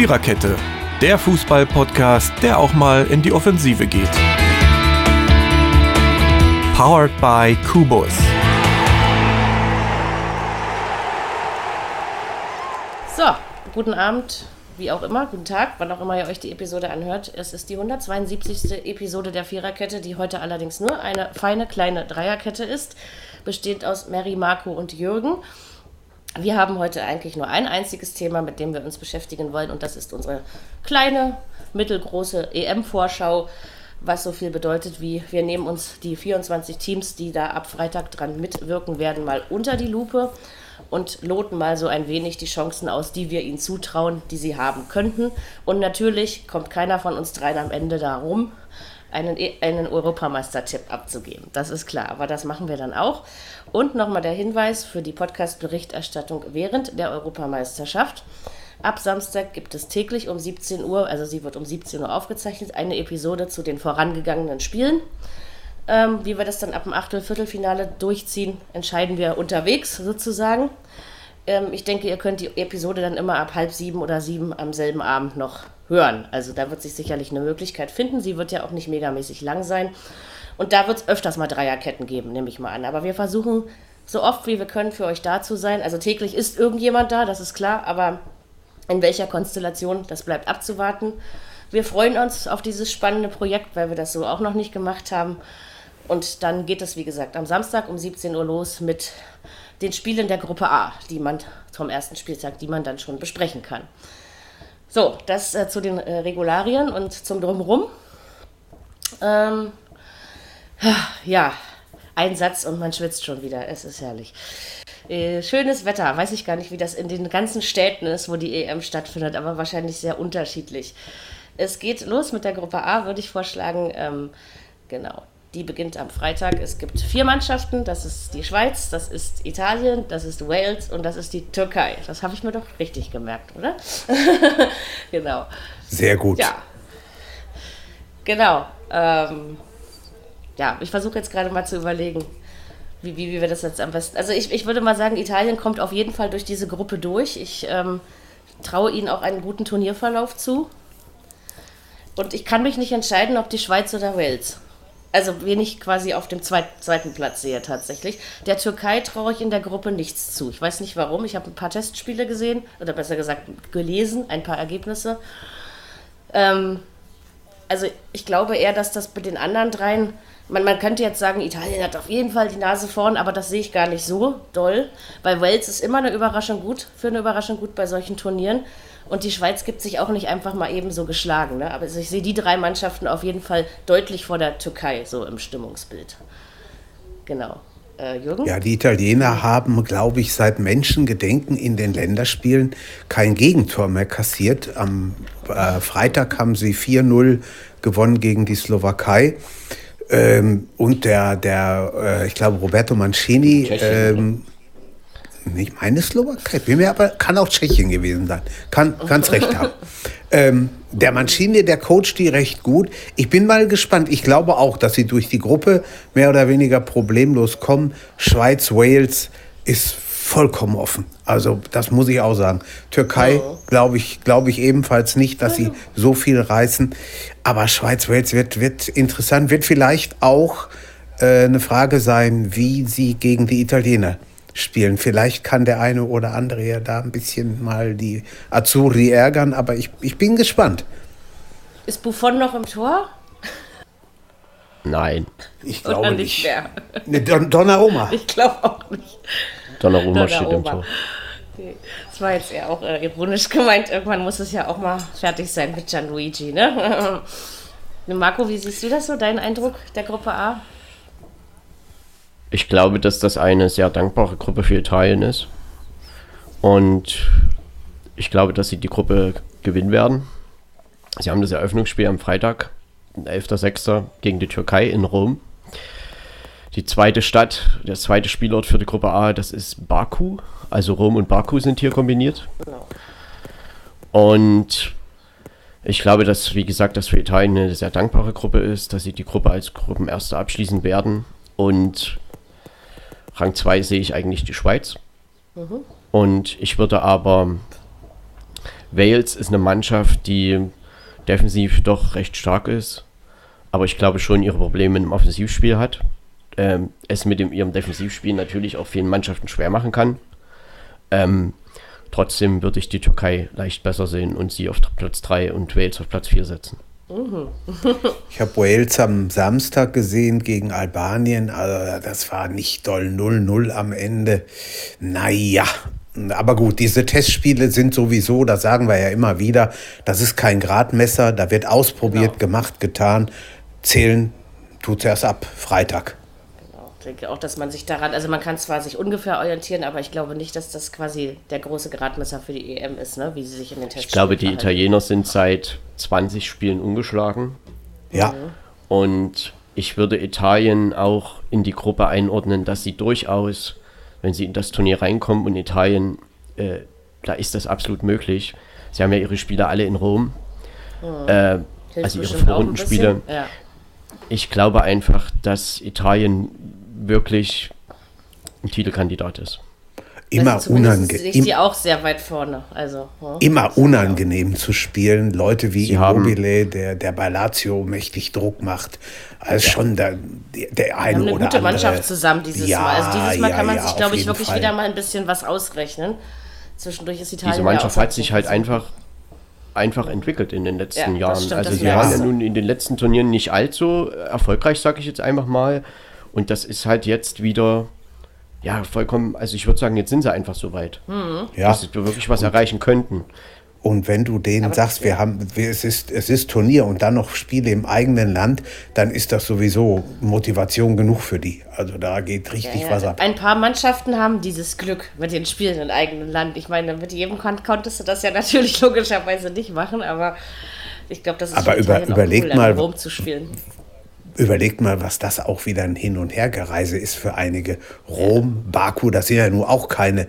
Viererkette, der Fußball-Podcast, der auch mal in die Offensive geht. Powered by Kubus. So, guten Abend, wie auch immer, guten Tag, wann auch immer ihr euch die Episode anhört. Es ist die 172. Episode der Viererkette, die heute allerdings nur eine feine kleine Dreierkette ist, bestehend aus Mary, Marco und Jürgen. Wir haben heute eigentlich nur ein einziges Thema, mit dem wir uns beschäftigen wollen, und das ist unsere kleine, mittelgroße EM-Vorschau, was so viel bedeutet wie wir nehmen uns die 24 Teams, die da ab Freitag dran mitwirken werden, mal unter die Lupe und loten mal so ein wenig die Chancen aus, die wir ihnen zutrauen, die sie haben könnten. Und natürlich kommt keiner von uns dreien am Ende darum, einen, E- einen Europameister-Tipp abzugeben. Das ist klar, aber das machen wir dann auch. Und nochmal der Hinweis für die Podcast-Berichterstattung während der Europameisterschaft. Ab Samstag gibt es täglich um 17 Uhr, also sie wird um 17 Uhr aufgezeichnet, eine Episode zu den vorangegangenen Spielen. Ähm, wie wir das dann ab dem Achtel-, Viertelfinale durchziehen, entscheiden wir unterwegs sozusagen. Ähm, ich denke, ihr könnt die Episode dann immer ab halb sieben oder sieben am selben Abend noch hören. Also da wird sich sicherlich eine Möglichkeit finden. Sie wird ja auch nicht megamäßig lang sein. Und da wird es öfters mal Dreierketten geben, nehme ich mal an. Aber wir versuchen so oft wie wir können für euch da zu sein. Also täglich ist irgendjemand da, das ist klar, aber in welcher Konstellation, das bleibt abzuwarten. Wir freuen uns auf dieses spannende Projekt, weil wir das so auch noch nicht gemacht haben. Und dann geht es, wie gesagt, am Samstag um 17 Uhr los mit den Spielen der Gruppe A, die man vom ersten Spieltag, die man dann schon besprechen kann. So, das äh, zu den äh, Regularien und zum Drumherum. Ähm, ja, ein Satz und man schwitzt schon wieder. Es ist herrlich. Äh, schönes Wetter. Weiß ich gar nicht, wie das in den ganzen Städten ist, wo die EM stattfindet, aber wahrscheinlich sehr unterschiedlich. Es geht los mit der Gruppe A, würde ich vorschlagen. Ähm, genau. Die beginnt am Freitag. Es gibt vier Mannschaften. Das ist die Schweiz, das ist Italien, das ist Wales und das ist die Türkei. Das habe ich mir doch richtig gemerkt, oder? genau. Sehr gut. Ja. Genau. Ähm, ja, ich versuche jetzt gerade mal zu überlegen, wie, wie, wie wir das jetzt am besten. Also ich, ich würde mal sagen, Italien kommt auf jeden Fall durch diese Gruppe durch. Ich ähm, traue ihnen auch einen guten Turnierverlauf zu. Und ich kann mich nicht entscheiden, ob die Schweiz oder Wales. Also wen ich quasi auf dem zweit, zweiten Platz sehe tatsächlich. Der Türkei traue ich in der Gruppe nichts zu. Ich weiß nicht warum. Ich habe ein paar Testspiele gesehen, oder besser gesagt gelesen, ein paar Ergebnisse. Ähm, also ich glaube eher, dass das bei den anderen dreien, man, man könnte jetzt sagen, Italien hat auf jeden Fall die Nase vorn, aber das sehe ich gar nicht so doll, weil Wales ist immer eine Überraschung gut, für eine Überraschung gut bei solchen Turnieren und die Schweiz gibt sich auch nicht einfach mal eben so geschlagen, ne? aber ich sehe die drei Mannschaften auf jeden Fall deutlich vor der Türkei, so im Stimmungsbild. Genau. Äh, Jürgen? Ja, die Italiener haben, glaube ich, seit Menschengedenken in den Länderspielen kein Gegentor mehr kassiert. Am äh, Freitag haben sie 4-0 gewonnen gegen die Slowakei. Ähm, und der, der äh, ich glaube, Roberto Mancini, ähm, ich meine Slowakei, bin mir aber, kann auch Tschechien gewesen sein. Kann ganz recht haben. Ähm, der Mancini, der coacht die recht gut. Ich bin mal gespannt. Ich glaube auch, dass sie durch die Gruppe mehr oder weniger problemlos kommen. Schweiz, Wales ist vollkommen offen. Also das muss ich auch sagen. Türkei glaube ich, glaube ich ebenfalls nicht, dass sie so viel reißen. Aber Schweiz, Wales wird, wird interessant. Wird vielleicht auch äh, eine Frage sein, wie sie gegen die Italiener spielen. Vielleicht kann der eine oder andere ja da ein bisschen mal die Azzurri ärgern, aber ich, ich bin gespannt. Ist Buffon noch im Tor? Nein, Ich Oder glaube nicht nicht. mehr? Ne, Don Donnarumma. Ich glaube auch nicht. Donnarumma steht im Donnarumma. Tor. Das war jetzt eher auch äh, ironisch gemeint. Irgendwann muss es ja auch mal fertig sein mit Gianluigi, ne? Marco, wie siehst du das so, dein Eindruck der Gruppe A? Ich glaube, dass das eine sehr dankbare Gruppe für Italien ist. Und ich glaube, dass sie die Gruppe gewinnen werden. Sie haben das Eröffnungsspiel am Freitag, 11.06. gegen die Türkei in Rom. Die zweite Stadt, der zweite Spielort für die Gruppe A, das ist Baku. Also Rom und Baku sind hier kombiniert. Genau. Und ich glaube, dass, wie gesagt, das für Italien eine sehr dankbare Gruppe ist, dass sie die Gruppe als Gruppenerste abschließen werden. Und Rang 2 sehe ich eigentlich die Schweiz. Und ich würde aber Wales ist eine Mannschaft, die defensiv doch recht stark ist, aber ich glaube schon ihre Probleme im Offensivspiel hat. Ähm, es mit dem, ihrem Defensivspiel natürlich auch vielen Mannschaften schwer machen kann. Ähm, trotzdem würde ich die Türkei leicht besser sehen und sie auf Platz 3 und Wales auf Platz 4 setzen. Ich habe Wales am Samstag gesehen gegen Albanien. Also das war nicht doll 0-0 am Ende. Naja, aber gut, diese Testspiele sind sowieso, das sagen wir ja immer wieder, das ist kein Gradmesser, da wird ausprobiert, Genau. gemacht, getan. Zählen tut es erst ab Freitag. Ich denke auch, dass man sich daran, also man kann zwar sich ungefähr orientieren, aber ich glaube nicht, dass das quasi der große Gradmesser für die EM ist, ne? wie sie sich in den Tests Ich glaube, die Italiener sind seit 20 Spielen ungeschlagen. Ja, Und ich würde Italien auch in die Gruppe einordnen, dass sie durchaus, wenn sie in das Turnier reinkommen und Italien, äh, da ist das absolut möglich. Sie haben ja ihre Spiele alle in Rom. Äh, Hilft also ihre Vorrundenspiele. Ja. Ich glaube einfach, dass Italien wirklich ein Titelkandidat ist. immer also unangenehm. ich sie auch sehr weit vorne. Also, ja. immer unangenehm zu spielen. Leute wie Sie Immobile, der, der bei Lazio mächtig Druck macht. Also schon der, der Wir eine haben eine oder gute andere. Mannschaft zusammen dieses Ja, Mal. Also dieses Mal ja, kann man ja, sich, glaube ich, wirklich Fall. wieder mal ein bisschen was ausrechnen. Zwischendurch ist Italien Diese ja Mannschaft auch hat sich halt einfach, einfach entwickelt in den letzten Ja, Jahren. stimmt, also sie waren ja nun in den letzten Turnieren nicht allzu erfolgreich, sage ich jetzt einfach mal. Und das ist halt jetzt wieder, ja, vollkommen, also ich würde sagen, jetzt sind sie einfach so weit, Ja. dass sie wirklich was erreichen könnten. Und wenn du denen Aber- sagst, wir haben, wir, es, ist, es ist Turnier und dann noch Spiele im eigenen Land, dann ist das sowieso Motivation genug für die. Also da geht richtig Ja, was ja. ab. Ein paar Mannschaften haben dieses Glück mit den Spielen im eigenen Land. Ich meine, mit jedem kon konntest du das ja natürlich logischerweise nicht machen, aber ich glaube, das ist Aber über- überleg cool, mal- Überlegt mal, was das auch wieder ein Hin- und Hergereise ist für einige. Rom, Baku, das sind ja nur auch keine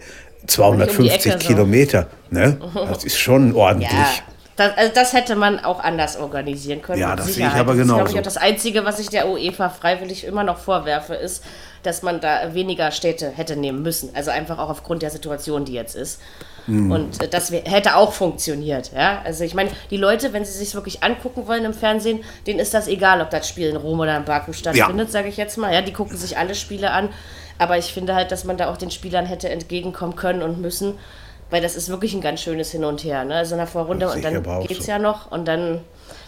250 Ecke so. Kilometer. Ne? Das ist schon ordentlich. Ja, das, also das hätte man auch anders organisieren können. Ja, das sehe ich Sicherheit. aber Das ist, glaube ich, genauso. auch das Einzige, was ich der UEFA freiwillig immer noch vorwerfe, ist, dass man da weniger Städte hätte nehmen müssen. Also einfach auch aufgrund der Situation, die jetzt ist. Mhm. Und äh, das hätte auch funktioniert. Ja? Also ich meine, die Leute, wenn sie sich wirklich angucken wollen im Fernsehen, denen ist das egal, ob das Spiel in Rom oder in Baku stattfindet, sage ich jetzt mal. Ja, die gucken sich alle Spiele an. Aber ich finde halt, dass man da auch den Spielern hätte entgegenkommen können und müssen. Weil das ist wirklich ein ganz schönes Hin und Her. Ne? Also in der Vorrunde und dann auch geht's so. ja noch und dann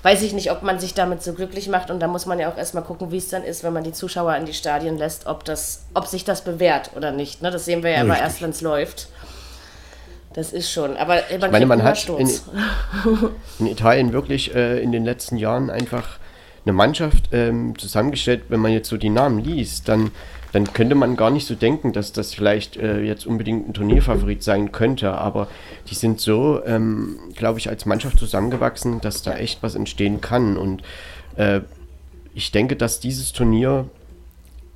weiß ich nicht, ob man sich damit so glücklich macht und da muss man ja auch erstmal gucken, wie es dann ist, wenn man die Zuschauer in die Stadien lässt, ob das, ob sich das bewährt oder nicht. Ne? Das sehen wir ja immer Richtig. erst, wenn es läuft. Das ist schon. Aber man, Ich meine, man hat in, in Italien wirklich äh, in den letzten Jahren einfach eine Mannschaft ähm, zusammengestellt. Wenn man jetzt so die Namen liest, dann, dann könnte man gar nicht so denken, dass das vielleicht äh, jetzt unbedingt ein Turnierfavorit sein könnte. Aber die sind so, ähm, glaube ich, als Mannschaft zusammengewachsen, dass da echt was entstehen kann. Und äh, ich denke, dass dieses Turnier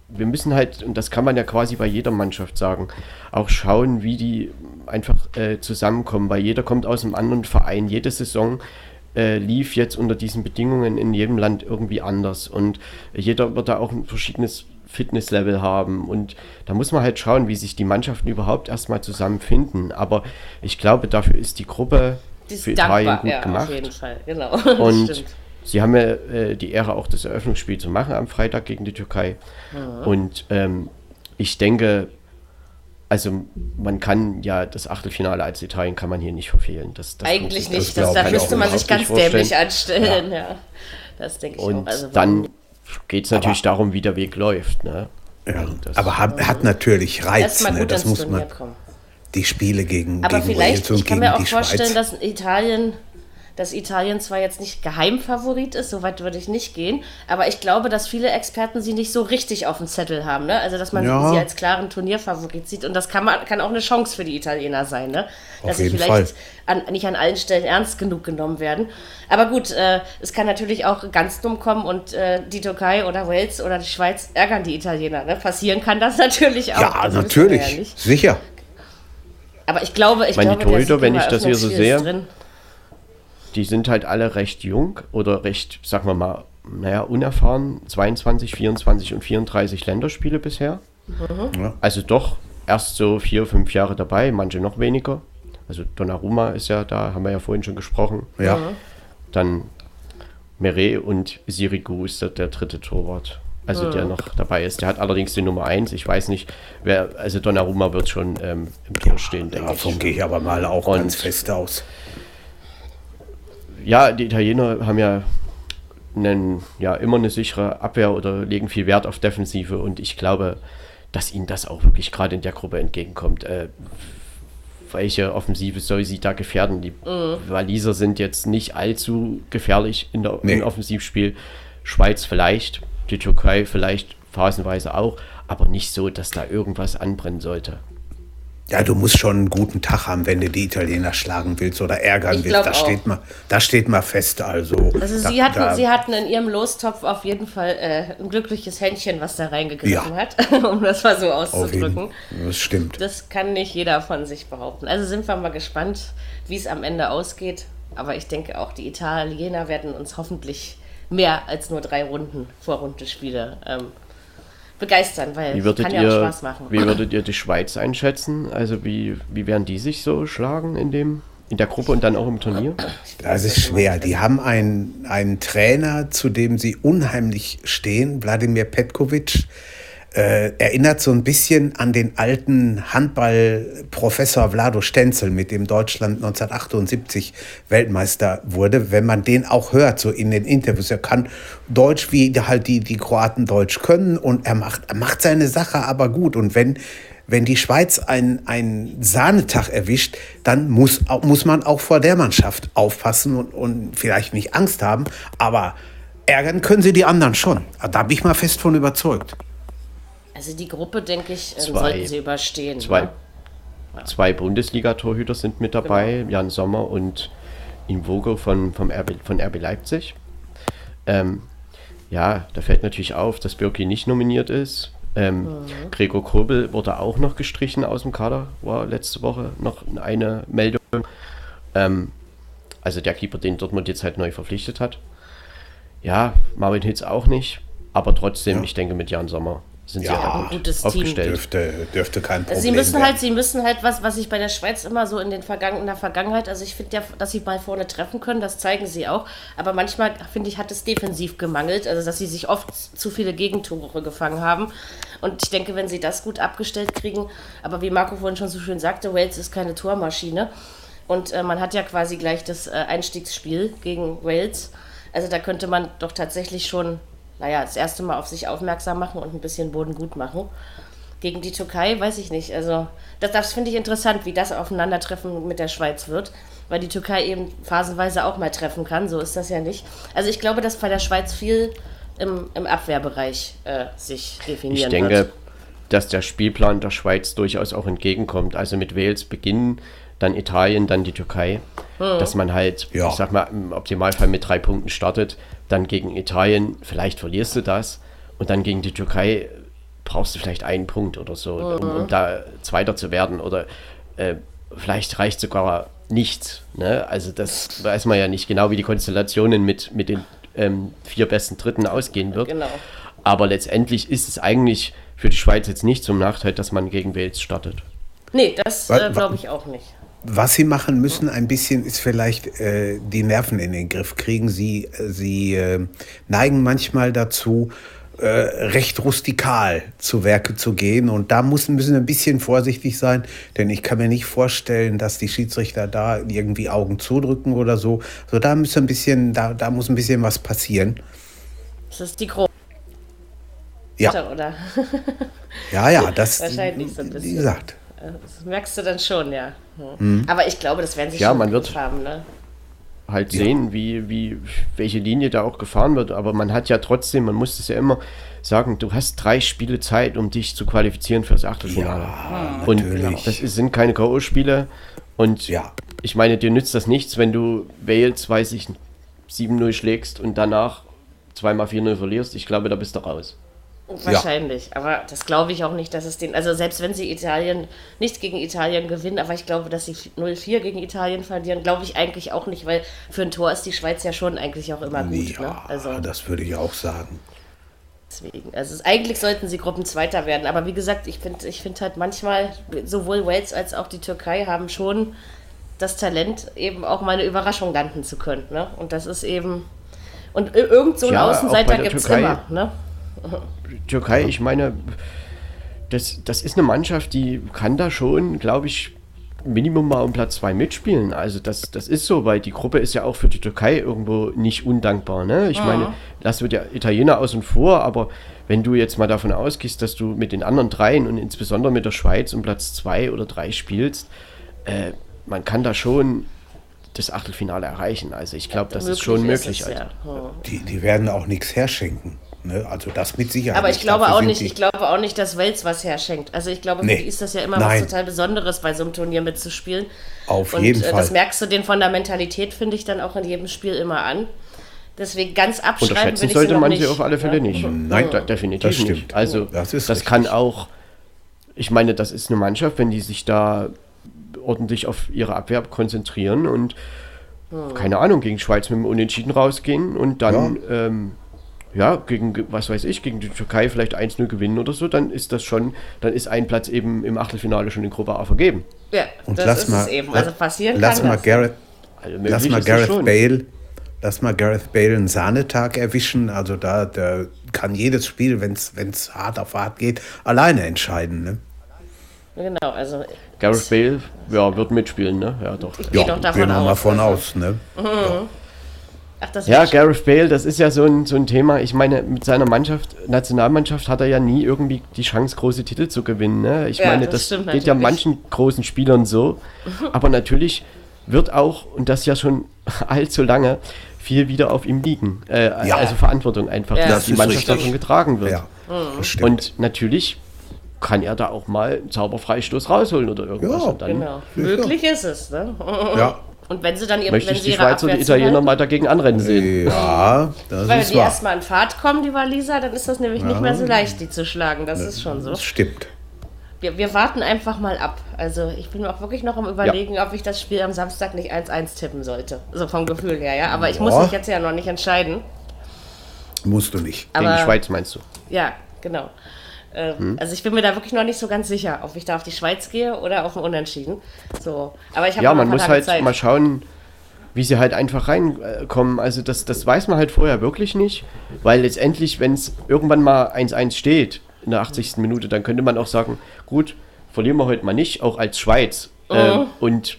wir müssen halt, und das kann man ja quasi bei jeder Mannschaft sagen, auch schauen, wie die einfach äh, zusammenkommen, weil jeder kommt aus einem anderen Verein. Jede Saison äh, lief jetzt unter diesen Bedingungen in jedem Land irgendwie anders und jeder wird da auch ein verschiedenes Fitnesslevel haben und da muss man halt schauen, wie sich die Mannschaften überhaupt erstmal zusammenfinden. Aber ich glaube, dafür ist die Gruppe Die ist für Italien dankbar, gut ja, gemacht. auf jeden Fall. Genau. Und Stimmt. Sie haben ja äh, die Ehre, auch das Eröffnungsspiel zu machen am Freitag gegen die Türkei. Und ähm, ich denke, also man kann ja das Achtelfinale als Italien kann man hier nicht verfehlen. Das, das Eigentlich das nicht. Das, da auch müsste man sich ganz dämlich anstellen. Ja. Das denke ich auch. Und Also, warum- dann geht es natürlich darum, wie der Weg läuft. Ne? Ja. Also das- Aber hat, hat natürlich Reiz. Ne? Das ins muss Turnier man. Die Spiele gegen, Aber gegen vielleicht, Wales und ich kann gegen mir auch vorstellen, Schweiz. dass Italien, dass Italien zwar jetzt nicht Geheimfavorit ist, so weit würde ich nicht gehen, aber ich glaube, dass viele Experten sie nicht so richtig auf dem Zettel haben. Ne? Also, dass man Ja. sie als klaren Turnierfavorit sieht und das kann, man, kann auch eine Chance für die Italiener sein, ne? dass sie jeden vielleicht an, nicht an allen Stellen ernst genug genommen werden. Aber gut, äh, es kann natürlich auch ganz dumm kommen und äh, die Türkei oder Wales oder die Schweiz ärgern die Italiener. Ne? Passieren kann das natürlich auch. Ja, das natürlich. ja. Sicher. Aber ich glaube, ich Meine glaube, der Torhüter, wenn ich das hier so sehe, drin. Die sind halt alle recht jung oder recht, sagen wir mal, naja, unerfahren. 22, 24 und 34 Länderspiele bisher. Ja. Also doch erst so vier, fünf Jahre dabei, manche noch weniger. Also Donnarumma ist ja da, haben wir ja vorhin schon gesprochen. Ja. Dann Meret und Sirigu ist der, der dritte Torwart. Also der noch dabei ist. Der hat allerdings die Nummer 1. Ich weiß nicht, wer, also Donnarumma wird schon ähm, im Tor stehen, denke ich. Davon gehe ich aber mal auch Und- ganz fest aus. Ja, die Italiener haben ja, einen, ja immer eine sichere Abwehr oder legen viel Wert auf Defensive und ich glaube, dass ihnen das auch wirklich gerade in der Gruppe entgegenkommt. Äh, welche Offensive soll sie da gefährden? Die Waliser sind jetzt nicht allzu gefährlich in der, Nee. im Offensivspiel. Schweiz vielleicht, die Türkei vielleicht phasenweise auch, aber nicht so, dass da irgendwas anbrennen sollte. Ja, du musst schon einen guten Tag haben, wenn du die Italiener schlagen willst oder ärgern willst. Das auch. steht, mal, das steht mal fest. Also, Also da, sie hatten, da, sie hatten in ihrem Lostopf auf jeden Fall äh, ein glückliches Händchen, was da reingegriffen Ja. hat, um das mal so auszudrücken. das stimmt. Das kann nicht jeder von sich behaupten. Also sind wir mal gespannt, wie es am Ende ausgeht. Aber ich denke auch, die Italiener werden uns hoffentlich mehr als nur drei Runden Vorrundenspiele ähm, begeistern, weil Wie kann ja auch ihr, Spaß machen. wie würdet ihr die Schweiz einschätzen? Also wie, wie werden die sich so schlagen in, dem, in der Gruppe und dann auch im Turnier? Das ist schwer. Die haben einen, einen Trainer, zu dem sie unheimlich stehen, Wladimir Petkovic. Äh, erinnert so ein bisschen an den alten Handballprofessor Vlado Stenzel, mit dem Deutschland 1978 Weltmeister wurde. Wenn man den auch hört, so in den Interviews, er kann Deutsch, wie halt die, die Kroaten Deutsch können und er macht, er macht seine Sache aber gut. Und wenn wenn die Schweiz einen, einen Sahnetag erwischt, dann muss, muss man auch vor der Mannschaft aufpassen und, und vielleicht nicht Angst haben. Aber ärgern können sie die anderen schon. Da bin ich mal fest von überzeugt. Also die Gruppe, denke ich, ähm, Zwei- sollten sie überstehen. Zwei, ne? zwei Bundesliga-Torhüter sind mit dabei, Genau. Jan Sommer und Invogo von, vom RB, von RB Leipzig. Ähm, ja, da fällt natürlich auf, dass Birki nicht nominiert ist. Ähm, Mhm. Gregor Kobel wurde auch noch gestrichen aus dem Kader, war letzte Woche noch eine Meldung. Ähm, also der Keeper, den Dortmund jetzt halt neu verpflichtet hat. Ja, Marvin Hitz auch nicht, aber trotzdem, ich denke, mit Jan Sommer sind sie Ja, da ein gut gutes Team. aufgestellt. Dürfte, dürfte kein Problem Also sie müssen werden. halt, sie müssen halt was, was ich bei der Schweiz immer so in, den Vergangen, in der Vergangenheit, also ich finde ja, dass sie mal vorne treffen können, das zeigen sie auch. Aber manchmal, finde ich, hat es defensiv gemangelt, also dass sie sich oft zu viele Gegentore gefangen haben. Und ich denke, wenn sie das gut abgestellt kriegen, aber wie Marco vorhin schon so schön sagte, Wales ist keine Tormaschine. Und äh, man hat ja quasi gleich das äh, Einstiegsspiel gegen Wales. Also da könnte man doch tatsächlich schon, naja, das erste Mal auf sich aufmerksam machen und ein bisschen Boden gut machen. Gegen die Türkei weiß ich nicht. Also, das, das finde ich interessant, wie das Aufeinandertreffen mit der Schweiz wird, weil die Türkei eben phasenweise auch mal treffen kann. So ist das ja nicht. Also, ich glaube, dass bei der Schweiz viel im, im Abwehrbereich äh, sich definieren Ich denke, wird. dass der Spielplan der Schweiz durchaus auch entgegenkommt. Also mit Wales beginnen, dann Italien, dann die Türkei. Dass man halt, Ja. ich sag mal, im Optimalfall mit drei Punkten startet, dann gegen Italien, vielleicht verlierst du das und dann gegen die Türkei brauchst du vielleicht einen Punkt oder so, um, um da Zweiter zu werden oder äh, vielleicht reicht sogar nichts. Ne? Also das weiß man ja nicht genau, wie die Konstellationen mit, mit den ähm, vier besten Dritten ausgehen wird. Genau. Aber letztendlich ist es eigentlich für die Schweiz jetzt nicht zum Nachteil, dass man gegen Wales startet. Nee, das äh, glaube ich auch nicht. Was sie machen müssen ein bisschen, ist vielleicht äh, die Nerven in den Griff kriegen. Sie, äh, sie äh, neigen manchmal dazu, äh, recht rustikal zu Werke zu gehen. Und da müssen, müssen wir ein bisschen vorsichtig sein, denn ich kann mir nicht vorstellen, dass die Schiedsrichter da irgendwie Augen zudrücken oder so. So, da, muss ein bisschen, da, da muss ein bisschen was passieren. Das ist die Große, Ja, oder? ja, ja, das, Wahrscheinlich so ein wie bisschen. gesagt. Das merkst du dann schon, ja. Mhm. Aber ich glaube, das werden sie Ja, schon man wird- haben, ne? Halt sehen, wie, wie, welche Linie da auch gefahren wird. Aber man hat ja trotzdem, man muss es ja immer sagen, du hast drei Spiele Zeit, um dich zu qualifizieren fürs Achtelfinale. Ja, Und natürlich. das sind keine K.O.-Spiele. Und Ja. ich meine, dir nützt das nichts, wenn du Wales, weiß ich, 7-0 schlägst und danach zweimal 4-0 verlierst. Ich glaube, da bist du raus. Wahrscheinlich, aber das glaube ich auch nicht, dass es den, also selbst wenn sie Italien, nicht gegen Italien gewinnen, aber ich glaube, dass sie 0-4 gegen Italien verlieren, glaube ich eigentlich auch nicht, weil für ein Tor ist die Schweiz ja schon eigentlich auch immer gut. Ja, ne? Also das würde ich auch sagen. deswegen, also eigentlich sollten sie Gruppenzweiter werden, aber wie gesagt, ich finde ich find halt manchmal, sowohl Wales als auch die Türkei haben schon das Talent, eben auch mal eine Überraschung landen zu können. Ne? Und das ist eben. Und irgend so einen Ja, Außenseiter gibt es immer. Ne? Türkei, ich meine, das, das ist eine Mannschaft, die kann da schon, glaube ich, Minimum mal um Platz 2 mitspielen. Also das, das ist so, weil die Gruppe ist ja auch für die Türkei irgendwo nicht undankbar. Ne? Ich meine, lassen wir die Italiener außen vor, aber wenn du jetzt mal davon ausgehst, dass du mit den anderen dreien und insbesondere mit der Schweiz um Platz 2 oder 3 spielst, äh, man kann da schon das Achtelfinale erreichen. Also ich glaube, das ist schon möglich. es, also. ja. Hm. Die, die werden auch nichts herschenken. Ne? Also das mit Sicherheit. Aber ich glaube Dafür auch nicht, ich glaube auch nicht, dass Wales was herschenkt. Also ich glaube, für Nee. die ist das ja immer Nein. was total Besonderes, bei so einem Turnier mitzuspielen. Auf Und jeden äh, Fall. das merkst du den von der Mentalität, finde ich, dann auch in jedem Spiel immer an. Deswegen ganz abschreiben will Unterschätzen ich sollte sie noch man nicht. sie auf alle Fälle Ja. nicht. Nein, da, definitiv das stimmt. nicht. Also Das das, kann auch, ich meine, das ist eine Mannschaft, wenn die sich da ordentlich auf ihre Abwehr konzentrieren und keine Ahnung, gegen Schweiz mit dem Unentschieden rausgehen und dann ja, ähm, ja gegen, was weiß ich, gegen die Türkei vielleicht 1-0 gewinnen oder so, dann ist das schon, dann ist ein Platz eben im Achtelfinale schon in Gruppe A vergeben. Ja, Und das lass ist mal, es eben. Also passieren lass kann mal das. Gareth, Also lass mal Gareth. Bale, lass mal Gareth Bale einen Sahnetag erwischen. Also da, der kann jedes Spiel, wenn es hart auf hart geht, alleine entscheiden. Ne? Genau, also Gareth Bale, ja, wird mitspielen, ne? Ja, doch. ich gehe doch davon gehen wir mal aus. von also, aus. Ach, das Ja, Gareth Bale, das ist ja so ein, so ein Thema. Ich meine, mit seiner Mannschaft, Nationalmannschaft, hat er ja nie irgendwie die Chance, große Titel zu gewinnen. Ne? Ich Ja, meine, das das, geht ja natürlich. manchen großen Spielern so. Aber natürlich wird auch, und das ja schon allzu lange, viel wieder auf ihm liegen. Äh, Ja. Also Verantwortung einfach, Ja. dass Das die Mannschaft davon getragen wird. Ja, Mhm. Und natürlich kann er da auch mal einen Zauberfreistoß rausholen oder irgendwas. Ja, und dann Genau. Möglich ist es, ne? ja. Und wenn sie dann ihr, möchte wenn ich sie die ihre Schweizer und die Italiener zuhalten, mal dagegen anrennen sehen. ja, das Weil wenn ist die wahr. erstmal in Fahrt kommen, die Waliser, dann ist das nämlich nicht mehr so leicht, die zu schlagen. Das ist schon so. Das stimmt. Wir, wir warten einfach mal ab. Also ich bin auch wirklich noch am überlegen, ob ich das Spiel am Samstag nicht 1-1 tippen sollte. So vom Gefühl her, ja. Aber ich muss Boah. mich jetzt ja noch nicht entscheiden. Musst du nicht. Gegen die Aber- Schweiz meinst du? Ja, genau. Ähm, Hm? Also ich bin mir da wirklich noch nicht so ganz sicher, ob ich da auf die Schweiz gehe oder auf ein Unentschieden. So, aber ich habe Ja, man muss Tage halt Zeit. mal schauen, wie sie halt einfach reinkommen. Also das, das weiß man halt vorher wirklich nicht, weil letztendlich, wenn es irgendwann mal 1-1 steht in der 80. Minute, dann könnte man auch sagen, gut, verlieren wir heute mal nicht, auch als Schweiz. Mhm. Ähm, und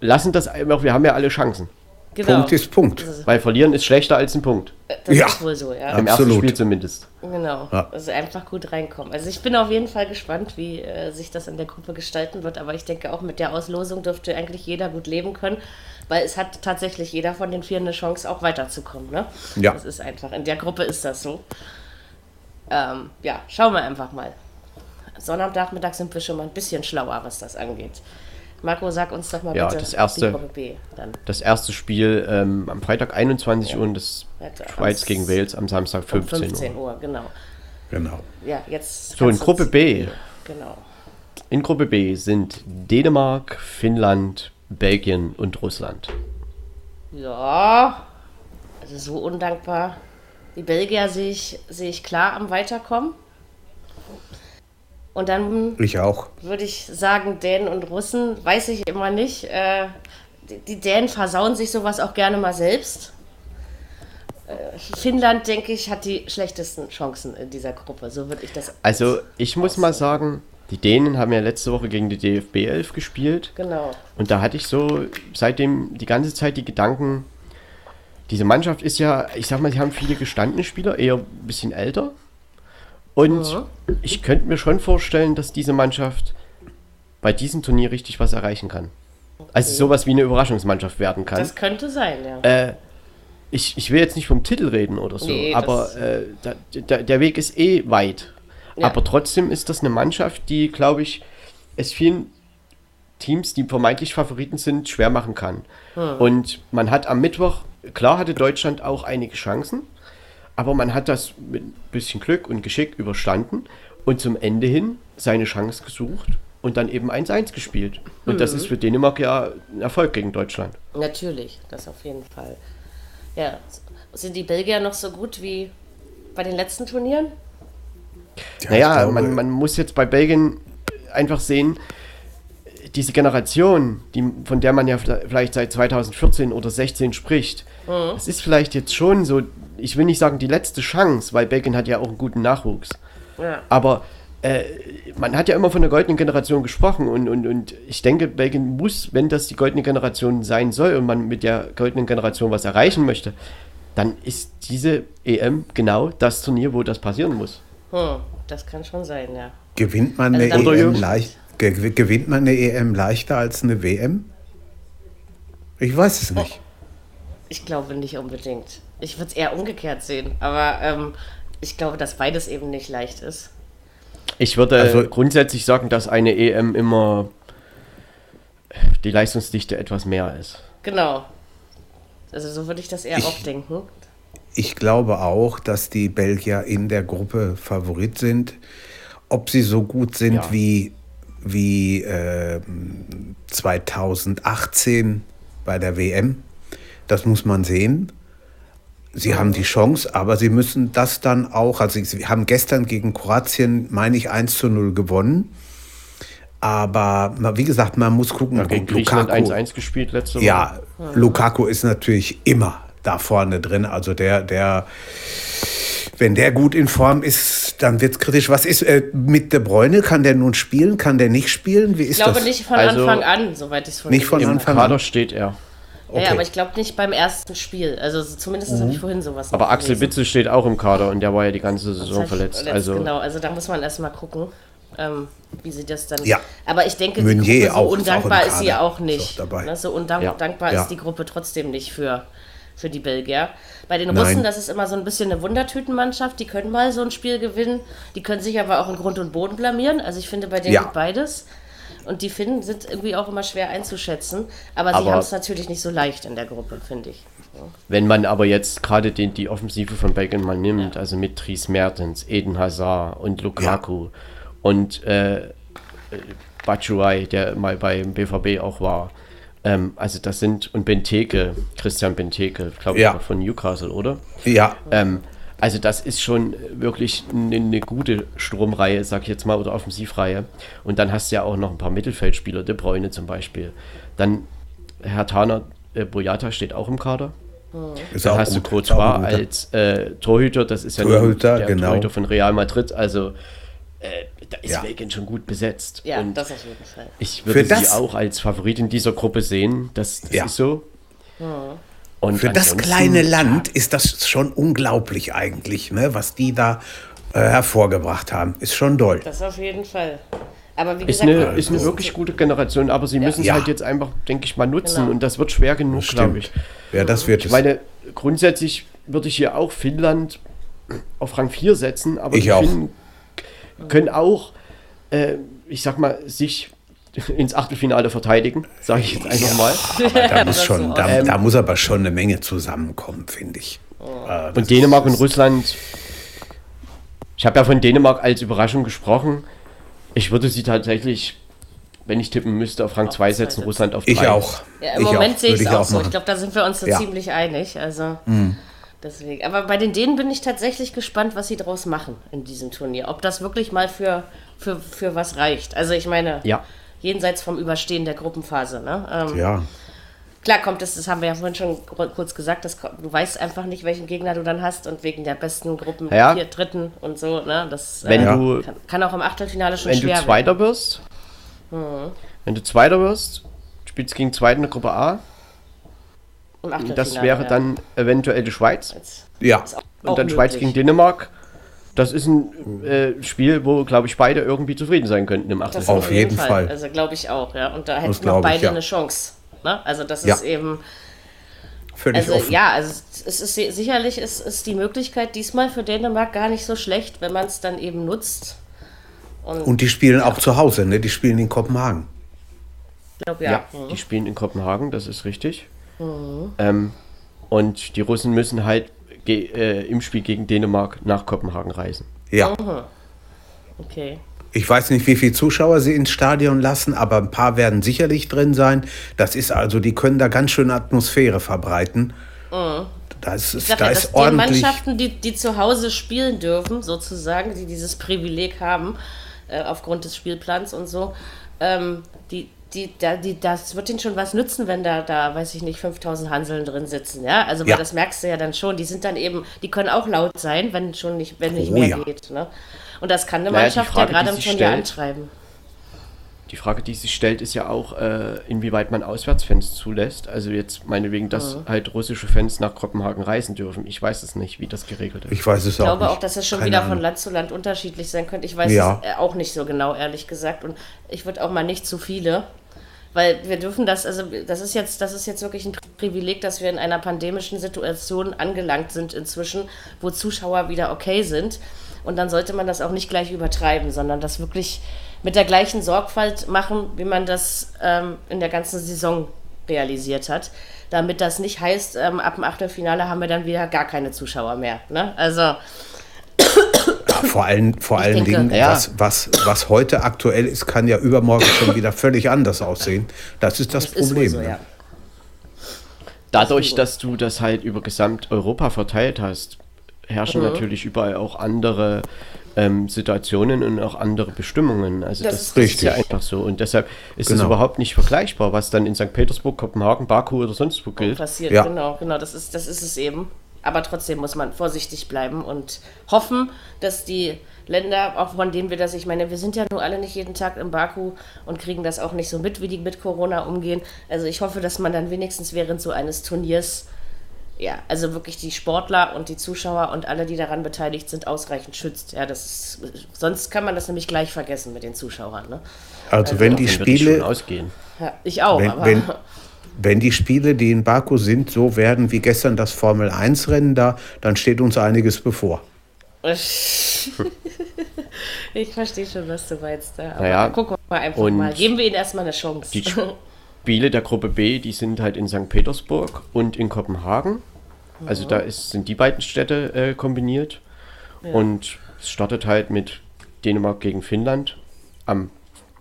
lassen das einfach, wir haben ja alle Chancen. Genau. Punkt ist Punkt. Weil verlieren ist schlechter als ein Punkt. Das Ja. ist wohl so, ja. Im ersten Absolut. Spiel zumindest. Genau. Ja. Also einfach gut reinkommen. Also ich bin auf jeden Fall gespannt, wie äh, sich das in der Gruppe gestalten wird. Aber ich denke auch mit der Auslosung dürfte eigentlich jeder gut leben können, weil es hat tatsächlich jeder von den vier eine Chance, auch weiterzukommen. Ne? Ja. Das ist einfach. In der Gruppe ist das so. Ähm, ja, schauen wir einfach mal. Sonnabendnachmittag sind wir schon mal ein bisschen schlauer, was das angeht. Marco, sag uns doch mal Ja, bitte das erste- die Gruppe B dann. Das erste Spiel ähm, am Freitag 21 Uhr und das Ja, Schweiz gegen Wales am Samstag Um 15, 15 Uhr. Uhr, genau. Genau. Ja, jetzt. So, in Gruppe B. Genau. In Gruppe B sind Dänemark, Finnland, Belgien und Russland. Ja, also so undankbar. Die Belgier sehe ich, sehe ich klar am Weiterkommen. Und dann Ich auch. würde ich sagen, Dänen und Russen, weiß ich immer nicht. Äh, die, Dänen versauen sich sowas auch gerne mal selbst. Äh, Finnland, denke ich, hat die schlechtesten Chancen in dieser Gruppe. So würde ich das. Also, ich muss mal sagen, die Dänen haben ja letzte Woche gegen die DFB 11 gespielt. Genau. Und da hatte ich so seitdem die ganze Zeit die Gedanken, diese Mannschaft ist ja, ich sag mal, sie haben viele gestandene Spieler, eher ein bisschen älter. Und ich könnte mir schon vorstellen, dass diese Mannschaft bei diesem Turnier richtig was erreichen kann. Also sowas wie eine Überraschungsmannschaft werden kann. Das könnte sein, ja. Äh, ich, ich will jetzt nicht vom Titel reden oder so, Nee, aber äh, da, da, der Weg ist eh weit. Ja. Aber trotzdem ist das eine Mannschaft, die, glaube ich, es vielen Teams, die vermeintlich Favoriten sind, schwer machen kann. Hm. Und man hat am Mittwoch, klar hatte Deutschland auch einige Chancen, aber man hat das mit ein bisschen Glück und Geschick überstanden und zum Ende hin seine Chance gesucht und dann eben 1-1 gespielt. Und das Mhm. ist für Dänemark ja ein Erfolg gegen Deutschland. Natürlich, das auf jeden Fall. Ja, sind die Belgier noch so gut wie bei den letzten Turnieren? Ja, Naja, man, man muss jetzt bei Belgien einfach sehen, diese Generation, die, von der man ja vielleicht seit 2014 oder 16 spricht, Mhm. das ist vielleicht jetzt schon so, ich will nicht sagen die letzte Chance, weil Belgien hat ja auch einen guten Nachwuchs. Ja. Aber äh, man hat ja immer von der goldenen Generation gesprochen und, und, und ich denke, Belgien muss, wenn das die goldene Generation sein soll und man mit der goldenen Generation was erreichen möchte, dann ist diese EM genau das Turnier, wo das passieren muss. Hm, das kann schon sein, ja. Gewinnt man Also eine EM leicht, ge gewinnt man eine EM leichter als eine WM? Ich weiß es nicht. Ich glaube nicht unbedingt. Ich würde es eher umgekehrt sehen, aber ähm, ich glaube, dass beides eben nicht leicht ist. Ich würde Also- grundsätzlich sagen, dass eine EM immer die Leistungsdichte etwas mehr ist. Genau. Also so würde ich das eher Ich- auch denken. Ich glaube auch, dass die Belgier in der Gruppe Favorit sind. Ob sie so gut sind Ja. wie, wie ähm, 2018 bei der WM, das muss man sehen. Sie haben die Chance, aber sie müssen das dann auch, also sie haben gestern gegen Kroatien, meine ich, 1 zu 0 gewonnen. Aber wie gesagt, man muss gucken, Gegen gut, Griechenland Lukaku- 1-1 gespielt letzte ja, Lukaku ist natürlich immer da vorne drin. Also der, der, wenn der gut in Form ist, dann wird es kritisch. Was ist äh, mit De Bruyne? Kann der nun spielen? Kann der nicht spielen? Wie ist Ich glaube das? nicht von Also- Anfang an, soweit ich es von Nicht von Anfang an. Kader steht er. Ja, Okay. ja, aber ich glaube nicht beim ersten Spiel. Also so- zumindest habe ich vorhin sowas Aber Axel gelesen. Bitzel steht auch im Kader und der war ja die ganze Saison verletzt. letzt- Also Genau, also da muss man erstmal gucken, ähm, wie sie das dann. Ja. Aber ich denke, Meunier die Gruppe, so auch, ist undankbar ist sie auch Ist nicht. auch dabei. Ne, so undankbar Ja. ist die Gruppe trotzdem nicht für, für die Belgier. Bei den Nein. Russen, das ist immer so ein bisschen eine Wundertütenmannschaft. Die können mal so ein Spiel gewinnen. Die können sich aber auch in Grund und Boden blamieren. Also ich finde bei denen Ja. geht beides. Und die Finnen sind irgendwie auch immer schwer einzuschätzen. Aber, sie Aber- haben es natürlich nicht so leicht in der Gruppe, finde ich. wenn man aber jetzt gerade den, die Offensive von Belgien mal nimmt, also mit Dries Mertens, Eden Hazard und Lukaku und äh, Batshuayi, der mal beim BVB auch war. Ähm, also das sind, und Benteke, Christian Benteke, glaube ich, Ja. von Newcastle, oder? ja, Ähm, also das ist schon wirklich eine, eine gute Stromreihe, sag ich jetzt mal, oder Offensivreihe. Und dann hast du ja auch noch ein paar Mittelfeldspieler, De Bruyne zum Beispiel. Dann Herr Taner, äh, Boyata steht auch im Kader. ist Dann hast gut. du Ist Courtois als äh, Torhüter, das ist ja Torhüter, der genau. Torhüter von Real Madrid, also äh, da ist Ja. Belgien schon gut besetzt. Ja, Und das auf jeden Fall. ich würde Für sie das- auch als Favorit in dieser Gruppe sehen, das, das Ja. ist so. Und Für das kleine Land ist das schon unglaublich eigentlich, ne? was die da äh, hervorgebracht haben. Ist schon doll. Das auf jeden Fall. Aber wie Ist gesagt, eine, ist eine wirklich gute Generation, aber sie müssen es Ja. halt jetzt einfach, denke ich mal, nutzen Genau. und das wird schwer genug, glaube ich. Ja, das wird Ich es. meine, grundsätzlich würde ich hier auch Finnland auf Rang 4 setzen, aber Ich die auch. Finnen können auch, äh, ich sag mal, sich ins Achtelfinale verteidigen, sage ich jetzt einfach mal. da, muss schon, da, Ähm, da muss aber schon eine Menge zusammenkommen, finde ich. Äh, das Und Dänemark und Russland, ich habe ja von Dänemark als Überraschung gesprochen. Ich würde sie tatsächlich, wenn ich tippen müsste, auf Rang 2 zwei setzen. Russland auf 3. Ich auch. Ja, Im ich Moment auch. sehe ich es auch, so. Ich glaube, da sind wir uns so Ja. ziemlich einig. Also deswegen. Aber bei den Dänen bin ich tatsächlich gespannt, was sie daraus machen in diesem Turnier. Ob das wirklich mal für, für, für was reicht. Also ich meine, Ja. Jenseits vom Überstehen der Gruppenphase. Ne? Ähm, Ja, Klar kommt es, das haben wir ja vorhin schon kurz gesagt, das, du weißt einfach nicht, welchen Gegner du dann hast und wegen der besten Gruppen, Ja. vier Dritten und so. Ne? Das Wenn äh, du- kann, kann auch im Achtelfinale schon Wenn du schwer Zweiter wirst, wenn du Zweiter wirst, spielst gegen Zweiten in der Gruppe A, werden. Im das wäre ja. dann eventuell die Schweiz. Jetzt ja. Und dann möglich. Schweiz gegen Dänemark. Das ist ein äh, Spiel, wo, glaube ich, beide irgendwie zufrieden sein könnten im Achtelfinale. Auf jeden Fall. Also glaube ich auch, ja. Und da hätten noch glaub ich, beide ja. eine Chance. Ne? Also das Ja. ist eben, Völlig also offen. ja, also es ist si- sicherlich ist, ist die Möglichkeit diesmal für Dänemark gar nicht so schlecht, wenn man es dann eben nutzt. Und, Und die spielen auch zu Hause, ne? Die spielen in Kopenhagen. ich glaube Ja, ja. Mhm. die spielen in Kopenhagen, das ist richtig. Ähm, und die Russen müssen halt äh, im Spiel gegen Dänemark nach Kopenhagen reisen. Ja. Okay. Ich weiß nicht, wie viele Zuschauer sie ins Stadion lassen, aber ein paar werden sicherlich drin sein. Das ist also, die können da ganz schön Atmosphäre verbreiten. Das Ich ist, da ja, ist dass die ordentlich. Mannschaften, die, die zu Hause spielen dürfen, sozusagen, die dieses Privileg haben, äh, aufgrund des Spielplans und so, ähm, die, die, da, die, das wird ihnen schon was nützen, wenn da, da, weiß ich nicht, 5000 Hanseln drin sitzen, ja. Also, weil Ja. das merkst du ja dann schon. Die sind dann eben, die können auch laut sein, wenn schon nicht, wenn nicht Oh mehr ja. geht, ne? Und das kann eine Naja, die Mannschaft Frage, ja gerade im stellt- antreiben. Die Frage, die sich stellt, ist ja auch, äh, inwieweit man Auswärtsfans zulässt. Also jetzt meinetwegen, dass halt russische Fans nach Kopenhagen reisen dürfen. Ich weiß es nicht, wie das geregelt ist. Ich weiß es Ich glaube auch auch, nicht. dass es schon Keine wieder Ahnung. von Land zu Land unterschiedlich sein könnte. Ich weiß Ja. es äh, auch nicht so genau, ehrlich gesagt. Und ich würde auch mal nicht zu viele. Weil wir dürfen das, also das ist jetzt, das ist jetzt wirklich ein Privileg, dass wir in einer pandemischen Situation angelangt sind inzwischen, wo Zuschauer wieder okay sind. Und dann sollte man das auch nicht gleich übertreiben, sondern das wirklich mit der gleichen Sorgfalt machen, wie man das ähm, in der ganzen Saison realisiert hat. Damit das nicht heißt, ähm, ab dem Achtelfinale haben wir dann wieder gar keine Zuschauer mehr. Ne? Also vor allen, vor allen denke, Dingen, ja. was, was, was heute aktuell ist, kann ja übermorgen schon wieder völlig anders aussehen. Das ist das, das ist Problem. so, ne? ja. Dadurch, dass du das halt über Gesamteuropa verteilt hast, herrschen Mhm. natürlich überall auch andere ähm, Situationen und auch andere Bestimmungen. Also Das das, ist ist ja richtig. einfach so. Und deshalb ist es Genau. überhaupt nicht vergleichbar, was dann in St. Petersburg, Kopenhagen, Baku oder sonst wo gilt. passiert. Ja. Genau, genau, das ist, das ist es eben. Aber trotzdem muss man vorsichtig bleiben und hoffen, dass die Länder, auch von denen wir das, ich meine, wir sind ja nur alle nicht jeden Tag in Baku und kriegen das auch nicht so mit, wie die mit Corona umgehen. Also ich hoffe, dass man dann wenigstens während so eines Turniers, ja, also wirklich die Sportler und die Zuschauer und alle, die daran beteiligt sind, ausreichend schützt. Ja, das ist, sonst kann man das nämlich gleich vergessen mit den Zuschauern. Ne? Also wenn die Spiele, ausgehen. Ja, ich auch, wenn, aber wenn, wenn die Spiele, die in Baku sind, so werden wie gestern das Formel 1 Rennen da, dann steht uns einiges bevor. Ich verstehe schon, was du meinst. Ja. Aber Naja, gucken wir mal einfach und mal. Geben wir ihnen erstmal eine Chance. Die Spiele der Gruppe B, die sind halt in St. Petersburg und in Kopenhagen. Also da ist, sind die beiden Städte äh, kombiniert. Und es startet halt mit Dänemark gegen Finnland am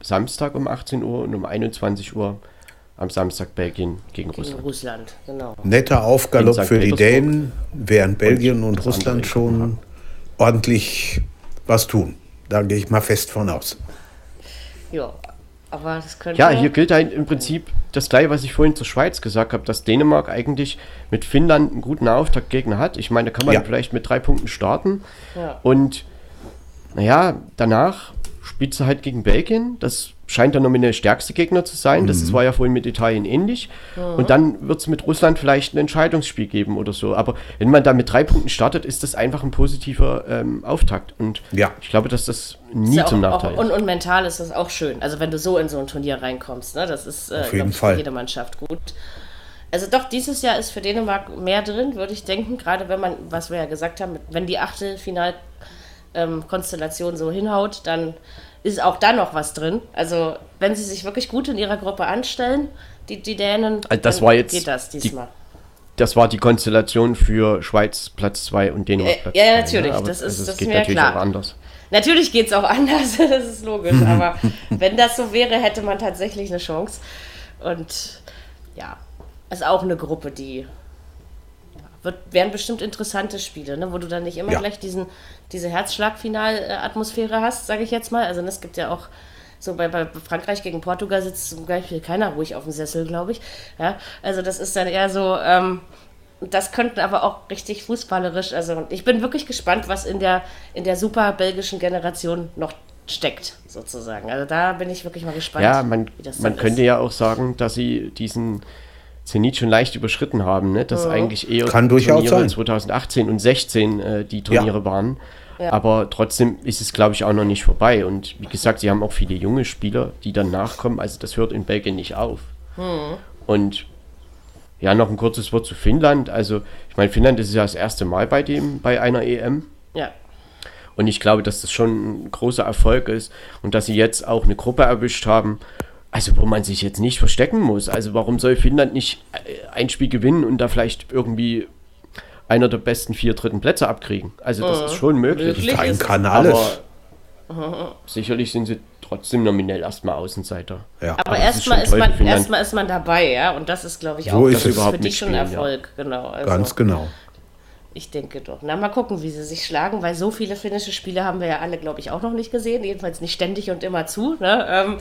Samstag um 18 Uhr und um 21 Uhr am Samstag Belgien gegen Gegen Russland. Russland, genau. Netter Aufgalopp für die. Dänen, während Belgien und, andere Russland schon ordentlich was tun. Da gehe ich mal fest von aus. Ja, aber das könnte. Ja, hier gilt halt im Prinzip das gleiche, was ich vorhin zur Schweiz gesagt habe, dass Dänemark eigentlich mit Finnland einen guten Auftaktgegner hat. Ich meine, da kann man Ja. vielleicht mit drei Punkten starten. Ja. Und naja, danach spielt sie halt gegen Belgien. Das scheint der nominell stärkste Gegner zu sein. Das war ja vorhin mit Italien ähnlich. Und dann wird es mit Russland vielleicht ein Entscheidungsspiel geben oder so. Aber wenn man da mit drei Punkten startet, ist das einfach ein positiver ähm, Auftakt. Und Ja. ich glaube, dass das nie ja zum auch, Nachteil auch, und, ist. und mental ist das auch schön. Also wenn du so in so ein Turnier reinkommst, ne? das ist äh, Auf jeden glaub für jede Mannschaft gut. Also doch, dieses Jahr ist für Dänemark mehr drin, würde ich denken. Gerade wenn man, was wir ja gesagt haben, wenn die Achtelfinal-Konstellation so hinhaut, dann ist auch da noch was drin. Also wenn sie sich wirklich gut in ihrer Gruppe anstellen, die, die Dänen, Also das dann war jetzt geht das die- diesmal. Das war die Konstellation für Schweiz Platz 2 und Dänemark Äh, Platz ja, 2. natürlich, Aber das ist- also das geht mir natürlich klar. auch anders. Natürlich geht es auch anders, das ist logisch, aber wenn das so wäre, hätte man tatsächlich eine Chance. Und ja, ist auch eine Gruppe, die ja, wird, wären bestimmt interessante Spiele, ne? wo du dann nicht immer Ja. gleich diesen, diese Herzschlagfinal-Atmosphäre hast, sage ich jetzt mal. Also es gibt ja auch so bei, bei Frankreich gegen Portugal sitzt zum Beispiel keiner ruhig auf dem Sessel, glaube ich. Ja, also das ist dann eher so, ähm, das könnten aber auch richtig fußballerisch. Also ich bin wirklich gespannt, was in der, in der super belgischen Generation noch steckt, sozusagen. Also da bin ich wirklich mal gespannt. Ja, man, man könnte ist. ja auch sagen, dass sie diesen Zenit schon leicht überschritten haben, ne? dass eigentlich eher Kann durchaus Turniere sein. 2018 und 16 äh, die Turniere waren. Aber trotzdem ist es, glaube ich, auch noch nicht vorbei. Und wie gesagt, sie haben auch viele junge Spieler, die dann nachkommen. Also das hört in Belgien nicht auf. Hm. Und ja, noch ein kurzes Wort zu Finnland. Also, ich meine, Finnland ist ja das erste Mal bei dem, bei einer EM. Ja, Und ich glaube, dass das schon ein großer Erfolg ist und dass sie jetzt auch eine Gruppe erwischt haben, also wo man sich jetzt nicht verstecken muss. Also warum soll Finnland nicht äh, ein Spiel gewinnen und da vielleicht irgendwie einer der besten vier dritten Plätze abkriegen? Also das ist schon möglich. Möglich. Ist- kann alles. Aber sicherlich sind sie trotzdem nominell erstmal Außenseiter. ja. aber, Aber erstmal ist, man, erstmal ist man dabei, ja. Und das ist, glaube ich, So auch ist für, es. für Überhaupt die schon ein mitspielen, ja. Erfolg. Genau. Also, Ganz genau. Ich denke doch. Na, mal gucken, wie sie sich schlagen, weil so viele finnische Spiele haben wir ja alle, glaube ich, auch noch nicht gesehen. Jedenfalls nicht ständig und immer zu. Ne? Ähm,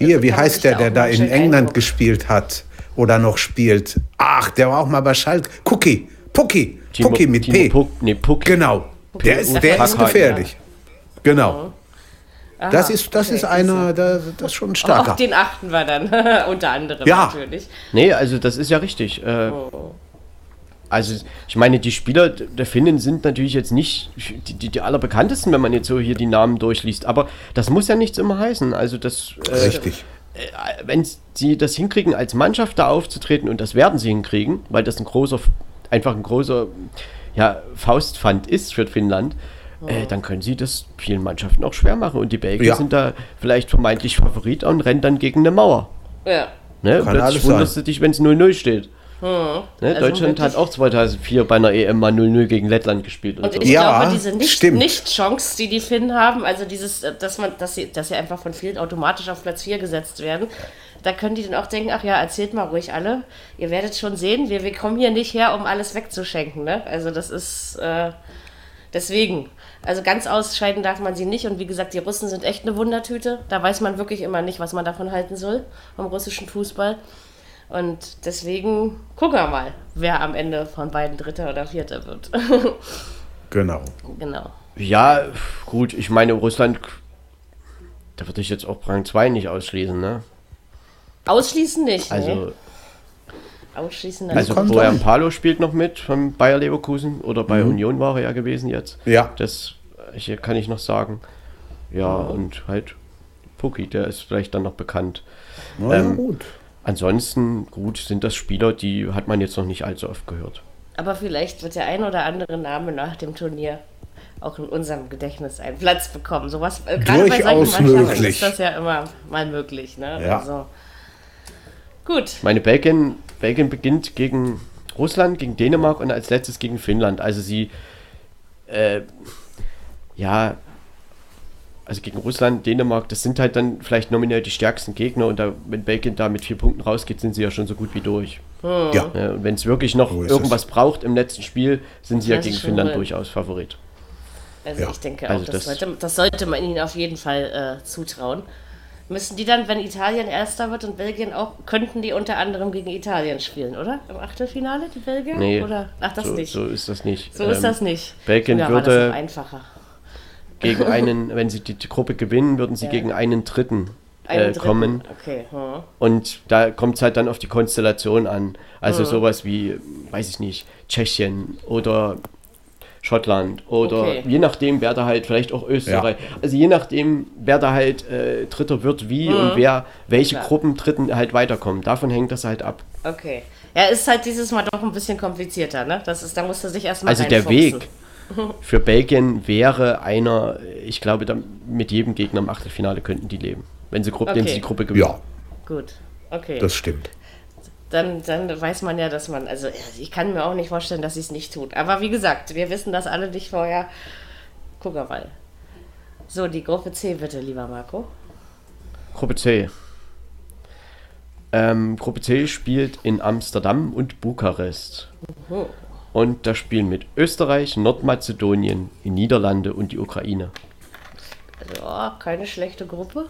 Hier, wie heißt der, der auch da in England gespielt hat oder noch spielt? Ach, der war auch mal bei Schalke. Cookie, Pucki, Timo- Pucki mit Timo P. Puck, nee, Puck. Genau. Der ist, der ist gefährlich. Genau. Das Aha, ist, das okay, ist einer, das, das ist schon ein starker. Auf den achten wir dann, unter anderem Ja. natürlich. Nee, also das ist ja richtig. Äh, Also ich meine, die Spieler der Finnen sind natürlich jetzt nicht die, die, die allerbekanntesten, wenn man jetzt so hier die Namen durchliest. Aber das muss ja nichts immer heißen. Also das, äh, Richtig. wenn sie das hinkriegen, als Mannschaft da aufzutreten, und das werden sie hinkriegen, weil das ein großer, einfach ein großer ja, Faustpfand ist für Finnland, äh, dann können sie das vielen Mannschaften auch schwer machen. Und die Belgier Ja. sind da vielleicht vermeintlich Favorit und rennen dann gegen eine Mauer. Ja. Ne? Kann Plötzlich alles wunderst sein. du dich, wenn es 0-0 steht. Ne? Also Deutschland hat auch 2004 bei einer EM mal 0-0 gegen Lettland gespielt. Und, Und so. ich Ja, glaube, diese nicht-. Nicht-Chance, die die Finnen haben, also dieses, äh, dass man, dass sie, dass sie einfach von vielen automatisch auf Platz 4 gesetzt werden, da können die dann auch denken, ach ja, erzählt mal ruhig alle. Ihr werdet schon sehen, wir, wir kommen hier nicht her, um alles wegzuschenken. Ne? Also das ist äh, deswegen. Also ganz ausscheiden darf man sie nicht. Und wie gesagt, die Russen sind echt eine Wundertüte. Da weiß man wirklich immer nicht, was man davon halten soll, vom russischen Fußball. Und deswegen gucken wir mal, wer am Ende von beiden Dritter oder Vierter wird. Genau. genau. Ja, gut, ich meine, Russland, da würde ich jetzt auch Rang 2 nicht ausschließen, ne? Ausschließen nicht. Also, nee. Ausschließen also kommt Bojan an. Palo spielt noch mit von Bayer Leverkusen oder bei Union war er ja gewesen jetzt. Ja. Das hier kann ich noch sagen. Ja, und halt Puki, der ist vielleicht dann noch bekannt. Na ja, Ähm, gut. Ansonsten, gut, sind das Spieler, die hat man jetzt noch nicht allzu oft gehört. Aber vielleicht wird der ein oder andere Name nach dem Turnier auch in unserem Gedächtnis einen Platz bekommen. Sowas, äh, gerade bei solchen Mannschaften ist das ja immer mal möglich. Ne? Ja. Also, gut. Meine Belgien, Belgien beginnt gegen Russland, gegen Dänemark und als letztes gegen Finnland. Also sie, äh, ja, also gegen Russland, Dänemark, das sind halt dann vielleicht nominell die stärksten Gegner und da, wenn Belgien da mit vier Punkten rausgeht, sind sie ja schon so gut wie durch. Ja. Ja, und wenn es wirklich noch So ist irgendwas braucht im letzten Spiel, sind sie ja Das gegen ist schon Finnland durchaus Favorit. Also Ja. ich denke auch, Also das, das- sollte, das sollte man ihnen auf jeden Fall äh, zutrauen. Müssen die dann, wenn Italien Erster wird und Belgien auch, könnten die unter anderem gegen Italien spielen, oder? Im Achtelfinale, die Belgier? Nee, Oder? Ach, das so, nicht. so ist das nicht. So ist Ähm, das nicht. Belgien das würde- einfacher. Gegen einen, wenn sie die, die Gruppe gewinnen, würden sie Ja. gegen einen Dritten Einen äh, dritten. kommen. Okay. Hm. Und da kommt es halt dann auf die Konstellation an. Also Mhm. sowas wie, weiß ich nicht, Tschechien oder Schottland oder Okay. je nachdem, wer da halt, vielleicht auch Österreich. Also je nachdem, wer da halt äh, Dritter wird, wie und wer, welche Mhm. Klar. Gruppen Dritten halt weiterkommen. Davon hängt das halt ab. Okay. Ja, ist halt dieses Mal doch ein bisschen komplizierter, ne? Das ist, da musst du sich erstmal Also der. Weg für Belgien wäre einer, ich glaube, da mit jedem Gegner im Achtelfinale könnten die leben. Wenn sie, Gruppe, Okay. wenn sie die Gruppe gewinnen. Ja, Gut. Okay. das stimmt. dann, dann weiß man ja, dass man, also ich kann mir auch nicht vorstellen, dass sie es nicht tut. Aber wie gesagt, wir wissen das alle nicht vorher. Guck mal. So, die Gruppe C bitte, lieber Marco. Gruppe C. Ähm, Gruppe C spielt in Amsterdam und Bukarest. Und da spielen mit Österreich, Nordmazedonien, die Niederlande und die Ukraine. Also, oh, keine schlechte Gruppe.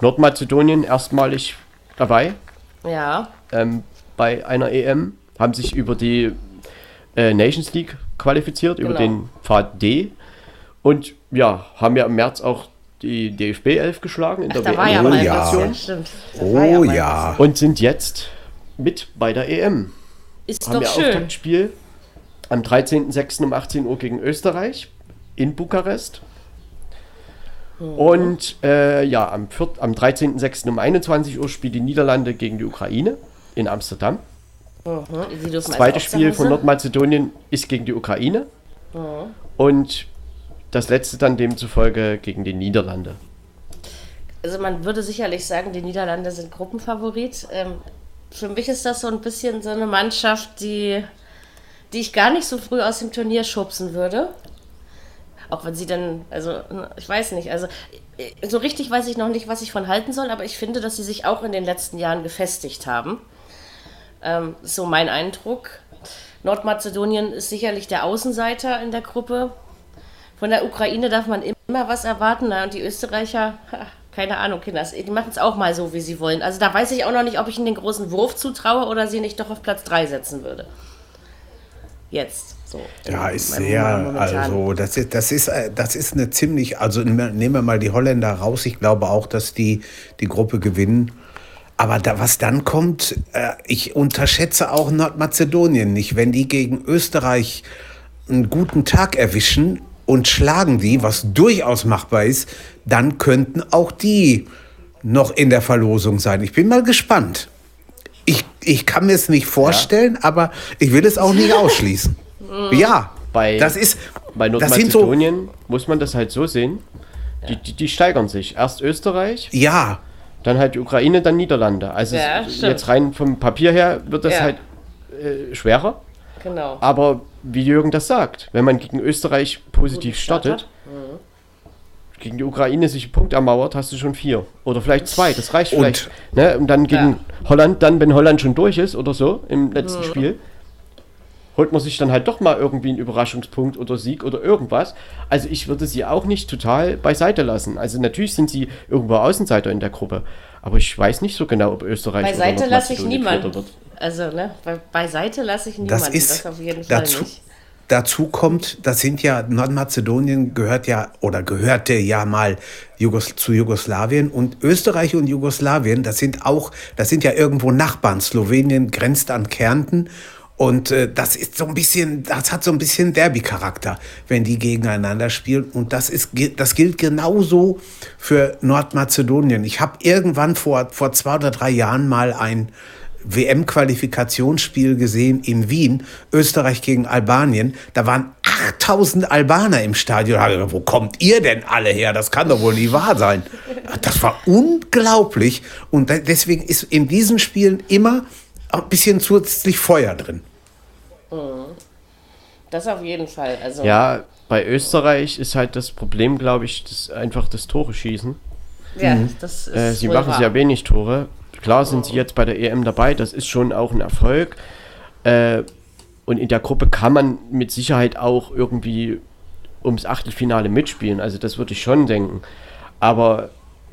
Nordmazedonien erstmalig dabei Ja, ähm, bei einer EM, haben sich über die äh, Nations League qualifiziert, über Genau. den Pfad D. Und ja, haben ja im März auch die DFB 11 geschlagen in Ach, der da war ja Oh mal ja. Ja, Oh ja. und sind jetzt mit bei der EM. Ist haben doch wir schön. Auftaktspiel am 13.06. um 18 Uhr gegen Österreich in Bukarest. Und äh, ja, am, am 13.06. um 21 Uhr spielt die Niederlande gegen die Ukraine in Amsterdam. Dürfen Das also zweite Spiel von. Nordmazedonien ist gegen die Ukraine. Mhm. Und das letzte dann demzufolge gegen die Niederlande. Also man würde sicherlich sagen, die Niederlande sind Gruppenfavorit. Ähm, für mich ist das so ein bisschen so eine Mannschaft, die, die ich gar nicht so früh aus dem Turnier schubsen würde. Auch wenn sie dann, also ich weiß nicht, also äh, so richtig weiß ich noch nicht, was ich von halten soll, aber ich finde, dass sie sich auch in den letzten Jahren gefestigt haben. Ähm, so mein Eindruck. Nordmazedonien ist sicherlich der Außenseiter in der Gruppe. Von der Ukraine darf man immer was erwarten. Na, und die Österreicher, keine Ahnung, Kinders, die machen es auch mal so, wie sie wollen. Also da weiß ich auch noch nicht, ob ich ihnen den großen Wurf zutraue oder sie nicht doch auf Platz 3 setzen würde. Jetzt. So, Ja, ist sehr, momentan. also das ist, das ist, äh, das ist eine ziemlich, also nehmen wir mal die Holländer raus. Ich glaube auch, dass die die Gruppe gewinnen. Aber da, was dann kommt, äh, ich unterschätze auch Nordmazedonien nicht. Wenn die gegen Österreich einen guten Tag erwischen und schlagen die, was durchaus machbar ist, dann könnten auch die noch in der Verlosung sein. Ich bin mal gespannt. Ich, ich kann mir es nicht vorstellen, aber ich will es auch nicht ausschließen. Ja, Bei- das ist, Bei das sind so, Nordmazedonien muss man das halt so sehen. Die, die, die steigern sich. Erst Österreich, ja, dann halt die Ukraine, dann Niederlande. Also Ja, jetzt rein vom Papier her wird das Ja. halt äh, schwerer. Genau. Aber wie Jürgen das sagt, wenn man gegen Österreich positiv startet, hat. gegen die Ukraine sich einen Punkt ermauert, hast du schon vier. Oder vielleicht zwei, das reicht Und- vielleicht. Ne? Und dann gegen Holland, dann, wenn Holland schon durch ist oder so im letzten Spiel, holt man sich dann halt doch mal irgendwie einen Überraschungspunkt oder Sieg oder irgendwas. Also ich würde sie auch nicht total beiseite lassen. Also natürlich sind sie irgendwo Außenseiter in der Gruppe. Aber ich weiß nicht so genau, ob Österreich Beiseite oder lasse ich niemanden. Wird. Also, ne, be beiseite lasse ich niemanden. das ist auf jeden Fall dazu, nicht. dazu kommt, das sind ja, Nordmazedonien gehört ja oder gehörte ja mal Jugos, zu Jugoslawien und Österreich und Jugoslawien, das sind auch, das sind ja irgendwo Nachbarn. Slowenien grenzt an Kärnten und äh, das ist so ein bisschen, das hat so ein bisschen Derby-Charakter, wenn die gegeneinander spielen. Und das ist, das gilt genauso für Nordmazedonien. Ich habe irgendwann vor, vor zwei oder drei Jahren mal ein WM-Qualifikationsspiel gesehen in Wien, Österreich gegen Albanien. Da waren 8000 Albaner im Stadion. Gedacht, Wo kommt ihr denn alle her? Das kann doch wohl nicht wahr sein. Das war unglaublich. Und deswegen ist in diesen Spielen immer ein bisschen zusätzlich Feuer drin. Das auf jeden Fall. Also, Ja, bei Österreich ist halt das Problem, glaube ich, das einfach das Tore schießen. ja das ist Äh, sie machen wahr. sehr wenig Tore. Klar sind sie jetzt bei der EM dabei, das ist schon auch ein Erfolg. Äh, und in der Gruppe kann man mit Sicherheit auch irgendwie ums Achtelfinale mitspielen. Also das würde ich schon denken. Aber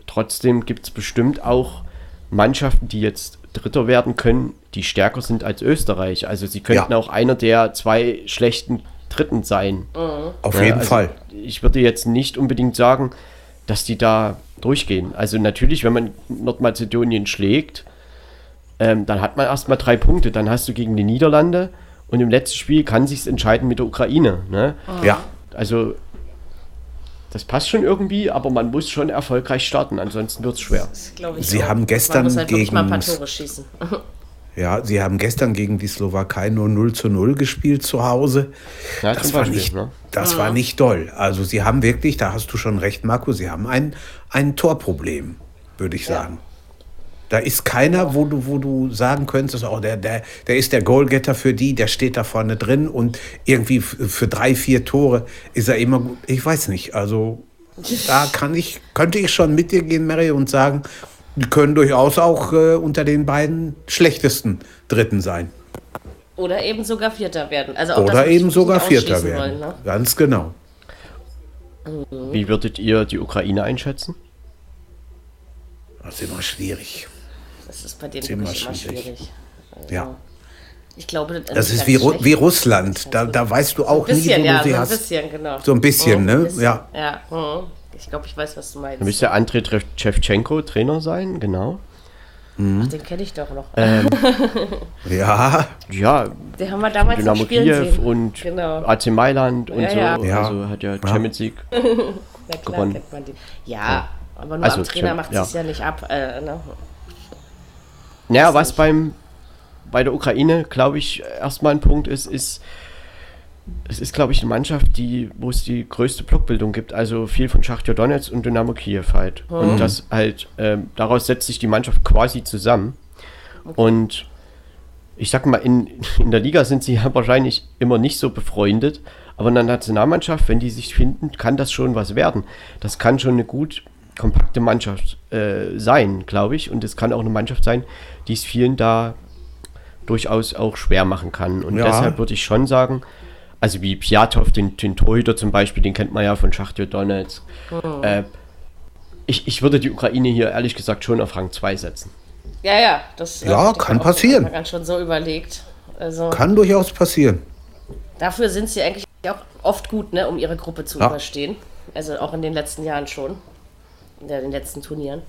trotzdem gibt es bestimmt auch Mannschaften, die jetzt Dritter werden können, die stärker sind als Österreich. Also sie könnten Ja. auch einer der zwei schlechten Dritten sein. Auf Ja, jeden also Fall. Ich würde jetzt nicht unbedingt sagen, dass die da durchgehen. Also natürlich, wenn man Nordmazedonien schlägt, ähm, dann hat man erstmal drei Punkte. Dann hast du gegen die Niederlande und im letzten Spiel kann sich entscheiden mit der Ukraine. Ne? Ja. Also das passt schon irgendwie, aber man muss schon erfolgreich starten, ansonsten wird es schwer. Das glaub ich Sie auch. haben gestern Man muss halt wirklich mal ein paar gegen- Tore schießen. Ja, sie haben gestern gegen die Slowakei nur 0 zu 0 gespielt zu Hause. Ja, Das war Beispiel, nicht, ne? das war nicht doll. Also sie haben wirklich, da hast du schon recht, Marco, sie haben ein, ein Torproblem, würde ich sagen. Da ist keiner, wo du, wo du sagen könntest, oh, der, der, der ist der Goalgetter für die, der steht da vorne drin und irgendwie für drei, vier Tore ist er immer gut. Ich weiß nicht. Also da kann ich, könnte ich schon mit dir gehen, Mary, und sagen, die können durchaus auch äh, unter den beiden schlechtesten Dritten sein. Oder eben sogar Vierter werden. Also auch das Oder eben sogar Vierter werden. Wollen, ne? Ganz genau. Wie würdet ihr die Ukraine einschätzen? Das ist immer schwierig. Das ist bei denen immer immer schwierig. schwierig. Ja. Ich glaube, Das ist wie, Ru wie Russland. Da, da weißt du auch ein bisschen, nie, wo ja, du sie so ein hast. bisschen, genau. So ein bisschen, Mhm, ne? ein bisschen. Ja. Ja, mhm. Ich glaube, ich weiß, was du meinst. Da müsste Andrei Shevchenko Trainer sein, genau. Ach, den kenne ich doch noch. Äh. Ja, Ja, den haben wir damals Dynamo Kiew sehen. und Genau. AC Mailand und Ja, so. ja. Ja. Also hat ja Champions League. Na klar gewonnen. kennt man den. Ja, aber nur Also, am Trainer macht ja. es ja nicht ab. Äh, ne? Naja, was beim bei der Ukraine, glaube ich, erstmal ein Punkt ist, ist, es ist, glaube ich, eine Mannschaft, die, wo es die größte Blockbildung gibt. Also viel von Schachtja Donetsk und Dynamo Kiew halt. Und das halt, ähm, daraus setzt sich die Mannschaft quasi zusammen. Und ich sag mal, in, in der Liga sind sie ja wahrscheinlich immer nicht so befreundet, aber in der Nationalmannschaft, wenn die sich finden, kann das schon was werden. Das kann schon eine gut kompakte Mannschaft äh, sein, glaube ich. Und es kann auch eine Mannschaft sein, die es vielen da durchaus auch schwer machen kann. Und Ja. deshalb würde ich schon sagen, Also wie Piatov, den, den Torhüter zum Beispiel, den kennt man ja von Schachtjo Donetsk. Mhm. Äh, ich, ich würde die Ukraine hier ehrlich gesagt schon auf Rang 2 setzen. Ja, ja, das äh, Ja, ich kann passieren. Ganz schon so überlegt. Also Kann durchaus passieren. dafür sind sie eigentlich auch oft gut, ne, um ihre Gruppe zu Ja. überstehen. Also auch in den letzten Jahren schon. In den letzten Turnieren.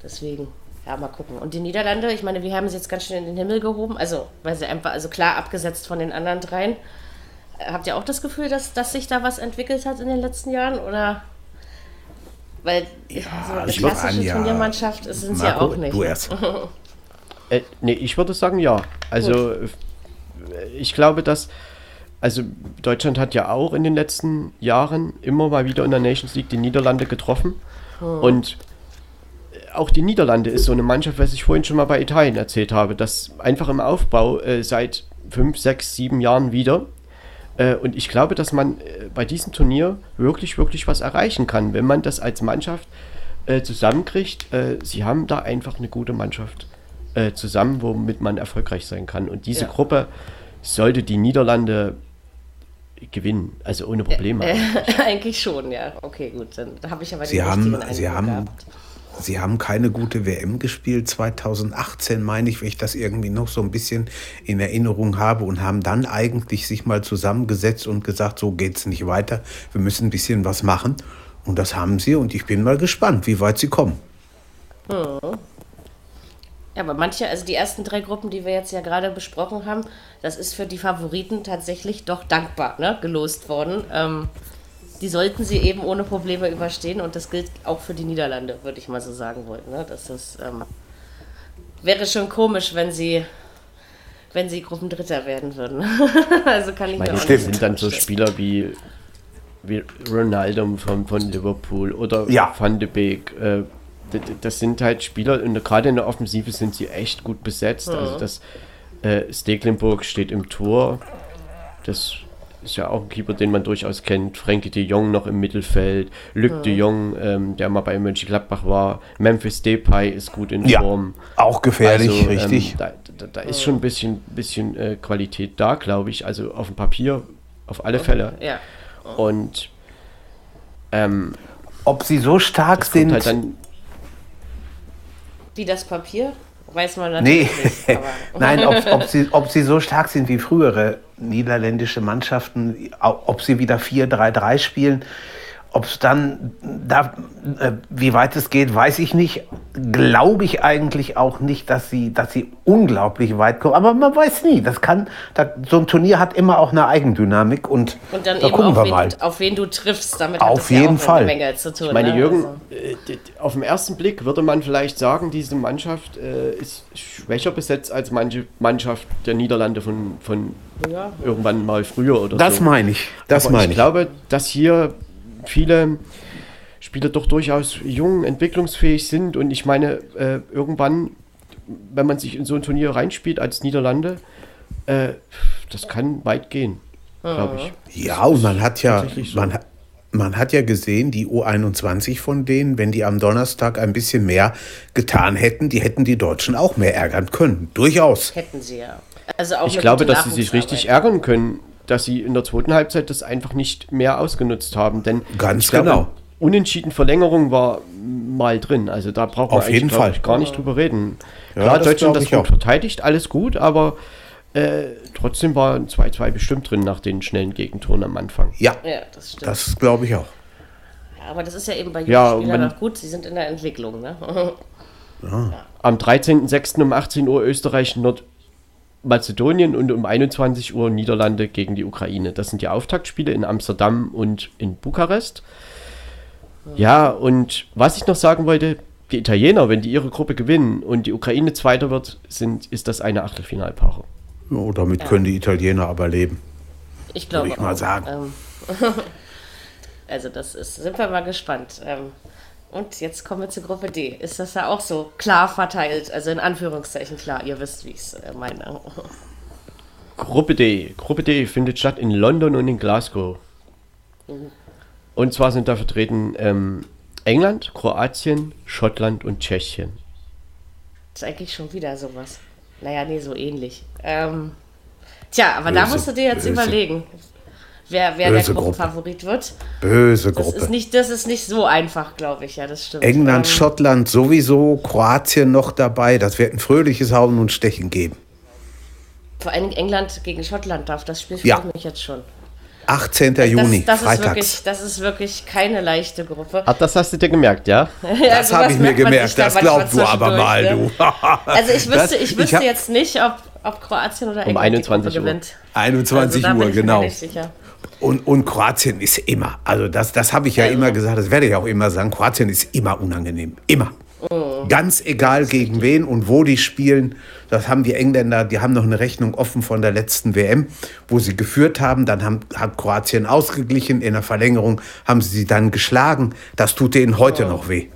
Deswegen, ja, mal gucken. Und die Niederlande, ich meine, wir haben sie jetzt ganz schön in den Himmel gehoben. Also, weil sie einfach, also klar abgesetzt von den anderen dreien. Äh, Habt ihr auch das Gefühl, dass, dass sich da was entwickelt hat in den letzten Jahren? Oder? Weil so eine klassische Turniermannschaft ist- sind sie ja auch nicht. Du erst. Äh, nee, ich würde sagen ja. Also äh, ich glaube, dass also Deutschland hat ja auch in den letzten Jahren immer mal wieder in der Nations League die Niederlande getroffen. Und auch die Niederlande ist so eine Mannschaft, was ich vorhin schon mal bei Italien erzählt habe, dass einfach im Aufbau äh, seit fünf, sechs, sieben Jahren wieder. Äh, und ich glaube, dass man äh, bei diesem Turnier wirklich, wirklich was erreichen kann, wenn man das als Mannschaft äh, zusammenkriegt. Äh, sie haben da einfach eine gute Mannschaft äh, zusammen, womit man erfolgreich sein kann. Und diese Ja. Gruppe sollte die Niederlande gewinnen, also ohne Probleme. Eigentlich schon, ja. Okay, gut. Dann habe ich aber Sie den haben, richtigen Sie haben, gehabt. Sie haben keine gute WM gespielt. 2018 meine ich, wenn ich das irgendwie noch so ein bisschen in Erinnerung habe und haben dann eigentlich sich mal zusammengesetzt und gesagt, so geht's nicht weiter. Wir müssen ein bisschen was machen. Und das haben sie und ich bin mal gespannt, wie weit sie kommen. Ja, aber manche, also die ersten drei Gruppen, die wir jetzt ja gerade besprochen haben, das ist für die Favoriten tatsächlich doch dankbar ne, gelost worden. Ähm, die sollten sie eben ohne Probleme überstehen und das gilt auch für die Niederlande, würde ich mal so sagen wollen. Ne? Das ist, ähm, wäre schon komisch, wenn sie, wenn sie Gruppendritter werden würden. also kann ich, Ich mir meine, auch das nicht sind dann so. Spieler wie, wie Ronaldo von, von Liverpool oder Ja. Van de Beek. Äh, d- d- das sind halt Spieler, und gerade in der Offensive sind sie echt gut besetzt. Also das äh, Stecklenburg steht im Tor. Das ist ja auch ein Keeper, den man durchaus kennt. Frenkie de Jong noch im Mittelfeld. Luc de Jong, ähm, der mal bei Mönchengladbach war. Memphis Depay ist gut in Ja, Form. auch gefährlich, Also, richtig. Ähm, da, da, da ist schon ein bisschen, bisschen äh, Qualität da, glaube ich. Also auf dem Papier auf alle Fälle. Ja. Und ähm, Ob sie so stark sind, halt dann, Wie das Papier, weiß man Nee, natürlich nicht. Aber nein, ob, ob, sie, ob sie so stark sind wie frühere niederländische Mannschaften, ob sie wieder 4-3-3 spielen, ob es dann, da, äh, wie weit es geht, weiß ich nicht. Glaube ich eigentlich auch nicht, dass sie, dass sie unglaublich weit kommen. Aber man weiß nie. Das kann, da, so ein Turnier hat immer auch eine Eigendynamik und, Und dann da eben gucken auf wir wen, mal. du, auf wen du triffst. Damit hat Auf das ja jeden auch Fall. eine Menge zu tun. ich meine, ne? Jürgen, Also, äh, auf den ersten Blick würde man vielleicht sagen, diese Mannschaft äh, ist schwächer besetzt als manche Mannschaft der Niederlande von, von ja. irgendwann mal früher oder Das so. meine ich. Das Aber meine ich ich. glaube, dass hier viele Spieler doch durchaus jung, entwicklungsfähig sind und ich meine, äh, irgendwann, wenn man sich in so ein Turnier reinspielt als Niederlande, äh, das kann weit gehen, glaube ich. Ja, und man hat ja, so. man, hat- man hat ja gesehen, die U21 von denen, wenn die am Donnerstag ein bisschen mehr getan hätten, die hätten die Deutschen auch mehr ärgern können. Durchaus. Hätten sie ja. Also auch Ich glaube, dass sie sich richtig ärgern können, dass sie in der zweiten Halbzeit das einfach nicht mehr ausgenutzt haben. Denn Ganz glaube, genau. Unentschieden Verlängerung war mal drin. Also da braucht man Auf jeden Fall. ich, gar nicht drüber reden. Ja, Klar, das Deutschland das gut auch. verteidigt, alles gut, aber äh, trotzdem war ein 2-2 bestimmt drin nach den schnellen Gegentoren am Anfang. Ja, Ja, das stimmt. das glaube ich auch. Ja, aber das ist ja eben bei jungen Ja, Spielern man- noch gut. Sie sind in der Entwicklung. Ne? Am 13.06. um 18 Uhr Österreich, Nordmazedonien und um 21 Uhr Niederlande gegen die Ukraine. Das sind die Auftaktspiele in Amsterdam und in Bukarest. Ja, und was ich noch sagen wollte, die Italiener, wenn die ihre Gruppe gewinnen und die Ukraine Zweiter wird, sind, ist das eine Achtelfinalpaarung. Oh, damit können die Italiener aber leben. Ich glaube ich mal auch. sagen. Ähm, also das ist, sind wir mal gespannt. Und jetzt kommen wir zur Gruppe D. Ist das da auch so klar verteilt? Also in Anführungszeichen klar, ihr wisst, wie ich es äh, meine. Gruppe D. Gruppe D findet statt in London und in Glasgow. Und zwar sind da vertreten ähm, England, Kroatien, Schottland und Tschechien. ist eigentlich schon wieder sowas. Naja, nee, so ähnlich. Ähm, tja, aber da Böse, musst du dir jetzt böse. überlegen. Wer, wer der Gruppenfavorit wird. Böse Das Gruppe. ist, nicht, das ist nicht so einfach, glaube ich, ja, das stimmt. England, Ähm, Schottland sowieso, Kroatien noch dabei. Das wird ein fröhliches Hauen und Stechen geben. Vor allem England gegen Schottland darf, das Spiel Ja. mich jetzt schon. 18. Das, Juni, das, ist freitags. wirklich, das ist wirklich keine leichte Gruppe. Ach, das hast du dir gemerkt, ja? Ja, Das habe ich mir gemerkt. da Das glaubst du aber mal, ne? du. Also ich wüsste, Das- ich wüsste hab- jetzt nicht, ob, ob Kroatien oder Um England 21 die Gruppe Uhr. gewinnt. 21 also, Uhr, bin ich mir genau. Und, und Kroatien ist immer, also das, das habe ich ja immer gesagt, das werde ich auch immer sagen, Kroatien ist immer unangenehm. Immer. Ganz egal gegen wen und wo die spielen. Das haben die Engländer, die haben noch eine Rechnung offen von der letzten WM, wo sie geführt haben. Dann haben, hat Kroatien ausgeglichen. In der Verlängerung haben sie sie dann geschlagen. Das tut denen heute noch weh.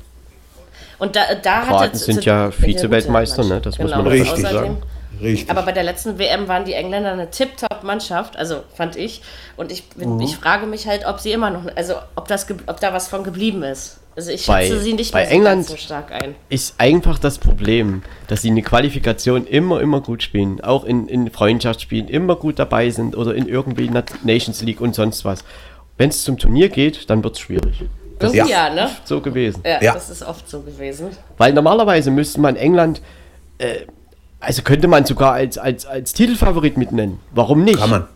Und da, da Kroaten sind ja Vize-Weltmeister, ne? Das muss Genau, man noch Richtig. sagen. Richtig. Aber bei der letzten WM waren die Engländer eine Tip-Top-Mannschaft, also fand ich. Und ich, bin, Mhm. ich frage mich halt, ob sie immer noch, also ob, das, ob da was von geblieben ist. Also ich Bei- schätze sie nicht bei mehr so England- so stark ein. Ist einfach das Problem, dass sie in der Qualifikation immer, immer gut spielen. Auch in, in Freundschaftsspielen immer gut dabei sind oder in irgendwie Nat- Nations League und sonst was. Wenn es zum Turnier geht, dann wird es schwierig. Irgendwie Ja. ja, ne? So gewesen. Ja, Ja. das ist oft so gewesen. Weil normalerweise müsste man England, äh, also könnte man sogar als, als, als Titelfavorit mitnennen. Warum nicht? Kann man.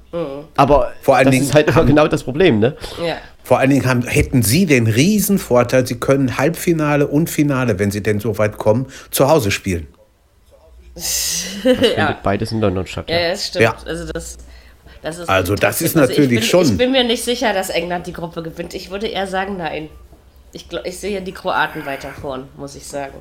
Aber Vor allen das Dingen ist halt immer haben- genau das Problem, ne? Ja. Vor allen Dingen haben, hätten sie den Riesenvorteil, sie können Halbfinale und Finale, wenn sie denn so weit kommen, zu Hause spielen. Findet beides in London statt. Ja, Ja. ja, das stimmt. Ja. Also das, das ist Also das ist Also natürlich ich bin, schon- Ich bin mir nicht sicher, dass England die Gruppe gewinnt. Ich würde eher sagen, nein. Ich, glaub, ich sehe die Kroaten weiter vorn, muss ich sagen.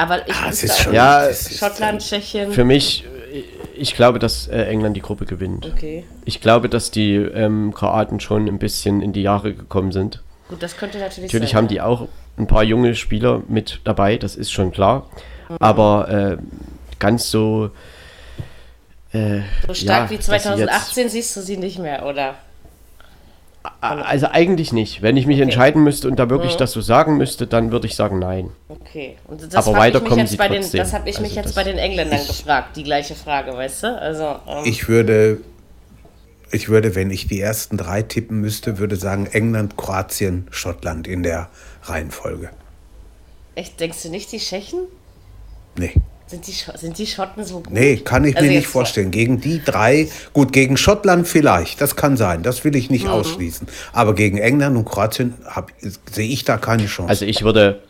Aber ich Ah, ist schon-. Ja, Schottland, Tschechien. Für mich, äh, ich glaube, dass äh, England die Gruppe gewinnt. Okay, Ich glaube, dass die ähm, Kroaten schon ein bisschen in die Jahre gekommen sind. gut, das könnte natürlich Natürlich sein. haben die auch ein paar junge Spieler mit dabei, das ist schon klar. Aber äh, ganz so. Äh, So stark ja, wie dass sie jetzt- 2018 siehst du sie nicht mehr, oder? Also eigentlich nicht. Wenn ich mich entscheiden müsste und da wirklich das so sagen müsste, dann würde ich sagen nein. Okay. Und das Aber mich weiterkommen jetzt sie bei den, trotzdem. Das habe ich mich Also jetzt das- bei den Engländern gefragt, die gleiche Frage, weißt du? Also, ähm, Ich würde, ich würde, wenn ich die ersten drei tippen müsste, würde sagen England, Kroatien, Schottland in der Reihenfolge. echt, denkst du nicht, die Tschechen? Nee. Sind die, sind die Schotten so gut? Nee, kann ich Also mir nicht jetzt- vorstellen. Gegen die drei, gut, gegen Schottland vielleicht, das kann sein, das will ich nicht Mhm. ausschließen. Aber gegen England und Kroatien sehe ich da keine Chance. Also ich würde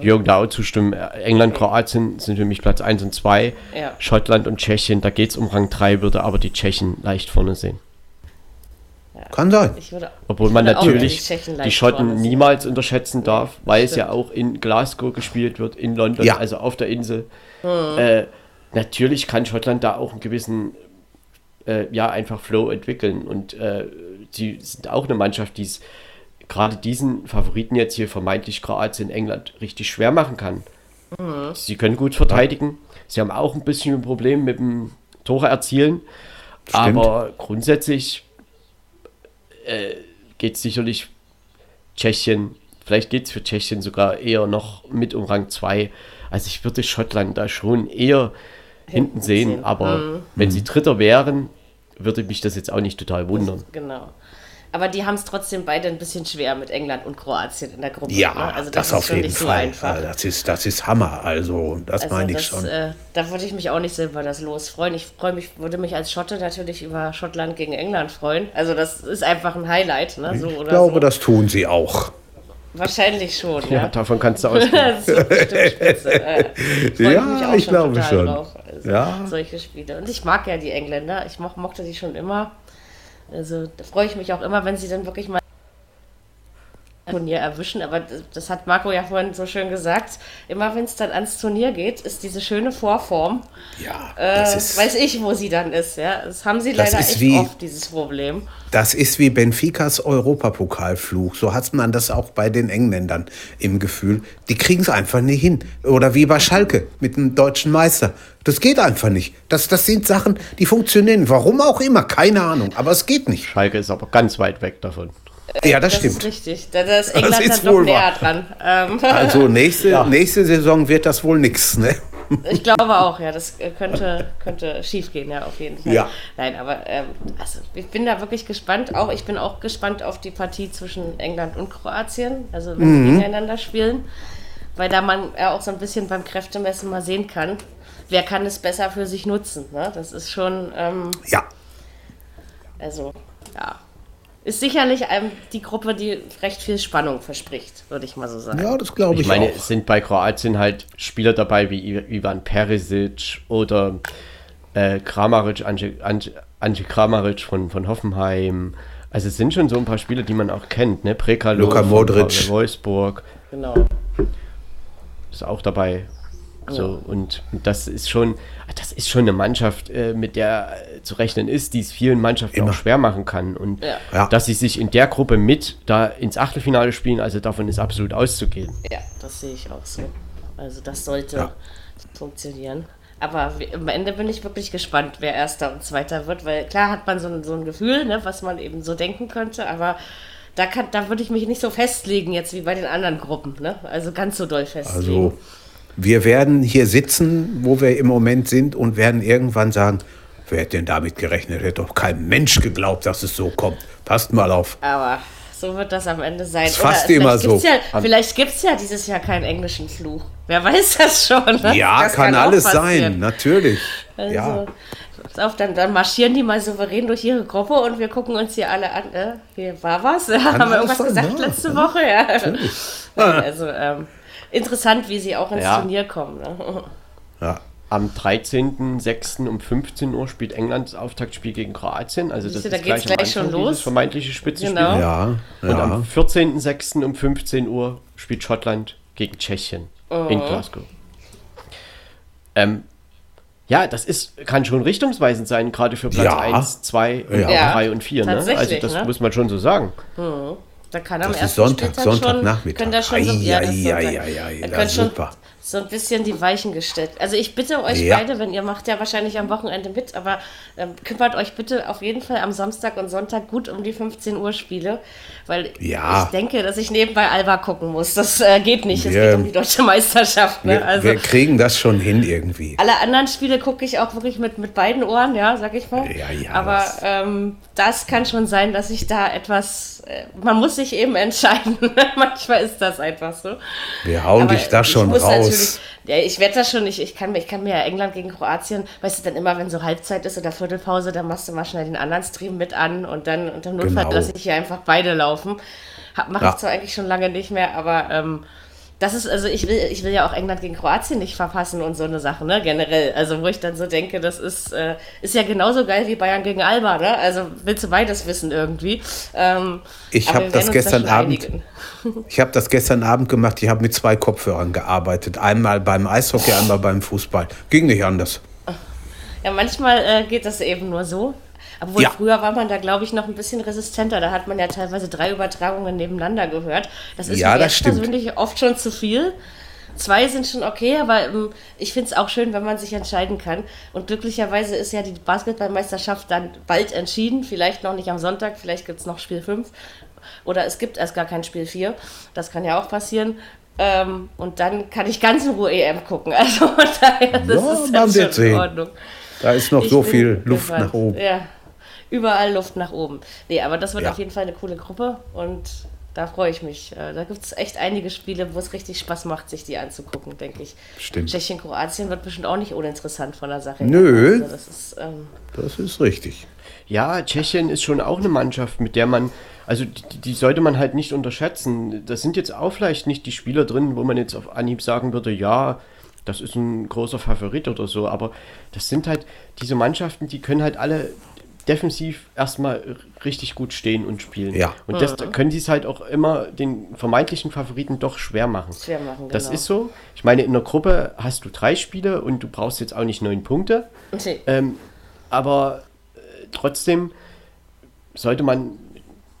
Jürgen da auch zustimmen. England, Kroatien sind für mich Platz 1 und 2. Ja. Schottland und Tschechien, da geht es um Rang 3, würde aber die Tschechen leicht vorne sehen. kann sein. Ich würde, Obwohl ich man natürlich die leicht Schotten niemals unterschätzen darf, weil es ja stimmt. auch in Glasgow gespielt wird, in London, Ja. also auf der Insel. Hm. Äh, natürlich kann Schottland da auch einen gewissen, äh, ja, einfach Flow entwickeln. Und äh, sie sind auch eine Mannschaft, die es gerade diesen Favoriten jetzt hier vermeintlich Kroatien, England richtig schwer machen kann. Hm. Sie können gut verteidigen. Sie haben auch ein bisschen ein Problem mit dem Tore erzielen. Aber grundsätzlich äh, geht es sicherlich Tschechien, vielleicht geht es für Tschechien sogar eher noch mit um Rang 2. Also ich würde Schottland da schon eher hinten, sehen, sehen. aber wenn sie Dritter wären, würde mich das jetzt auch nicht total wundern. Genau. Aber die haben es trotzdem beide ein bisschen schwer mit England und Kroatien in der Gruppe. Ja, ne? also das, ist auf jeden nicht so Fall. einfach. das, ist, das ist Hammer. Also, das Also meine ich das, schon. Äh, da würde ich mich auch nicht so über das Los freuen. Ich freue mich, würde mich als Schotte natürlich über Schottland gegen England freuen. Also das ist einfach ein Highlight, ne? So ich oder glaube, so. das tun sie auch. Wahrscheinlich schon, Ja, ja. davon kannst du ausgehen. Das ist. Äh, Ja, auch ich glaube schon. Also, Ja. Solche Spiele. Und ich mag ja die Engländer. Ich mo mochte die schon immer. Also da freue ich mich auch immer, wenn sie dann wirklich mal Turnier erwischen. Aber das, hat Marco ja vorhin so schön gesagt. Immer wenn es dann ans Turnier geht, ist diese schöne Vorform. Ja, Äh, das ist, weiß ich, wo sie dann ist. Ja, das haben sie Das leider ist echt wie- oft dieses Problem. das ist wie Benficas Europapokalfluch. So hat man das auch bei den Engländern im Gefühl. Die kriegen es einfach nicht hin. Oder wie bei Schalke mit dem deutschen Meister. Das geht einfach nicht. Das, das sind Sachen, die funktionieren. Warum auch immer, keine Ahnung. Aber es geht nicht. Schalke ist aber ganz weit weg davon. Ja, das, Das stimmt. ist richtig. Da da ist England ist dann doch wohl näher wahr. dran. Ähm, Also nächste, nächste Saison wird das wohl nix. Ne? Ich glaube auch, ja, das äh, könnte, könnte schief gehen, ja, auf jeden Fall. Ja. Nein, aber ähm, also, ich bin da wirklich gespannt. Auch ich bin auch gespannt auf die Partie zwischen England und Kroatien, also wenn Mhm. sie gegeneinander spielen, weil da man ja auch so ein bisschen beim Kräftemessen mal sehen kann, wer kann es besser für sich nutzen. Ne? Das ist schon, ähm, Ja, also ja, ist sicherlich ähm, die Gruppe, die recht viel Spannung verspricht, würde ich mal so sagen. ja das glaube ich, Ich meine, auch. es sind bei Kroatien halt Spieler dabei wie Ivan Perisic oder äh, Kramaric, Ante, Ante, Ante Kramaric von, von Hoffenheim. Also es sind schon so ein paar Spieler, die man auch kennt, ne? Prekalo Luka von Modric. Wolfsburg Genau. ist auch dabei. So, und das ist schon, das ist schon eine Mannschaft, äh, mit der äh, zu rechnen ist, die es vielen Mannschaften Immer. auch schwer machen kann. Und Ja. Dass sie sich in der Gruppe mit da ins Achtelfinale spielen, also davon ist absolut auszugehen. Ja, das sehe ich auch so. Also das sollte Ja. funktionieren. Aber am Ende bin ich wirklich gespannt, wer Erster und Zweiter wird, weil klar hat man so ein, so ein Gefühl, ne, was man eben so denken könnte, aber da, kann, da würde ich mich nicht so festlegen jetzt wie bei den anderen Gruppen. Ne? Also ganz so doll festlegen. Also, wir werden hier sitzen, wo wir im Moment sind und werden irgendwann sagen, wer hätte denn damit gerechnet? Hätte doch kein Mensch geglaubt, dass es so kommt. Passt mal auf. aber so wird das am Ende sein. Ist fast vielleicht immer gibt's so. Ja, vielleicht gibt es ja dieses Jahr keinen englischen Fluch. Wer weiß das schon. Ne? Ja, das kann, auch alles sein, natürlich. Also, ja. pass auf, dann, dann marschieren die mal souverän durch ihre Gruppe und wir gucken uns hier alle an. Äh, hier war was? Ja, haben wir irgendwas gesagt ja. letzte Woche? Ja. Nein, also ähm, interessant, wie sie auch ins Ja. Turnier kommen. Ne? ja. Am 13.06. um 15 Uhr spielt England das Auftaktspiel gegen Kroatien. Also das Siehst du, ist da gleich, gleich schon los. dieses vermeintliche Spitzenspiel. Genau. Ja, Und ja. am 14.06. um 15 Uhr spielt Schottland gegen Tschechien in Glasgow. Ähm, ja, das ist, kann schon richtungsweisend sein, gerade für Platz Ja. 1, 2, Ja. 3 und 4. Ne? Also das ne? muss man schon so sagen. Da kann am Das ist ersten Sonntag, Spieltag Sonntagnachmittag. Können da schon so, ja, das ist Ei, ei, ei, Da können ist schon so ein bisschen die Weichen gestellt. Also ich bitte euch Ja. beide, wenn ihr macht ja wahrscheinlich am Wochenende mit, aber ähm, kümmert euch bitte auf jeden Fall am Samstag und Sonntag gut um die 15 Uhr Spiele, weil Ja. ich denke, dass ich nebenbei Alba gucken muss. Das äh, geht nicht. Es geht um die deutsche Meisterschaft. Ne? Wir, Also wir kriegen das schon hin irgendwie. alle anderen Spiele gucke ich auch wirklich mit, mit beiden Ohren, ja, sag ich mal. Ja, ja, Aber ähm, das kann schon sein, dass ich da etwas. Äh, man muss sich eben entscheiden. Manchmal ist das einfach so. Wir hauen Aber dich da ich schon raus. Ja, ich werde das schon nicht. Ich kann, mir- ich kann mir ja England gegen Kroatien, weißt du, dann immer, wenn so Halbzeit ist oder Viertelpause, dann machst du mal schnell den anderen Stream mit an und dann unter Notfall Genau. lasse ich hier einfach beide laufen. Mache Ja. ich zwar eigentlich schon lange nicht mehr, aber ähm, das ist, also ich will, ich will ja auch England gegen Kroatien nicht verpassen und so eine Sache, ne, generell. Also wo ich dann so denke, das ist, äh, ist ja genauso geil wie Bayern gegen Alba, ne? Also willst du beides wissen irgendwie. Ähm, Ich aber hab wir das da gestern schon Abend-. Ich habe das gestern Abend gemacht. Ich habe mit zwei Kopfhörern gearbeitet. Einmal beim Eishockey, einmal beim Fußball. Ging nicht anders. Ja, manchmal äh, geht das eben nur so. Obwohl Ja. früher war man da, glaube ich, noch ein bisschen resistenter. Da hat man ja teilweise drei Übertragungen nebeneinander gehört. Das ist Ja, mir das jetzt stimmt. persönlich oft schon zu viel. Zwei sind schon okay, aber ähm, ich finde es auch schön, wenn man sich entscheiden kann. Und glücklicherweise ist ja die Basketballmeisterschaft dann bald entschieden. Vielleicht noch nicht am Sonntag, vielleicht gibt es noch Spiel 5. Oder es gibt erst gar kein Spiel 4. Das kann ja auch passieren. Ähm, und dann kann ich ganz in Ruhe EM gucken. Also von daher, das Ja, ist dann schon in. Ordnung. Da ist noch Ich so viel Luft gespannt. nach oben. Ja, überall Luft nach oben. Nee, aber das wird Ja. auf jeden Fall eine coole Gruppe und da freue ich mich. Äh, Da gibt es echt einige Spiele, wo es richtig Spaß macht, sich die anzugucken, denke ich. Stimmt. Tschechien, Kroatien wird bestimmt auch nicht uninteressant von der Sache. Nö. Also das ist, ähm, Das ist richtig. Ja, Tschechien ist schon auch eine Mannschaft, mit der man, also die, die sollte man halt nicht unterschätzen. Da sind jetzt auch vielleicht nicht die Spieler drin, wo man jetzt auf Anhieb sagen würde, ja, das ist ein großer Favorit oder so, aber das sind halt diese Mannschaften, die können halt alle defensiv erstmal richtig gut stehen und spielen. Ja. Und das da können sie es halt auch immer den vermeintlichen Favoriten doch schwer machen. Schwer machen, Das genau. ist so. Ich meine, in der Gruppe hast du drei Spiele und du brauchst jetzt auch nicht neun Punkte. nee. Ähm, aber äh, trotzdem sollte man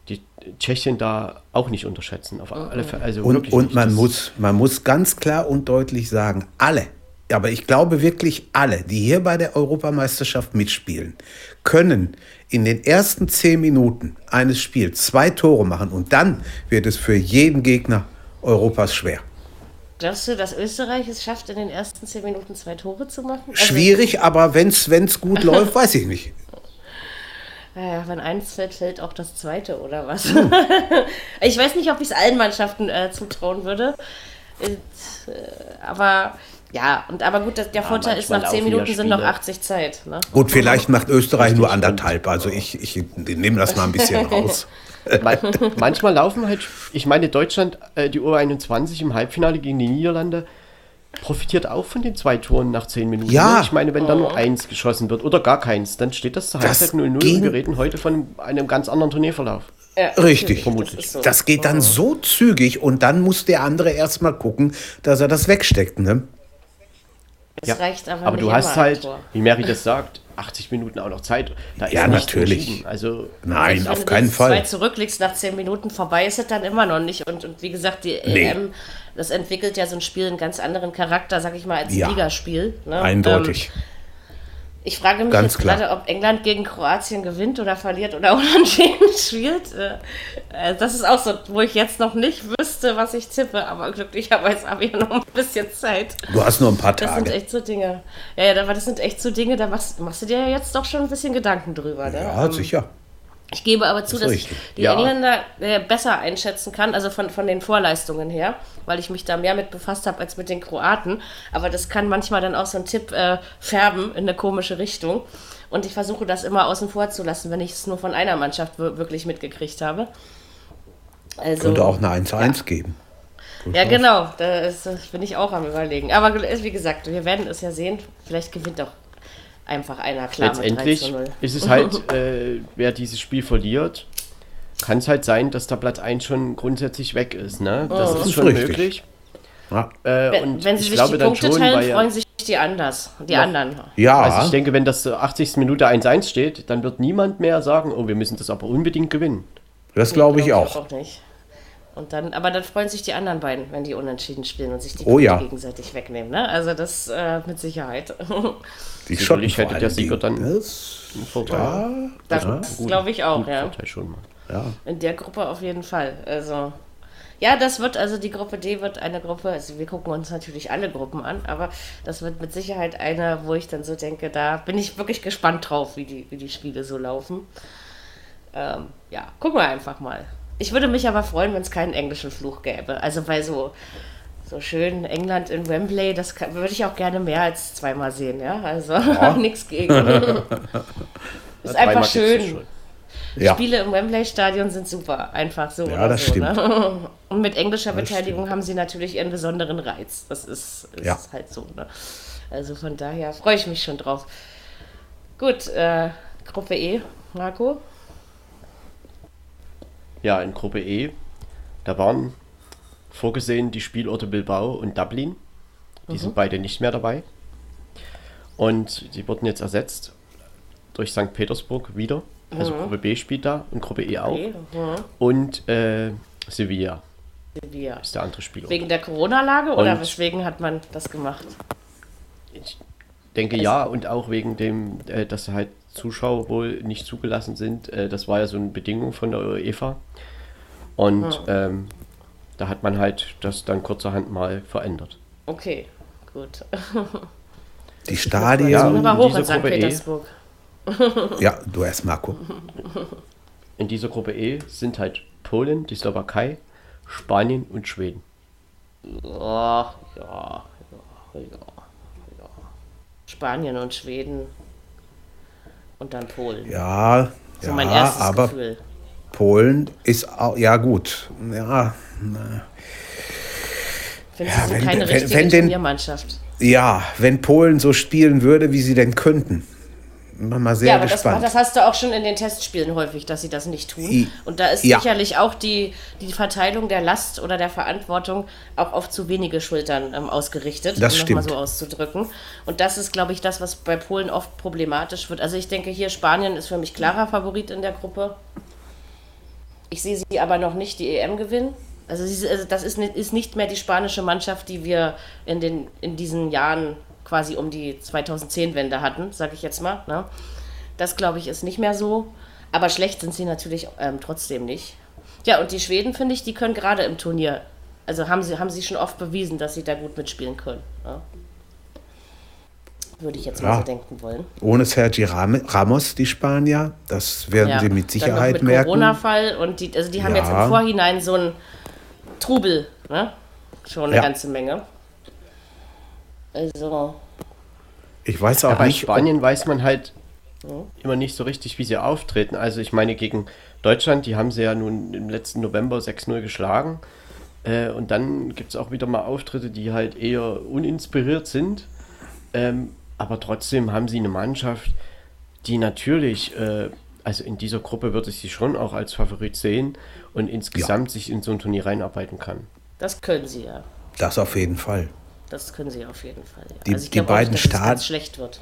die Tschechien da auch nicht unterschätzen. Auf alle Fälle. Also Und, wirklich und nicht. man, Das- muss, man muss ganz klar und deutlich sagen, alle, aber ich glaube wirklich alle, die hier bei der Europameisterschaft mitspielen, können in den ersten zehn Minuten eines Spiels zwei Tore machen und dann wird es für jeden Gegner Europas schwer. Glaubst du, dass Österreich es schafft, in den ersten zehn Minuten zwei Tore zu machen? Also, Schwierig, aber wenn es gut läuft, weiß ich nicht. Naja, wenn eins fällt, fällt auch das zweite, oder was? ich weiß nicht, ob ich es allen Mannschaften äh, zutrauen würde. Äh, aber ja, und aber gut, der Vorteil ist, nach zehn laufen ja Minuten sind noch Spiele. 80 Zeit. Ne? Gut, vielleicht macht Österreich nur anderthalb. Also ich, ich nehme das mal ein bisschen raus. Man, manchmal laufen halt, ich meine, Deutschland, äh, die U21 im Halbfinale gegen die Niederlande, profitiert auch von den zwei Toren nach zehn Minuten. Ja. ne? Ich meine, wenn da nur eins geschossen wird oder gar keins, dann steht das zur Halbzeit 0-0 ging- und wir reden heute von einem ganz anderen Turnierverlauf. Ja, Richtig. natürlich, Das, so. Das geht dann so zügig und dann muss der andere erstmal gucken, dass er das wegsteckt. Ne? Es Ja. reicht aber, Aber du hast halt, Tor. wie Mary das sagt, 80 Minuten auch noch Zeit. Da ist Ja, natürlich. Also Nein, Wenn auf du keinen das Zwei Fall. zurückliegst nach zehn Minuten vorbei ist es dann immer noch nicht. Und, und wie gesagt, die Nee. EM, das entwickelt ja so ein Spiel einen ganz anderen Charakter, sag ich mal, als ein Ja. Ligaspiel. Ne? Eindeutig. Ähm, ich frage mich Ganz jetzt klar. gerade, ob England gegen Kroatien gewinnt oder verliert oder unentschieden spielt. Äh, äh, Das ist auch so, wo ich jetzt noch nicht wüsste, was ich tippe, aber glücklicherweise habe ich ja noch ein bisschen Zeit. du hast nur ein paar Das sind Tage. echt so Dinge. Ja, ja, aber das sind echt so Dinge, da machst, machst du dir ja jetzt doch schon ein bisschen Gedanken drüber. Ne? Ja, sicher. Ich gebe aber zu, ist dass ich die Ja. Engländer äh, besser einschätzen kann, also von, von den Vorleistungen her, weil ich mich da mehr mit befasst habe als mit den Kroaten. Aber das kann manchmal dann auch so ein Tipp äh, färben in eine komische Richtung. Und ich versuche das immer außen vor zu lassen, wenn ich es nur von einer Mannschaft wir- wirklich mitgekriegt habe. Also, Könnte auch eine 1-1 geben. ja, genau, da ist, das bin ich auch am überlegen. Aber wie gesagt, wir werden es ja sehen. Vielleicht gewinnt doch einfach einer klar mit 3 letztendlich zu 0. ist es halt, äh, wer dieses Spiel verliert, kann es halt sein, dass der Platz 1 schon grundsätzlich weg ist. Ne? Das Oh. ist ist schon richtig. möglich. Ja, Äh, Wenn, und wenn sie ich sich glaube die dann Punkte schon, teilen, freuen sich die anders. Die anderen. ja Also ich denke, wenn das zur 80. Minute 1-1 steht, dann wird niemand mehr sagen, oh, wir müssen das aber unbedingt gewinnen. das glaube ich Glaub auch. nicht. Und dann, aber dann freuen sich die anderen beiden, wenn die unentschieden spielen und sich die Oh ja. gegenseitig wegnehmen. Ne? Also das äh, mit Sicherheit. Die Sicherlich vor hätte der Sieger dann- Das, Ein Vorteil. das glaube ich auch, ja. Vorteil schon mal. ja. In der Gruppe auf jeden Fall. Also ja, das wird, also die Gruppe D wird eine Gruppe, also wir gucken uns natürlich alle Gruppen an, aber das wird mit Sicherheit eine, wo ich dann so denke, da bin ich wirklich gespannt drauf, wie die, wie die Spiele so laufen. Ähm, ja, gucken wir einfach mal. Ich würde mich aber freuen, wenn es keinen englischen Fluch gäbe. Also bei so, so schön England in Wembley, das kann, würde ich auch gerne mehr als zweimal sehen, ja. Also nichts gegen. ist einfach schön. Ja. Spiele im Wembley-Stadion sind super, einfach so. Ja, oder das so, stimmt. Ne? Und mit englischer Das Beteiligung haben sie natürlich ihren besonderen Reiz. Das ist, ist Ja. halt so. Ne? Also von daher freue ich mich schon drauf. Gut, äh, Gruppe E, Marco. Ja, in Gruppe E, da waren vorgesehen die Spielorte Bilbao und Dublin. Die Mhm. sind beide nicht mehr dabei. Und die wurden jetzt ersetzt durch St. Petersburg wieder. Also Mhm. Gruppe B spielt da und Gruppe E auch. E, mhm. Und äh, Sevilla Sevilla. ist der andere Spielort. Wegen der Corona-Lage oder weswegen hat man das gemacht? Ich denke ja, und auch wegen dem, äh, dass halt Zuschauer wohl nicht zugelassen sind. Äh, das war ja so eine Bedingung von der UEFA. Und ähm, da hat man halt das dann kurzerhand mal verändert. Okay, gut. Die Stadien. Ja, Ja, Aber hoch in St. Gruppe E. Petersburg. du erst, Marco. In dieser Gruppe E sind halt Polen, die Slowakei, Spanien und Schweden. Ja, ja, ja, ja, ja. Spanien und Schweden und dann Polen. Ja, so ja mein erstes aber Gefühl. Polen ist auch, ja gut. Ja, Finde Ja, sie sind wenn- keine wenn- richtige wenn denn- Turniermannschaft. ja, wenn Polen so spielen würde, wie sie denn könnten. Mal sehr Ja, aber das, gespannt. das hast du auch schon in den Testspielen häufig, dass sie das nicht tun. Und da ist ja. sicherlich auch die, die Verteilung der Last oder der Verantwortung auch auf zu wenige Schultern ähm, ausgerichtet, Das um nochmal stimmt. so auszudrücken. Und das ist, glaube ich, das, was bei Polen oft problematisch wird. Also ich denke hier, Spanien ist für mich klarer Favorit in der Gruppe. Ich sehe sie aber noch nicht die EM gewinnen. Also, also das ist nicht mehr die spanische Mannschaft, die wir in, den, in diesen Jahren quasi um die 2010-Wende hatten, sage ich jetzt mal. Ne? Das, glaube ich, ist nicht mehr so. Aber schlecht sind sie natürlich ähm, trotzdem nicht. Ja, und die Schweden, finde ich, die können gerade im Turnier also haben sie, haben sie schon oft bewiesen, dass sie da gut mitspielen können. Ja. Würde ich jetzt mal Ja. so denken wollen. Ohne Sergi Ram- Ramos, die Spanier, das werden Ja, sie mit dann Sicherheit mit merken. Corona-Fall und die, also die haben Ja. jetzt im Vorhinein so einen Trubel, ne? Schon eine ganze Menge. Also, Ich weiß auch Ja, bei nicht, ob- Spanien weiß man halt immer nicht so richtig, wie sie auftreten. Also ich meine, gegen Deutschland, die haben sie ja nun im letzten November 6-0 geschlagen. Äh, und dann gibt es auch wieder mal Auftritte, die halt eher uninspiriert sind. Ähm, aber trotzdem haben sie eine Mannschaft, die natürlich, äh, also in dieser Gruppe würde ich sie schon auch als Favorit sehen und insgesamt sich in so ein Turnier reinarbeiten kann. das können sie ja. das auf jeden Fall. Das können sie auf jeden Fall. Ja. Die- also ich die glaube auch beiden nicht, dass es Staat- ganz schlecht wird.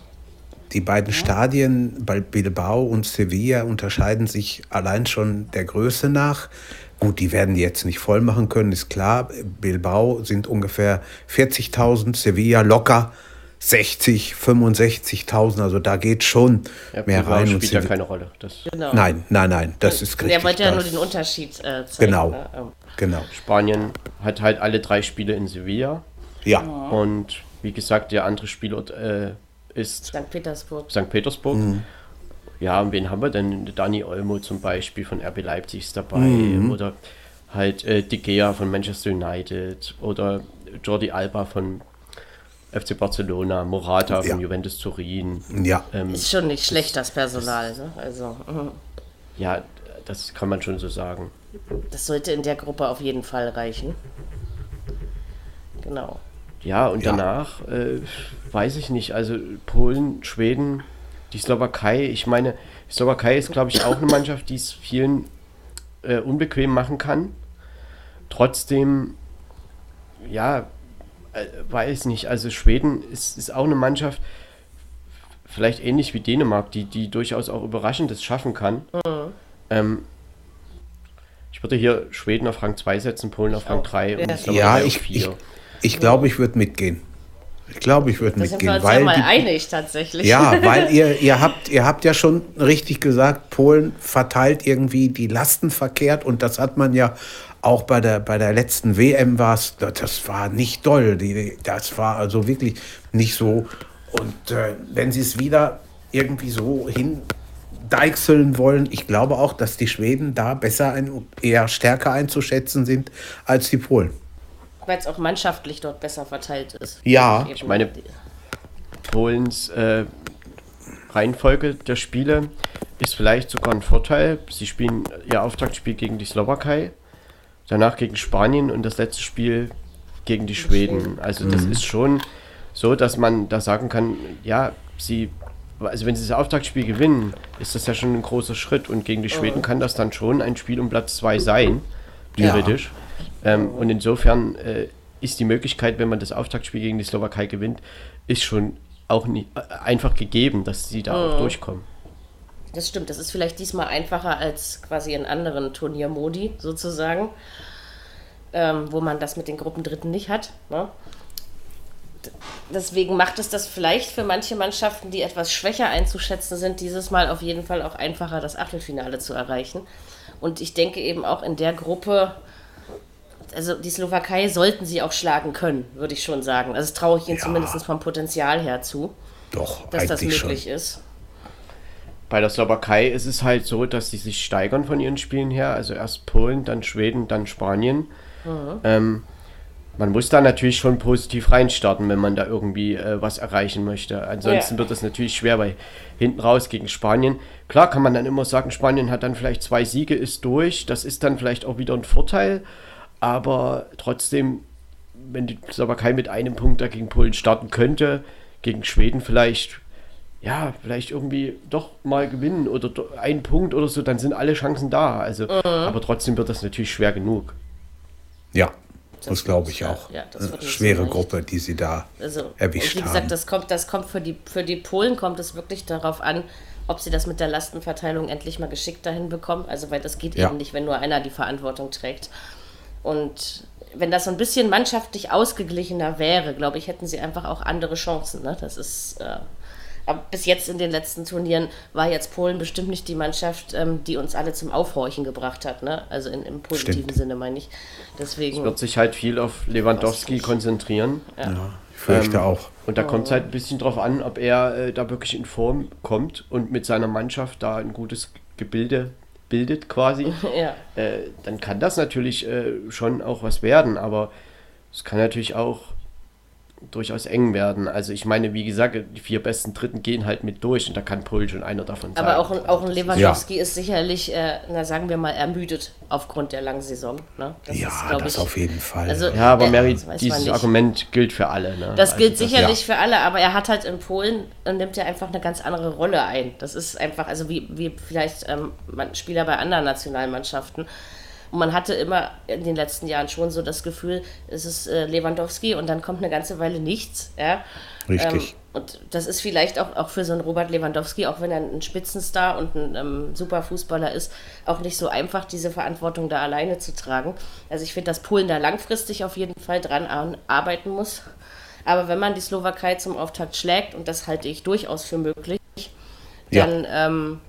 Die beiden Stadien bei Bilbao und Sevilla unterscheiden sich allein schon der Größe nach. Gut, die werden die jetzt nicht voll machen können, ist klar. Bilbao sind ungefähr 40.000, Sevilla locker 60, 65.000. Also da geht schon Ja, mehr Bilbao rein. Und spielt ja keine Rolle. Das Genau. Nein, nein, nein, das ist richtig. Er wollte ja nur den Unterschied äh, zeigen. Genau. Ne? Genau, Spanien hat halt alle drei Spiele in Sevilla. Ja. Und wie gesagt, der andere Spielort äh, ist St. Petersburg. St. Petersburg. Mhm. Ja, und wen haben wir denn? Dani Olmo zum Beispiel von RB Leipzig ist dabei. Mhm. Oder halt äh, De Gea von Manchester United. Oder Jordi Alba von FC Barcelona. Morata Ja. von Juventus Turin. Ja, Ähm, Ist schon nicht schlecht, das Personal. Ne? Also, mhm. ja, das kann man schon so sagen. das sollte in der Gruppe auf jeden Fall reichen. Genau. Ja, und Ja. danach äh, weiß ich nicht. Also Polen, Schweden, die Slowakei. Ich meine, die Slowakei ist, glaube ich, auch eine Mannschaft, die es vielen äh, unbequem machen kann. Trotzdem, ja, äh, weiß nicht. Also Schweden ist, ist auch eine Mannschaft, vielleicht ähnlich wie Dänemark, die, die durchaus auch Überraschendes schaffen kann. Ähm, ich würde hier Schweden auf Rang 2 setzen, Polen auf Rang 3 und Slowakei ja auf ich, 4. ich, ich glaube, ich würde mitgehen. Ich glaube, ich würde Da sind wir mitgehen, uns ja weil mal die, einig tatsächlich. Ja, weil ihr, ihr, habt, ihr habt ja schon richtig gesagt, Polen verteilt irgendwie die Lasten verkehrt und das hat man ja auch bei der, bei der letzten WM war es, das war nicht doll. Die, das war also wirklich nicht so. Und äh, wenn sie es wieder irgendwie so hindeichseln wollen, ich glaube auch, dass die Schweden da besser, ein, eher stärker einzuschätzen sind als die Polen. Weil es auch mannschaftlich dort besser verteilt ist. Ja, ich meine, Polens äh, Reihenfolge der Spiele ist vielleicht sogar ein Vorteil. Sie spielen ihr Auftaktspiel gegen die Slowakei, danach gegen Spanien und das letzte Spiel gegen die Schweden. Also das ist schon so, dass man da sagen kann, ja, sie, also wenn sie das Auftaktspiel gewinnen, ist das ja schon ein großer Schritt und gegen die Schweden kann das dann schon ein Spiel um Platz 2 sein, theoretisch. Ähm, und insofern äh, ist die Möglichkeit, wenn man das Auftaktspiel gegen die Slowakei gewinnt, ist schon auch nie, äh, einfach gegeben, dass sie da auch durchkommen. Das stimmt, das ist vielleicht diesmal einfacher als quasi in anderen Turniermodi sozusagen, ähm, wo man das mit den Gruppendritten nicht hat. Ne? Deswegen macht es das vielleicht für manche Mannschaften, die etwas schwächer einzuschätzen sind, dieses Mal auf jeden Fall auch einfacher, das Achtelfinale zu erreichen. Und ich denke eben auch in der Gruppe, also die Slowakei sollten sie auch schlagen können, würde ich schon sagen. Also das traue ich ihnen Ja. zumindest vom Potenzial her zu, doch, dass das möglich schon. ist. Bei der Slowakei ist es halt so, dass sie sich steigern von ihren Spielen her. Also erst Polen, dann Schweden, dann Spanien. Ähm, man muss da natürlich schon positiv reinstarten, wenn man da irgendwie äh, was erreichen möchte. Ansonsten Ja. wird es natürlich schwer, weil hinten raus gegen Spanien, klar kann man dann immer sagen, Spanien hat dann vielleicht zwei Siege, ist durch. Das ist dann vielleicht auch wieder ein Vorteil. Aber trotzdem, wenn die Slowakei mit einem Punkt da gegen Polen starten könnte, gegen Schweden vielleicht, ja, vielleicht irgendwie doch mal gewinnen oder ein Punkt oder so, dann sind alle Chancen da. Also, aber trotzdem wird das natürlich schwer genug. Ja, das, Das glaube ich auch. ja, das so schwere. Gruppe, die sie da Also, erwischt und wie haben. gesagt, das kommt, das kommt für die, für die Polen kommt es wirklich darauf an, ob sie das mit der Lastenverteilung endlich mal geschickt dahin bekommen. Also, weil das geht Ja. eben nicht, wenn nur einer die Verantwortung trägt. Und wenn das so ein bisschen mannschaftlich ausgeglichener wäre, glaube ich, hätten sie einfach auch andere Chancen. Ne? Das ist, äh, Aber bis jetzt in den letzten Turnieren war jetzt Polen bestimmt nicht die Mannschaft, ähm, die uns alle zum Aufhorchen gebracht hat. Ne? Also in, im positiven Stimmt. Sinne meine ich. Deswegen. Wird sich halt viel auf Lewandowski konzentrieren. Ja, ich fürchte Ähm, auch. Und da kommt es halt ein bisschen drauf an, ob er äh, da wirklich in Form kommt und mit seiner Mannschaft da ein gutes Gebilde bildet quasi. ja. äh, dann kann das natürlich äh, schon auch was werden, aber es kann natürlich auch durchaus eng werden. Also ich meine, wie gesagt, die vier besten Dritten gehen halt mit durch und da kann Polen schon einer davon sein. Aber auch ein, auch ein Das ist- Lewandowski ist sicherlich, äh, na sagen wir mal, ermüdet aufgrund der langen Saison. Ne? Das Ja, glaub das auf jeden Fall. Also, Ja, aber äh, Mary, das dieses. Argument gilt für alle. Ne? Das gilt also sicherlich für alle, aber er hat halt in Polen und nimmt ja einfach eine ganz andere Rolle ein. Das ist einfach, also wie, wie vielleicht ähm, Spieler bei anderen Nationalmannschaften. Und man hatte immer in den letzten Jahren schon so das Gefühl, es ist äh, Lewandowski und dann kommt eine ganze Weile nichts. Ja? Richtig. Ähm, und das ist vielleicht auch, auch für so einen Robert Lewandowski, auch wenn er ein Spitzenstar und ein ähm, super Fußballer ist, auch nicht so einfach, diese Verantwortung da alleine zu tragen. Also ich finde, dass Polen da langfristig auf jeden Fall dran ar- arbeiten muss. Aber wenn man die Slowakei zum Auftakt schlägt, und das halte ich durchaus für möglich, Ja. dann ähm,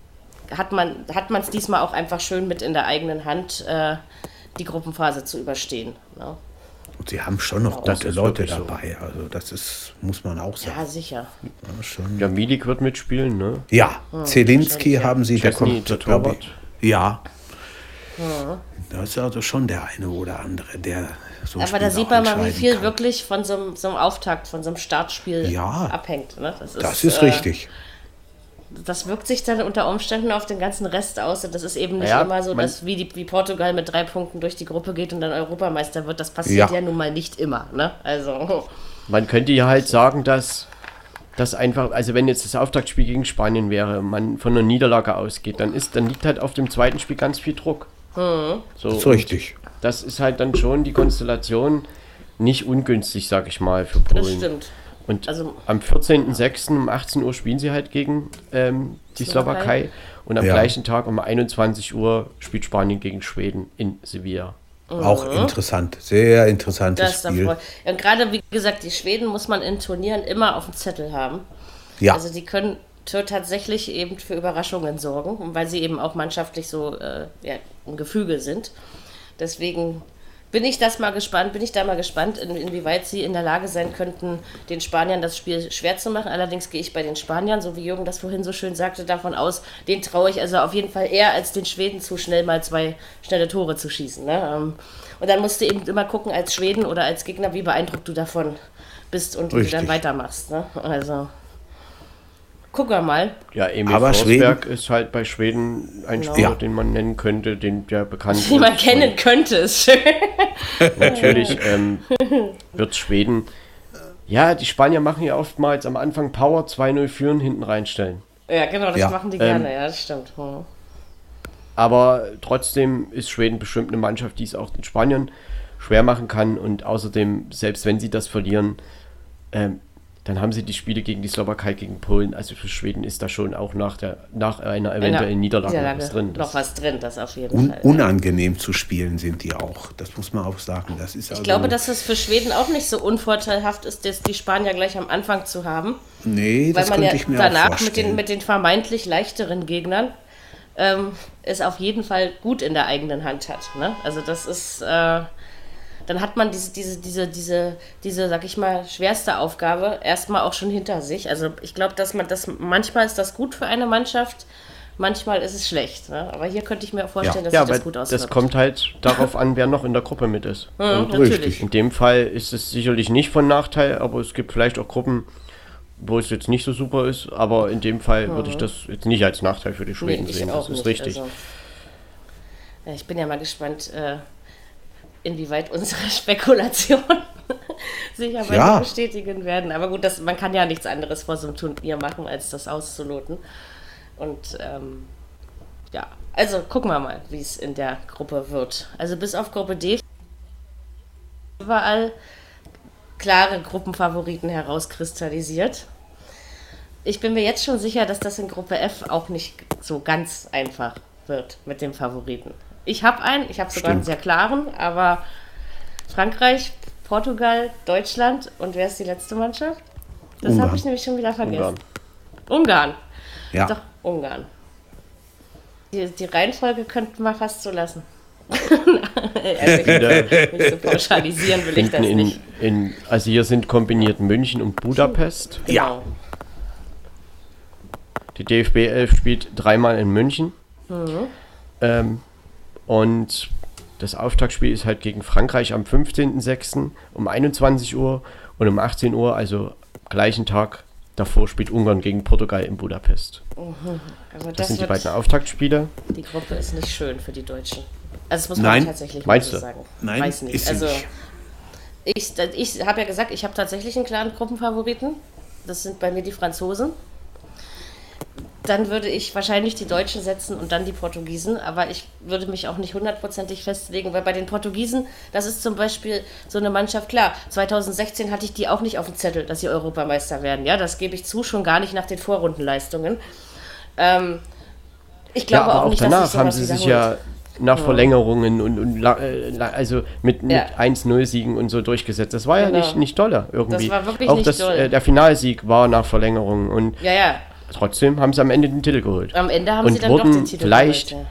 hat man hat man es diesmal auch einfach schön mit in der eigenen Hand, äh, die Gruppenphase zu überstehen. Ne? Und sie haben schon noch ist Leute wirklich so. dabei. Also das ist, muss man auch sagen. Ja, sicher. Ja, schon. Ja, Milik wird mitspielen, ne? Ja, Zelinski wahrscheinlich, ja. haben sie, der kommt, der Torwart. ich. Ja. Das ist also schon der eine oder andere, der so ein Aber da sieht man mal, wie viel kann. wirklich von so, einem- so einem Auftakt, von so einem Startspiel Ja. abhängt. Ne? Das ist, Das ist äh, richtig. Das wirkt sich dann unter Umständen auf den ganzen Rest aus. Und das ist eben nicht Ja, immer so, dass wie, die, wie Portugal mit drei Punkten durch die Gruppe geht und dann Europameister wird. Das passiert ja, Ja. nun mal nicht immer. Ne? Also, Man könnte ja halt sagen, dass das einfach, also wenn jetzt das Auftaktspiel gegen Spanien wäre, man von einer Niederlage ausgeht, dann ist, dann liegt halt auf dem zweiten Spiel ganz viel Druck. So, Das ist richtig. Das ist halt dann schon die Konstellation nicht ungünstig, sag ich mal, für das Polen. stimmt. Und Also- am 14.06. um 18 Uhr spielen sie halt gegen ähm, die Slowakei. Slowakei. Und am Ja. gleichen Tag um 21 Uhr spielt Spanien gegen Schweden in Sevilla. Auch interessant. Sehr interessantes Das Spiel. davor. Und gerade, wie gesagt, die Schweden muss man in Turnieren immer auf dem Zettel haben. Ja, Also die können tatsächlich eben für Überraschungen sorgen, weil sie eben auch mannschaftlich so äh, ja, ein Gefüge sind. Deswegen bin ich das mal gespannt, bin ich da mal gespannt, in, inwieweit sie in der Lage sein könnten, den Spaniern das Spiel schwer zu machen. Allerdings gehe ich bei den Spaniern, so wie Jürgen das vorhin so schön sagte, davon aus, den traue ich also auf jeden Fall eher als den Schweden zu schnell mal zwei schnelle Tore zu schießen. Ne? Ähm, Und dann musst du eben immer gucken als Schweden oder als Gegner, wie beeindruckt du davon bist und wie du dann weitermachst. Ne? Also wir mal. Ja, Emil Aber Forsberg ist halt bei Schweden ein Genau. Spieler, Ja. den man nennen könnte, den der bekannt Die man kennen könnte, ist schön. Natürlich ähm, wird Schweden. Ja, die Spanier machen ja oftmals am Anfang Power 2-0 führen, hinten reinstellen. Ja, genau, das Ja. machen die Ähm, gerne, ja, das stimmt. Hm. Aber trotzdem ist Schweden bestimmt eine Mannschaft, die es auch den Spaniern schwer machen kann. Und außerdem, selbst wenn sie das verlieren, ähm, dann haben sie die Spiele gegen die Slowakei, gegen Polen. Also für Schweden ist da schon auch nach, der, nach einer eventuellen Niederlage noch was drin. Noch was drin, das auf jeden Un Fall. unangenehm zu spielen sind die auch. Das muss man auch sagen. Das ist Ich also, glaube, dass es für Schweden auch nicht so unvorteilhaft ist, das die Spanier gleich am Anfang zu haben. Nee, Weil das man ja könnte ich mir auch danach mit vorstellen. den, mit den vermeintlich leichteren Gegnern ähm, es auf jeden Fall gut in der eigenen Hand hat. Ne? Also das ist, äh, dann hat man diese, diese, diese, diese, diese, sag ich mal, schwerste Aufgabe erstmal auch schon hinter sich. Also ich glaube, dass man das, manchmal ist das gut für eine Mannschaft, manchmal ist es schlecht. Ne? Aber hier könnte ich mir vorstellen, dass ja, das aber gut auswirkt. das kommt halt darauf an, wer noch in der Gruppe mit ist. Mhm, Und natürlich. Richtig. in dem Fall ist es sicherlich nicht von Nachteil, aber es gibt vielleicht auch Gruppen, wo es jetzt nicht so super ist. Aber in dem Fall würde ich das jetzt nicht als Nachteil für die Schweden Mhm. Nee, sehen. Das ist nicht, richtig. Also, ja, ich bin ja mal gespannt, äh, inwieweit unsere Spekulationen sich aber Ja. bestätigen werden. Aber gut, das, man kann ja nichts anderes vor so einem Turnier machen, als das auszuloten. Und ähm, ja, also gucken wir mal, wie es in der Gruppe wird. Also bis auf Gruppe D überall klare Gruppenfavoriten herauskristallisiert. Ich bin mir jetzt schon sicher, dass das in Gruppe F auch nicht so ganz einfach wird mit dem Favoriten. Ich habe einen, ich habe sogar einen Stimmt. sehr klaren, aber Frankreich, Portugal, Deutschland und wer ist die letzte Mannschaft? Das habe ich nämlich schon wieder vergessen. Ungarn. Ungarn. Ja. Doch, Ungarn. Die, die Reihenfolge könnten wir fast so lassen. also, nicht so pauschalisieren will ich das Hinten in, nicht. in, also hier sind kombiniert München und Budapest. Genau. Die DFB 11 spielt dreimal in München. Ähm, und das Auftaktspiel ist halt gegen Frankreich am 15.06. um 21 Uhr und um 18 Uhr, also gleichen Tag davor, spielt Ungarn gegen Portugal in Budapest. Also Das, das sind die beiden Auftaktspiele. die Gruppe ist nicht schön für die Deutschen. Also das muss man Nein. tatsächlich Meinst mal so sagen. Nein, Weiß nicht. ist sie also nicht. ich, ich habe ja gesagt, ich habe tatsächlich einen klaren Gruppenfavoriten. Das sind bei mir die Franzosen. Dann würde ich wahrscheinlich die Deutschen setzen und dann die Portugiesen, aber ich würde mich auch nicht hundertprozentig festlegen, weil bei den Portugiesen, das ist zum Beispiel so eine Mannschaft, klar, 2016 hatte ich die auch nicht auf dem Zettel, dass sie Europameister werden, ja, das gebe ich zu, schon gar nicht nach den Vorrundenleistungen. Ähm, ich Ja, glaube aber auch auch nicht, dass danach sich haben sie sich ja nach Verlängerungen und, und äh, also mit, mit Ja. 1-0-Siegen und so durchgesetzt. Das war ja Genau. nicht, nicht dolle irgendwie. Das war wirklich auch nicht das, doll. Äh, der Finalsieg war nach Verlängerung und Ja, ja, trotzdem haben sie am Ende den Titel geholt. am Ende haben Und sie dann doch den Titel vielleicht geholt,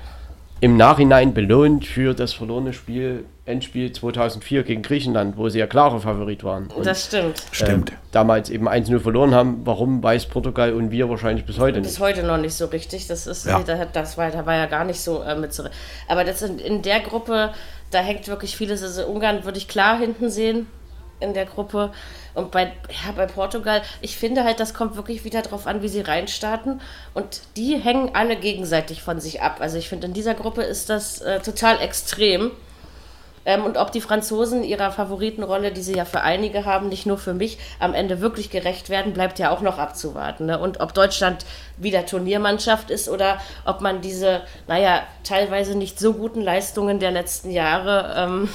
Im Nachhinein belohnt für das verlorene Spiel, Endspiel 2004 gegen Griechenland, wo sie ja klare Favorit waren. Und, Das stimmt. Stimmt. äh, damals eben 1-0 verloren haben. Warum weiß Portugal und wir wahrscheinlich bis heute Bis nicht. heute noch nicht so richtig. Das ist, Ja. da, das war, da war ja gar nicht so äh, mit so. Aber das in, in der Gruppe, da hängt wirklich vieles. Also Ungarn würde ich klar hinten sehen in der Gruppe. Und bei, ja, bei Portugal, ich finde halt, das kommt wirklich wieder drauf an, wie sie reinstarten. Und die hängen alle gegenseitig von sich ab. Also ich finde, in dieser Gruppe ist das äh, total extrem. Ähm, und ob die Franzosen ihrer Favoritenrolle, die sie ja für einige haben, nicht nur für mich, am Ende wirklich gerecht werden, bleibt ja auch noch abzuwarten. Ne? Und ob Deutschland wieder Turniermannschaft ist oder ob man diese, naja, teilweise nicht so guten Leistungen der letzten Jahre, ähm,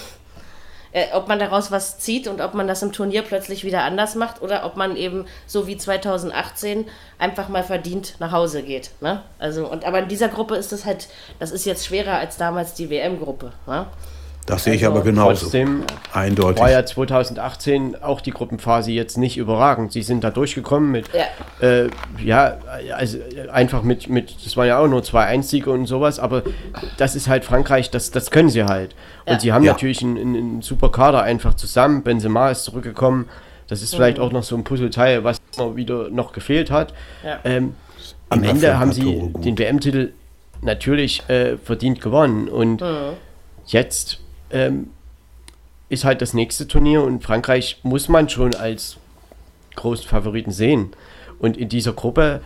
äh, ob man daraus was zieht und ob man das im Turnier plötzlich wieder anders macht oder ob man eben so wie 2018 einfach mal verdient nach Hause geht. Ne? Also, und, aber in dieser Gruppe ist es halt, das ist jetzt schwerer als damals die WM-Gruppe. Ne? Das sehe ich Also aber genauso. Trotzdem Eindeutig. war ja 2018 auch die Gruppenphase jetzt nicht überragend. Sie sind da durchgekommen mit, Ja. äh, ja, also einfach mit, mit, das waren ja auch nur zwei Einzige und sowas, aber das ist halt Frankreich, das, das können sie halt. Und Ja. sie haben Ja. natürlich einen, einen, einen super Kader einfach zusammen. Benzema ist zurückgekommen. Das ist vielleicht auch noch so ein Puzzleteil, was immer wieder noch gefehlt hat. Ja. Ähm, am Ende haben sie den WM-Titel natürlich äh, verdient gewonnen. Und Mhm. jetzt ähm, ist halt das nächste Turnier und Frankreich muss man schon als großen Favoriten sehen. Und in dieser Gruppe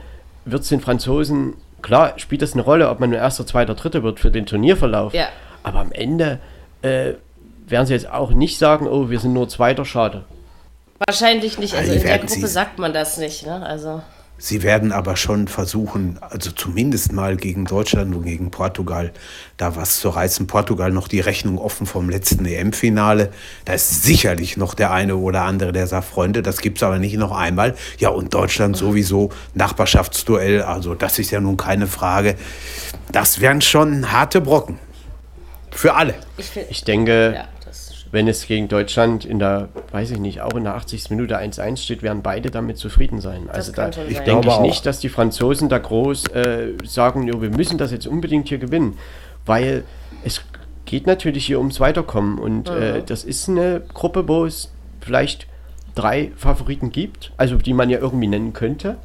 wird es den Franzosen, klar spielt das eine Rolle, ob man nur erster, zweiter, dritter wird für den Turnierverlauf. Ja. Aber am Ende äh, werden sie jetzt auch nicht sagen, oh, wir sind nur zweiter, schade. Wahrscheinlich nicht. Also in der Gruppe sie- sagt man das nicht. Ne? Also Sie werden aber schon versuchen, also zumindest mal gegen Deutschland und gegen Portugal, da was zu reißen. Portugal noch die Rechnung offen vom letzten EM-Finale. Da ist sicherlich noch der eine oder andere, der sagt, Freunde, das gibt es aber nicht noch einmal. Ja, und Deutschland sowieso, Nachbarschaftsduell, also das ist ja nun keine Frage. Das wären schon harte Brocken. Für alle. ich. Ich denke, Ja. Wenn es gegen Deutschland in der, weiß ich nicht, auch in der 80. Minute 1-1 steht, werden beide damit zufrieden sein. Also da schon sein. denke ich glaube nicht, dass die Franzosen da groß äh, sagen, jo, wir müssen das jetzt unbedingt hier gewinnen, weil es geht natürlich hier ums Weiterkommen und äh, das ist eine Gruppe, wo es vielleicht drei Favoriten gibt, also die man ja irgendwie nennen könnte.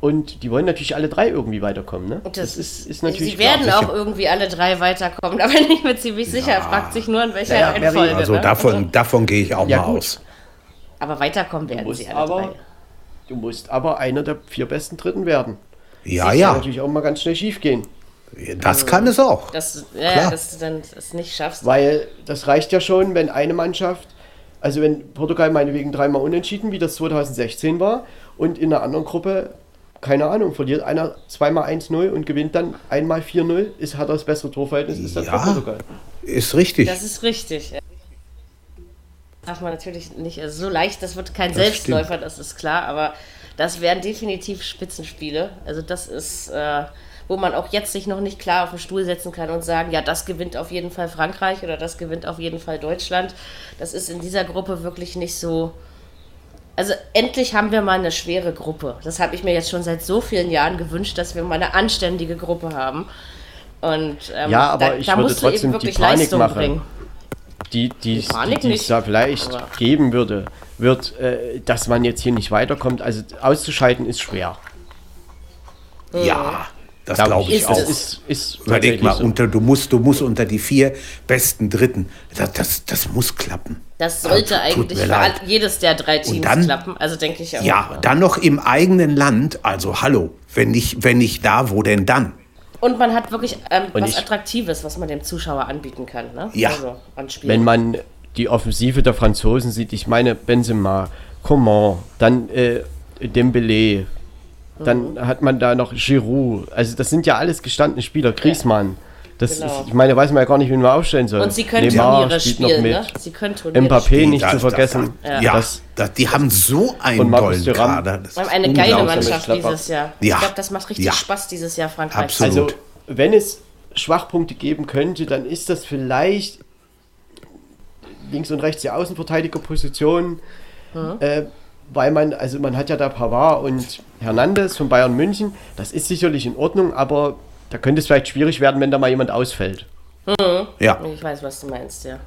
Und die wollen natürlich alle drei irgendwie weiterkommen. Ne? Und Das, ist, ist natürlich Sie werden klar. auch irgendwie alle drei weiterkommen. Da bin ich mir ziemlich sicher. Fragt sich nur, in welcher Ja, ja, Reihenfolge. Also ne? davon, davon gehe ich auch Ja, mal gut. aus. Aber weiterkommen werden musst, sie alle aber, drei. du musst aber einer der vier besten Dritten werden. Ja, Kann ja, natürlich auch mal ganz schnell schief gehen. das kann es auch. Dass, ja, Klar. dass du dann das nicht schaffst. Weil das reicht ja schon, wenn eine Mannschaft, also wenn Portugal meinetwegen dreimal unentschieden, wie das 2016 war, und in einer anderen Gruppe, keine Ahnung, verliert einer zweimal 1-0 und gewinnt dann einmal 4-0, ist, hat er das bessere Torverhältnis, ist das Ja. für Portugal. Ist richtig. Das ist richtig. Darf man natürlich nicht, also so leicht, das wird kein Das Selbstläufer, das ist klar, aber das wären definitiv Spitzenspiele. Also das ist, äh, wo man auch jetzt sich noch nicht klar auf den Stuhl setzen kann und sagen, ja, das gewinnt auf jeden Fall Frankreich oder das gewinnt auf jeden Fall Deutschland. Das ist in dieser Gruppe wirklich nicht so, also endlich haben wir mal eine schwere Gruppe. Das habe ich mir jetzt schon seit so vielen Jahren gewünscht, dass wir mal eine anständige Gruppe haben. Und ähm, Ja, aber da, ich da würde trotzdem die wirklich Panik Leistung machen. bringen. die, die, die, es da vielleicht Aber- geben würde, wird, äh, dass man jetzt hier nicht weiterkommt. Also auszuscheiden ist schwer. Ja, das Glaub glaube ich Ist auch. Ist, ist Überleg mal, so. unter, du, musst, du musst unter die vier besten Dritten. Das, das, das muss klappen. Das sollte tut eigentlich für leid. jedes der drei Teams dann- klappen. Also denke ich auch. Ja, dann noch im eigenen Land. Also hallo, wenn nicht, wenn nicht da, wo denn dann? Und man hat wirklich ähm, was ich- Attraktives, was man dem Zuschauer anbieten kann. Ne? Ja. Also an Spielen. Wenn man die Offensive der Franzosen sieht, ich meine Benzema, Coman, dann äh, Dembélé, dann Mhm. hat man da noch Giroud. Also das sind ja alles gestandene Spieler. Griezmann. Das Genau. ist, ich meine, weiß man ja gar nicht, wen man aufstellen soll. Und sie können Neymar Turniere spielt spielen, noch mit. ne? Sie können Turniere Mbappé spielen. nicht Das- zu vergessen. das- Ja, Das, das, die haben so einen tollen. Kader. Das Wir haben ist eine geile. Mannschaft dieses Jahr. Ja. Ich glaube, das macht richtig Ja. Spaß dieses Jahr, Frankreich. Absolut. Also, wenn es Schwachpunkte geben könnte, dann ist das vielleicht links und rechts die Außenverteidigerposition, äh, weil man, also man hat ja da Pavard und Hernandez von Bayern München, das ist sicherlich in Ordnung, aber da könnte es vielleicht schwierig werden, wenn da mal jemand ausfällt. Ja, Ich weiß, was du meinst, ja.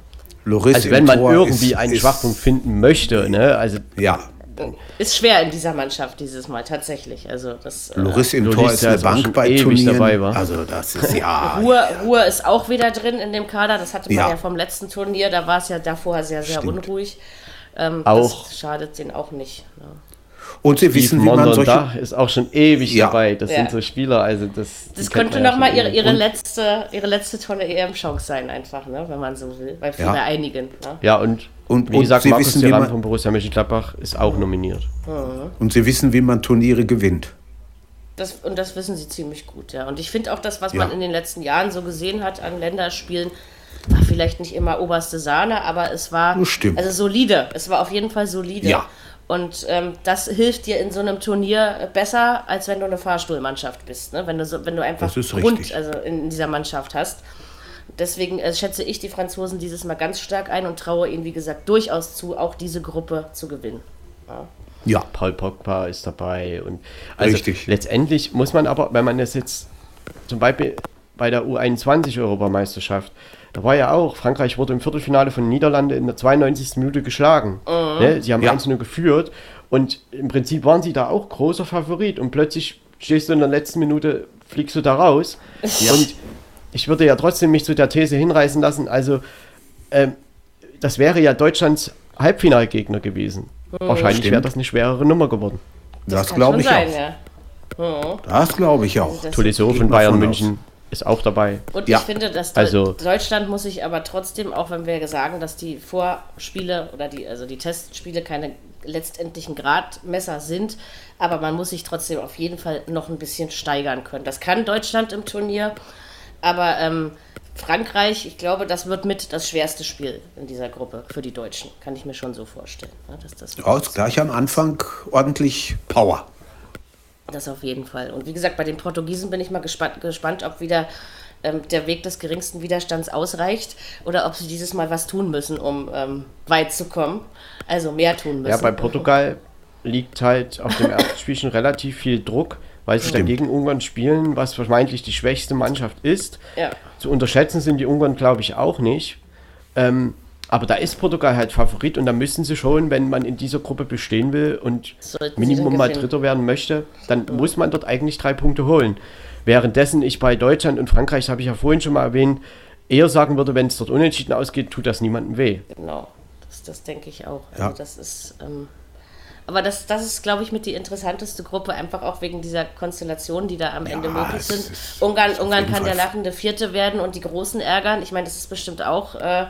Loris Also im wenn man Tor irgendwie ist, einen ist, Schwachpunkt finden möchte, ne, also Ja, Ist schwer in dieser Mannschaft dieses Mal, tatsächlich. Also das äh, Loris im Loris, Tor ist der eine Bank bei Turnieren. dabei war. Also das ist ja. Ruhr, Ruhr ist auch wieder drin in dem Kader. Das hatte man ja, Ja. vom letzten Turnier. Da war es ja davor sehr, sehr Stimmt. unruhig. Ähm, Auch- Das schadet denen auch nicht. Ne? Und sie wissen, wie man solche. da ist auch schon ewig Ja. dabei. Das Ja. sind so Spieler, also das. Das könnte ja nochmal ihre, ihre, letzte, ihre letzte tolle EM-Chance sein, einfach, ne? wenn man so will. Bei, Ja. bei einigen. Ne? Ja, und, Und- wie und gesagt, Sie Markus wissen, wie Thuram man- von Borussia Mönchengladbach ist auch nominiert. Und sie wissen, wie man Turniere gewinnt. Das, und das wissen sie ziemlich gut, ja. Und ich finde auch das, was Ja. man in den letzten Jahren so gesehen hat an Länderspielen, war vielleicht nicht immer oberste Sahne, aber es war stimmt. also solide. Es war auf jeden Fall solide. Ja. Und ähm, das hilft dir in so einem Turnier besser, als wenn du eine Fahrstuhlmannschaft bist. Ne? Wenn, du so, wenn du einfach Grund richtig. also in dieser Mannschaft hast. Deswegen äh, schätze ich die Franzosen dieses Mal ganz stark ein und traue ihnen, wie gesagt, durchaus zu, auch diese Gruppe zu gewinnen. Ja, Paul Pogba ist dabei. Und also Richtig. letztendlich muss man aber, wenn man das jetzt zum Beispiel bei der U21-Europameisterschaft, da war ja auch, Frankreich wurde im Viertelfinale von Niederlande in der 92. Minute geschlagen. Ne? Sie haben Ja. 1-0 geführt und im Prinzip waren sie da auch großer Favorit und plötzlich stehst du in der letzten Minute, fliegst du da raus. Und ich würde ja trotzdem mich zu der These hinreißen lassen, also ähm, das wäre ja Deutschlands Halbfinalgegner gewesen. Wahrscheinlich wäre das eine schwerere Nummer geworden. das Kann glaube ich sein, auch. ja. Das glaube ich auch. Das- Tolisso von Bayern München ist auch dabei. Und Ja. ich finde, dass Also- Deu- Deutschland muss sich aber trotzdem, auch wenn wir sagen, dass die Vorspiele oder die, also die Testspiele keine letztendlichen Gradmesser sind, aber man muss sich trotzdem auf jeden Fall noch ein bisschen steigern können. Das kann Deutschland im Turnier, aber ähm, Frankreich, ich glaube, das wird mit das schwerste Spiel in dieser Gruppe für die Deutschen. Kann ich mir schon so vorstellen. ne, Dass das Ja, ist gleich am Anfang ordentlich Power. Das auf jeden Fall. Und wie gesagt, bei den Portugiesen bin ich mal gespannt, gespannt ob wieder ähm, der Weg des geringsten Widerstands ausreicht oder ob sie dieses Mal was tun müssen, um ähm, weit zu kommen. Also mehr tun müssen. Ja, bei Portugal liegt halt auf dem ersten Spiel schon relativ viel Druck, weil sie Stimmt. dagegen Ungarn spielen, was vermeintlich die schwächste Mannschaft ist. Ja. Zu unterschätzen sind die Ungarn, glaube ich, auch nicht. Ähm, aber da ist Portugal halt Favorit und da müssen sie schon, wenn man in dieser Gruppe bestehen will und Sollten Minimum mal. Dritter werden möchte, dann muss man dort eigentlich drei Punkte holen. Währenddessen ich bei Deutschland und Frankreich, das habe ich ja vorhin schon mal erwähnt, eher sagen würde, wenn es dort unentschieden ausgeht, tut das niemandem weh. Genau, das, das denke ich auch. Also Ja. das ist, ähm, aber das, das ist, glaube ich, mit die interessanteste Gruppe, einfach auch wegen dieser Konstellation, die da am Ende möglich sind. Ungarn, Ungarn kann Fall der lachende Vierte werden und die Großen ärgern. Ich meine, das ist bestimmt auch äh,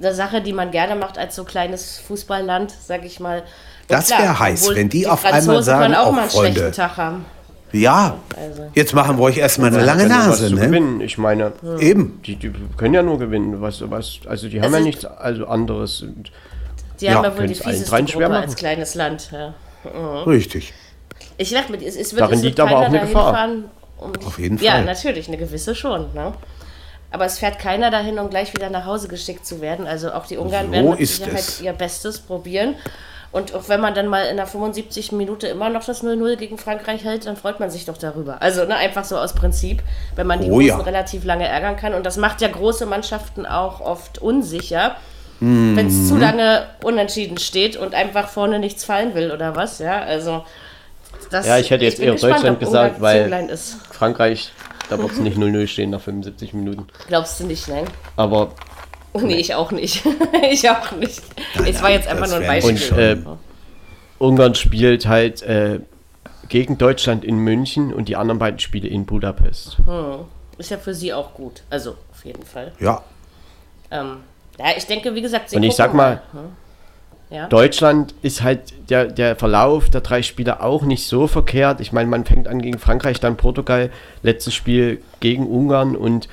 eine Sache, die man gerne macht als so kleines Fußballland, sag ich mal. Und Das wär heiß, wenn die auf einmal Franzosen sagen, können auch auch mal einen Freunde. schlechten Tag haben. Ja, Also. jetzt machen wir euch erstmal eine lange Nase, ne? gewinnen. Ich meine, Eben. die, die können ja nur gewinnen. Was, was, also die haben Also- ja nichts also anderes. Und Die Ja, haben ja wohl die fieseste Gruppe als kleines Land. Ja. Richtig. Ich dachte, mit, es, es wird, Darin es liegt aber auch eine Gefahr. Fahren, um die- Auf jeden Ja, Fall. natürlich, eine gewisse schon. Ne? Aber es fährt keiner dahin, um gleich wieder nach Hause geschickt zu werden. Also auch die Ungarn So werden mit Sicherheit es. ihr Bestes probieren. Und auch wenn man dann mal in der 75. Minute immer noch das 0-0 gegen Frankreich hält, dann freut man sich doch darüber. Also ne, einfach so aus Prinzip, wenn man die Oh Großen ja. relativ lange ärgern kann. Und das macht ja große Mannschaften auch oft unsicher, wenn es zu Mhm. lange unentschieden steht und einfach vorne nichts fallen will oder was. Ja, also das, Ja, ich hätte jetzt bin eher gespannt, Deutschland ob gesagt, weil-. Frankreich, da wird es nicht 0-0 stehen nach 75 Minuten. Glaubst du nicht, nein? Aber Nee, ich auch nicht. ich auch nicht. Es war jetzt einfach nur ein Beispiel. Und, äh, Ungarn spielt halt äh, gegen Deutschland in München und die anderen beiden Spiele in Budapest. Ist ja für sie auch gut. Also, auf jeden Fall. Ja, Ähm, ja, ich denke, wie gesagt, sie Und ich sag mal, Ja. Deutschland ist halt der, der Verlauf der drei Spiele auch nicht so verkehrt. Ich meine, man fängt an gegen Frankreich, dann Portugal, letztes Spiel gegen Ungarn und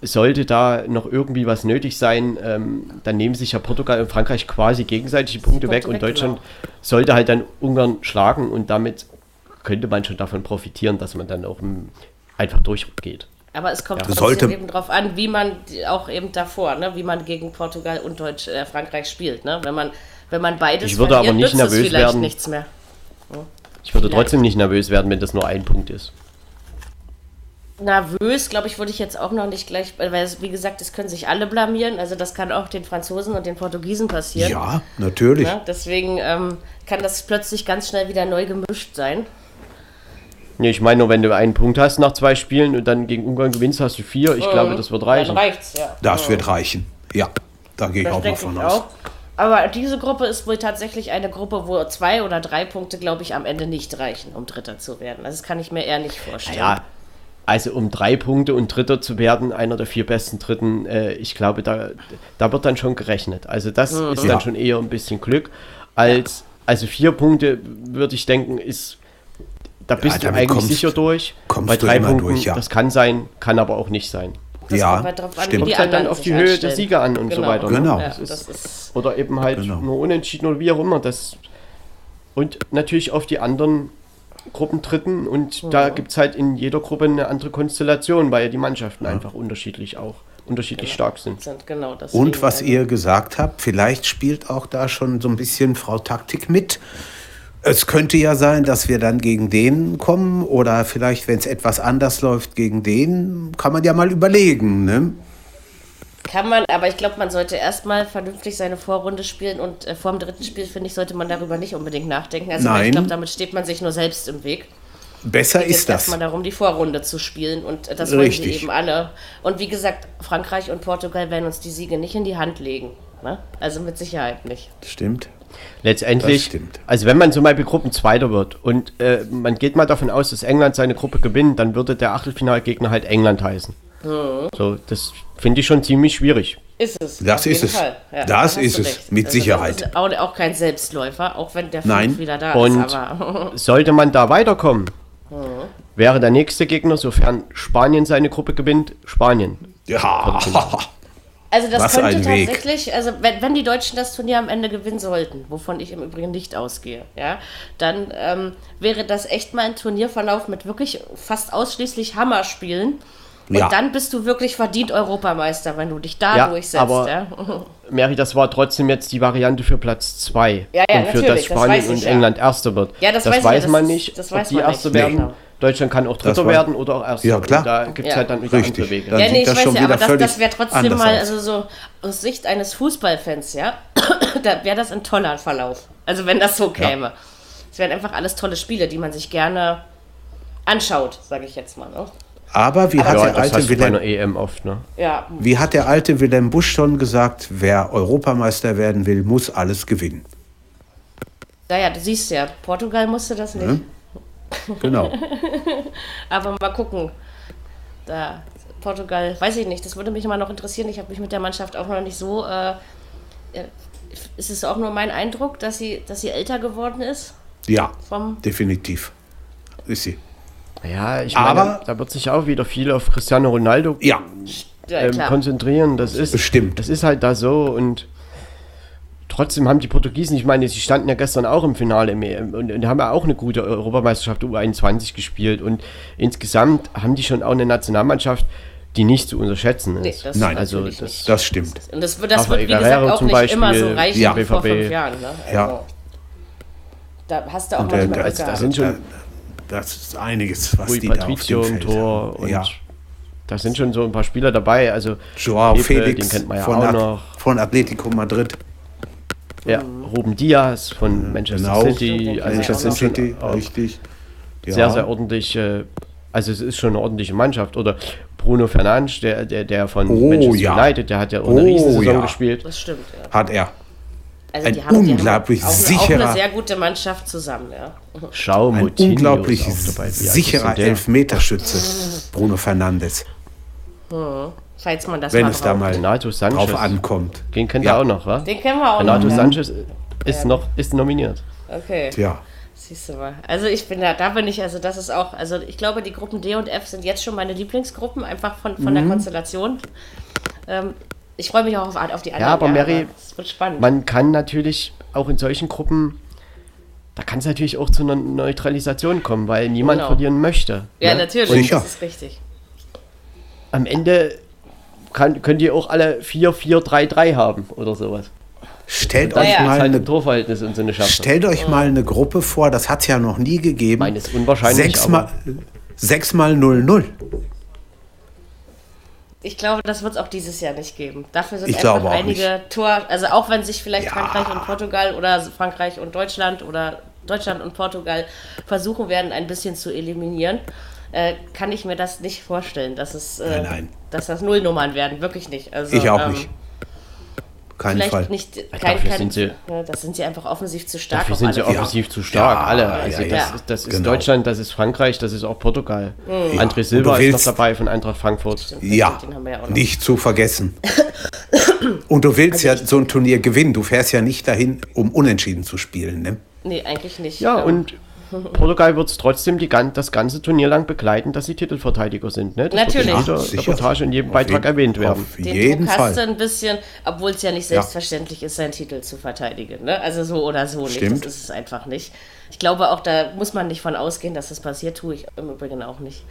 sollte da noch irgendwie was nötig sein, ähm, dann nehmen sich ja Portugal und Frankreich quasi gegenseitig die Punkte weg und weg, Deutschland genau. sollte halt dann Ungarn schlagen und damit könnte man schon davon profitieren, dass man dann auch mm, einfach durchgeht. Aber es kommt Ja. trotzdem Sollte- eben drauf an, wie man auch eben davor, ne, wie man gegen Portugal und Deutsch, äh, Frankreich spielt. Ne? Wenn man wenn man beides Ich würde aber verliert, nicht nützt es nervös vielleicht werden. nichts mehr. Ich würde Vielleicht. trotzdem nicht nervös werden, wenn das nur ein Punkt ist. Nervös, glaube ich, würde ich jetzt auch noch nicht gleich, weil es, wie gesagt, es können sich alle blamieren. Also das kann auch den Franzosen und den Portugiesen passieren. ja, natürlich. Ne? Deswegen ähm, kann das plötzlich ganz schnell wieder neu gemischt sein. Nee, ich meine nur, wenn du einen Punkt hast nach zwei Spielen und dann gegen Ungarn gewinnst, hast du vier. Ich glaube, das wird reichen. Dann reicht's, ja. Das wird reichen. Ja, da gehe ich Das auch mal von ich aus. auch. Aber diese Gruppe ist wohl tatsächlich eine Gruppe, wo zwei oder drei Punkte, glaube ich, am Ende nicht reichen, um Dritter zu werden. Also das kann ich mir eher nicht vorstellen. Ja, also um drei Punkte und Dritter zu werden, einer der vier besten Dritten, äh, ich glaube, da, da wird dann schon gerechnet. Also das Mhm. ist Ja. dann schon eher ein bisschen Glück. Als, Also vier Punkte, würde ich denken, ist. Da bist du damit eigentlich kommst- sicher durch. kommst Bei du drei immer Punkten, durch, ja. das kann sein, kann aber auch nicht sein. Das ja, kommt halt drauf an, wie stimmt. die Kommt halt dann auf die Höhe der. Sieger an und so Genau. weiter. ne? Genau. Ja, Das ist- das ist, Oder eben halt Genau. nur unentschieden oder wie auch immer. Das und natürlich auf die anderen Gruppen dritten und da gibt es halt in jeder Gruppe eine andere Konstellation, weil die Mannschaften einfach unterschiedlich auch unterschiedlich stark sind. sind genau das. Und was ihr gesagt habt, vielleicht spielt auch da schon so ein bisschen Frau Taktik mit. Es könnte ja sein, dass wir dann gegen den kommen oder vielleicht, wenn es etwas anders läuft, gegen den, kann man ja mal überlegen. Ne? Kann man, aber ich glaube, man sollte erstmal vernünftig seine Vorrunde spielen und äh, vor dem dritten Spiel, finde ich, sollte man darüber nicht unbedingt nachdenken. Also Nein. ich glaube, damit steht man sich nur selbst im Weg. Besser geht ist das. erstmal darum, die Vorrunde zu spielen und äh, das wollen sie Richtig. eben alle. Und wie gesagt, Frankreich und Portugal werden uns die Siege nicht in die Hand legen. Ne? Also mit Sicherheit nicht. Stimmt. Letztendlich, also wenn man zum Beispiel Gruppenzweiter wird und äh, man geht mal davon aus, dass England seine Gruppe gewinnt, dann würde der Achtelfinalgegner halt England heißen. Mhm. So, das finde ich schon ziemlich schwierig. Ist es. Das ist es. Ja, Das ist es, recht. mit Also Sicherheit. Das ist auch, auch kein Selbstläufer, auch wenn der Nein. Wieder da Und ist. Aber sollte man da weiterkommen, Mhm. wäre der nächste Gegner, sofern Spanien seine Gruppe gewinnt, Spanien. Ja, Also das Was könnte ein Weg. tatsächlich, also wenn, wenn die Deutschen das Turnier am Ende gewinnen sollten, wovon ich im Übrigen nicht ausgehe, ja, dann ähm, wäre das echt mal ein Turnierverlauf mit wirklich fast ausschließlich Hammerspielen. Und Ja. dann bist du wirklich verdient Europameister, wenn du dich da Ja, durchsetzt. aber- ja. Mary, das war trotzdem jetzt die Variante für Platz 2. Ja, ja, und für das das Spanien ich, und. England Erster wird. Ja, das das weiß weiß das man ist- nicht, das ob weiß die man Erste nicht. werden. Genau. Deutschland kann auch Dritter war- werden oder auch Erster. Ja, klar. Und da gibt es Ja. halt dann wieder Richtig. andere Wege. Dann ja, nee, ich das weiß schon ja, aber das, das wäre trotzdem mal, also so aus Sicht eines Fußballfans, ja, da wäre das ein toller Verlauf. Also wenn das so käme. Es wären einfach alles tolle Spiele, die man sich gerne anschaut, sage ich jetzt mal. Ne? Aber wie hat Ja, der alte Wilhelm, EM oft, ne? Ja, wie hat der alte Wilhelm Busch schon gesagt, wer Europameister werden will, muss alles gewinnen. naja, du siehst ja, Portugal musste das nicht. Genau. Aber mal gucken. Da, Portugal, weiß ich nicht, das würde mich immer noch interessieren. Ich habe mich mit der Mannschaft auch noch nicht so. Äh, äh, ist es auch nur mein Eindruck, dass sie, dass sie älter geworden ist? Ja, Vom, definitiv. Ist sie. Ja, ich meine, Aber- da wird sich auch wieder viel auf Cristiano Ronaldo Ja, ja, ähm, konzentrieren. Das ist, Bestimmt. das ist halt da so und trotzdem haben die Portugiesen, ich meine, sie standen ja gestern auch im Finale im EM und, und haben ja auch eine gute Europameisterschaft U21 gespielt und insgesamt haben die schon auch eine Nationalmannschaft, die nicht zu unterschätzen Nee, ist. das Nein, also das, nicht. das stimmt. Und das, wird- das wird, wie gesagt, auch zum nicht immer so Beispiel, reichen ja. wie vor BVB. fünf Jahren. Ne? Also, Ja. Da hast du auch Und manchmal Glück also, da gehabt. sind schon Das ist einiges, was Rui die da auf Patricio dem im Feld Tor haben. und ja. da sind schon so ein paar Spieler dabei. Also Joao Felix den kennt man ja von, auch noch. von Atletico Madrid. Ja, Ruben Diaz von Manchester Genau. City. Also das Manchester sind City, richtig. Ja. sehr, sehr ordentliche, also es ist schon eine ordentliche Mannschaft. Oder Bruno Fernandes, der, der, der von Oh, Manchester ja. United, der hat ja auch Oh, eine Riesensaison ja. gespielt. Das stimmt, ja. Hat er. Also Ein die haben, die unglaublich haben auch, sicherer- auch eine sehr gute Mannschaft zusammen, ja. Schau, Ein Moutinho unglaublich dabei. Sicherer? Elfmeterschütze, Bruno Fernandes, Falls man das wenn mal es da mal Renato Sanchez. drauf ankommt. Den kennt Ja. ihr auch noch, wa? Den kennen wir auch Renato noch. ja. Sanchez ist noch ist nominiert. Okay. Tja, Siehst du mal. Also ich bin da, da bin ich, also das ist auch, also ich glaube, die Gruppen D und F sind jetzt schon meine Lieblingsgruppen, einfach von, von Mhm. der Konstellation. Ähm, ich freue mich auch auf, auf die anderen. aber Mary, Es wird spannend. Man kann natürlich auch in solchen Gruppen, da kann es natürlich auch zu einer Neutralisation kommen, weil niemand Genau. verlieren möchte. ja, ne? natürlich, Sicher. das ist richtig. Am Ende kann, könnt ihr auch alle 4-4-3-3 haben oder sowas. stellt Naja. euch mal halt eine so eine. Stellt euch mal eine Gruppe vor, das hat es ja noch nie gegeben. meine, ist unwahrscheinlich, Sechsmal, sechsmal 0-0. Ich glaube, das wird es auch dieses Jahr nicht geben. Dafür sind Ich einfach einige Tor, also auch wenn sich vielleicht Ja. Frankreich und Portugal oder Frankreich und Deutschland oder Deutschland und Portugal versuchen werden, ein bisschen zu eliminieren, äh, kann ich mir das nicht vorstellen, dass es, äh, Nein, nein. dass das Nullnummern werden, wirklich nicht. Also, Ich auch ähm, nicht. Keinen Vielleicht Fall. nicht, kein, dafür kein, sind sie- ja, das sind sie einfach offensiv zu stark. Dafür sind sie offensiv zu stark, Ja, alle. ja, Also ja, das, ja. ist, das ist Genau. Deutschland, das ist Frankreich, das ist auch Portugal. Mhm. André Silva ist noch dabei von Eintracht Frankfurt. Ja, Den haben wir ja auch noch. nicht zu vergessen. Und du willst ja so ein Turnier gewinnen. Du fährst ja nicht dahin, um unentschieden zu spielen. Ne? Nee, eigentlich nicht. Ja, Ähm, und Portugal wird es trotzdem die, das ganze Turnier lang begleiten, dass sie Titelverteidiger sind. Ne? Das Natürlich. Wird in jeder sicher. Reportage und jedem Auf Beitrag jeden- erwähnt werden. Auf den jeden Druck hast du Fall. ein bisschen, obwohl es ja nicht selbstverständlich ist, seinen Titel zu verteidigen. Ne? Also so oder so nicht. Stimmt. Das ist es einfach nicht. Ich glaube auch, da muss man nicht von ausgehen, dass das passiert, tue ich im Übrigen auch nicht.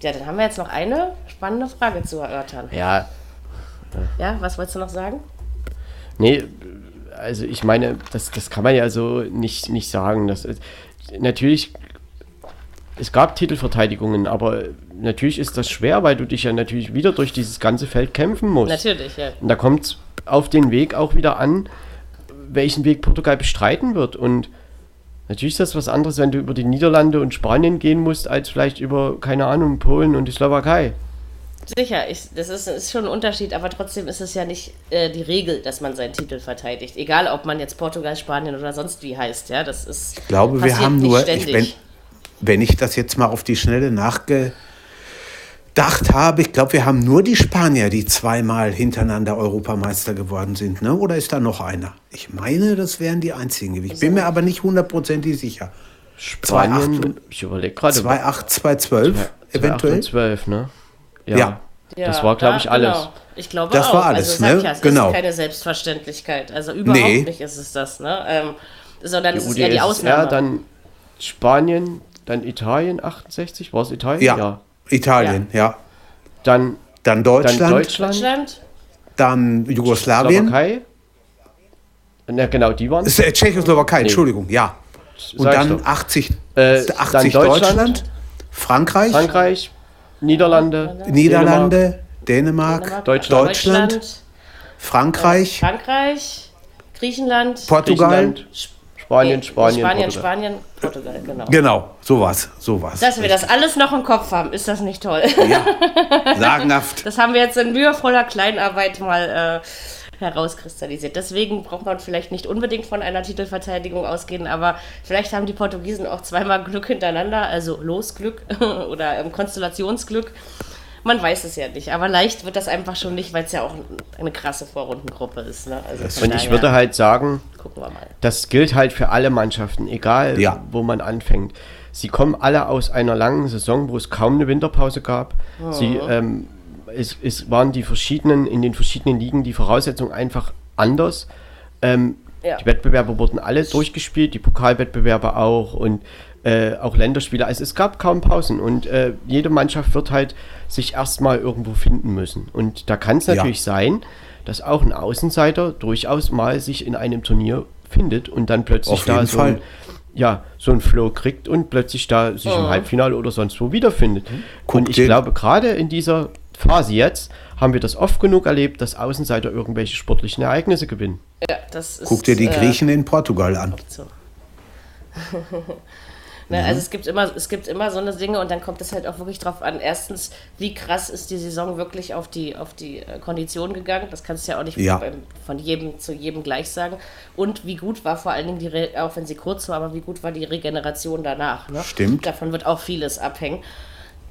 Ja, dann haben wir jetzt noch eine spannende Frage zu erörtern. Ja, Ja, was wolltest du noch sagen? nee, also ich meine, das, das kann man ja so nicht, nicht sagen. Das natürlich, es gab Titelverteidigungen, aber natürlich ist das schwer, weil du dich ja natürlich wieder durch dieses ganze Feld kämpfen musst. Natürlich, ja. Und da kommt es auf den Weg auch wieder an, welchen Weg Portugal bestreiten wird. Und natürlich ist das was anderes, wenn du über die Niederlande und Spanien gehen musst, als vielleicht über, keine Ahnung, Polen und die Slowakei. Sicher, ich, das ist, ist schon ein Unterschied, aber trotzdem ist es ja nicht äh, die Regel, dass man seinen Titel verteidigt. Egal, ob man jetzt Portugal, Spanien oder sonst wie heißt. Ja, das ist. Ich glaube, wir haben nur, ich, wenn, wenn ich das jetzt mal auf die Schnelle nachgedacht habe, ich glaube, wir haben nur die Spanier, die zweimal hintereinander Europameister geworden sind. Ne? Oder ist da noch einer? Ich meine, das wären die einzigen gewesen. Ich bin mir aber nicht hundertprozentig sicher. 2,8 Spanien, ich überlege gerade, 2,8, 2,12 eventuell. 12, ne? Ja. Ja, das war, glaube ich, alles. Genau. Ich glaube Das auch. war alles, also, ne? Ja, es Genau. ist keine Selbstverständlichkeit. Also überhaupt Nee. nicht ist es das, ne? Ähm, sondern Die es ist eher die Ausnahme. dann Spanien, dann Italien 68, war es Italien? Ja. Italien, ja. Dann, Dann dann Deutschland, Deutschland, Deutschland, dann Jugoslawien. Slowakei. Na genau, die waren. Äh, Tschechoslowakei, Entschuldigung, ja. Und Sag dann doch. 80, Äh, 80 dann Deutschland, Deutschland, Frankreich, Frankreich, Niederlande, Niederlande, Dänemark, Dänemark, Deutschland, Deutschland, Frankreich, Frankreich, Griechenland, Portugal. Griechenland, Spanien, Spanien, Spanien, Portugal. Spanien, Portugal, genau. Genau, sowas, sowas. Dass wir das alles noch im Kopf haben, ist das nicht toll? ja, sagenhaft. Das haben wir jetzt in mühevoller Kleinarbeit mal äh, herauskristallisiert. Deswegen braucht man vielleicht nicht unbedingt von einer Titelverteidigung ausgehen, aber vielleicht haben die Portugiesen auch zweimal Glück hintereinander, also Losglück oder ähm, Konstellationsglück. Man weiß es ja nicht, aber leicht wird das einfach schon nicht, weil es ja auch eine krasse Vorrundengruppe ist. Ne? Also von Und ich würde halt sagen, gucken wir mal. das gilt halt für alle Mannschaften, egal Ja. wo man anfängt. Sie kommen alle aus einer langen Saison, wo es kaum eine Winterpause gab. Sie, ähm, es, es waren die verschiedenen, in den verschiedenen Ligen die Voraussetzungen einfach anders. Ähm, Ja. Die Wettbewerbe wurden alle durchgespielt, die Pokalwettbewerbe auch und äh, auch Länderspiele. Also es gab kaum Pausen und äh, jede Mannschaft wird halt sich erstmal irgendwo finden müssen. Und da kann es Ja. natürlich sein, dass auch ein Außenseiter durchaus mal sich in einem Turnier findet und dann plötzlich da so Fall. ein, ja, so ein Flow kriegt und plötzlich da sich im Halbfinale oder sonst wo wiederfindet. Guck und ich den- glaube, gerade in dieser Phase jetzt haben wir das oft genug erlebt, dass Außenseiter irgendwelche sportlichen Ereignisse gewinnen. Ja, das ist, Guck dir die äh, Griechen in Portugal an. So. ne, Also es gibt immer, es gibt immer so eine Dinge und dann kommt es halt auch wirklich drauf an. Erstens, wie krass ist die Saison wirklich auf die, auf die äh, Kondition gegangen? Das kannst du ja auch nicht Ja. beim, von jedem zu jedem gleich sagen. Und wie gut war vor allen Dingen die, Re auch wenn sie kurz war, aber wie gut war die Regeneration danach? Ne? Stimmt. Davon wird auch vieles abhängen,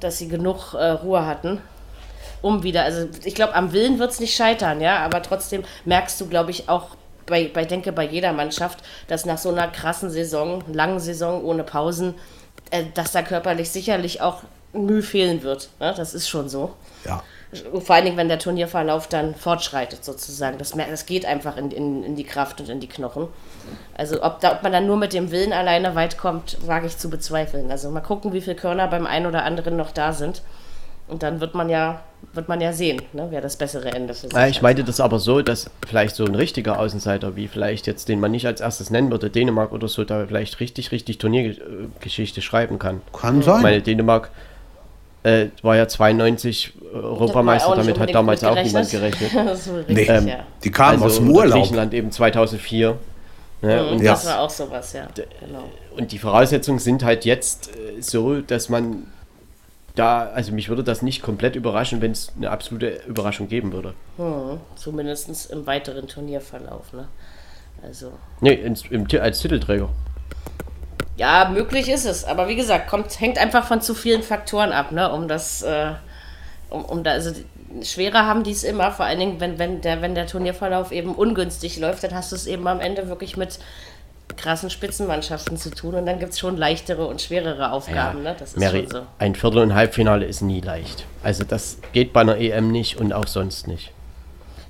dass sie genug äh, Ruhe hatten. Um wieder, also ich glaube, am Willen wird es nicht scheitern, ja, aber trotzdem merkst du, glaube ich, auch bei, bei, denke bei jeder Mannschaft, dass nach so einer krassen Saison, langen Saison ohne Pausen, äh, dass da körperlich sicherlich auch Mühe fehlen wird. Ne? Das ist schon so. Ja. Vor allen Dingen, wenn der Turnierverlauf dann fortschreitet, sozusagen. Das, das geht einfach in, in, in die Kraft und in die Knochen. Also, ob, da, ob man dann nur mit dem Willen alleine weit kommt, wage ich zu bezweifeln. Also, mal gucken, wie viele Körner beim einen oder anderen noch da sind. Und dann wird man ja, wird man ja sehen, ne, wer das bessere Ende für sich Ja, ich meinte das aber so, dass vielleicht so ein richtiger Außenseiter, wie vielleicht jetzt, den man nicht als erstes nennen würde, Dänemark oder so, da vielleicht richtig, richtig Turniergeschichte schreiben kann. Kann Ich sein. meine, Dänemark äh, war ja 92 Europameister, damit hat damals auch niemand gerechnet. das ist wohl Nee. richtig, Ähm, ja. Die kamen aus dem Urlaub. Griechenland eben 2004. Ne? Und, Und Ja. das war auch sowas, ja. Genau. und die Voraussetzungen sind halt jetzt äh, so, dass man da, also mich würde das nicht komplett überraschen, wenn es eine absolute Überraschung geben würde. Hm, zumindest im weiteren Turnierverlauf, ne? Also. Nee, ins, im, als Titelträger. Ja, möglich ist es. Aber wie gesagt, kommt, hängt einfach von zu vielen Faktoren ab, ne? Um das, äh, um, um da, also schwerer haben die es immer, vor allen Dingen, wenn, wenn, der, wenn der Turnierverlauf eben ungünstig läuft, dann hast du es eben am Ende wirklich mit krassen Spitzenmannschaften zu tun und dann gibt es schon leichtere und schwerere Aufgaben, ne? Das ist Mary, schon so. ein Viertel- und Halbfinale ist nie leicht. Also das geht bei einer EM nicht und auch sonst nicht.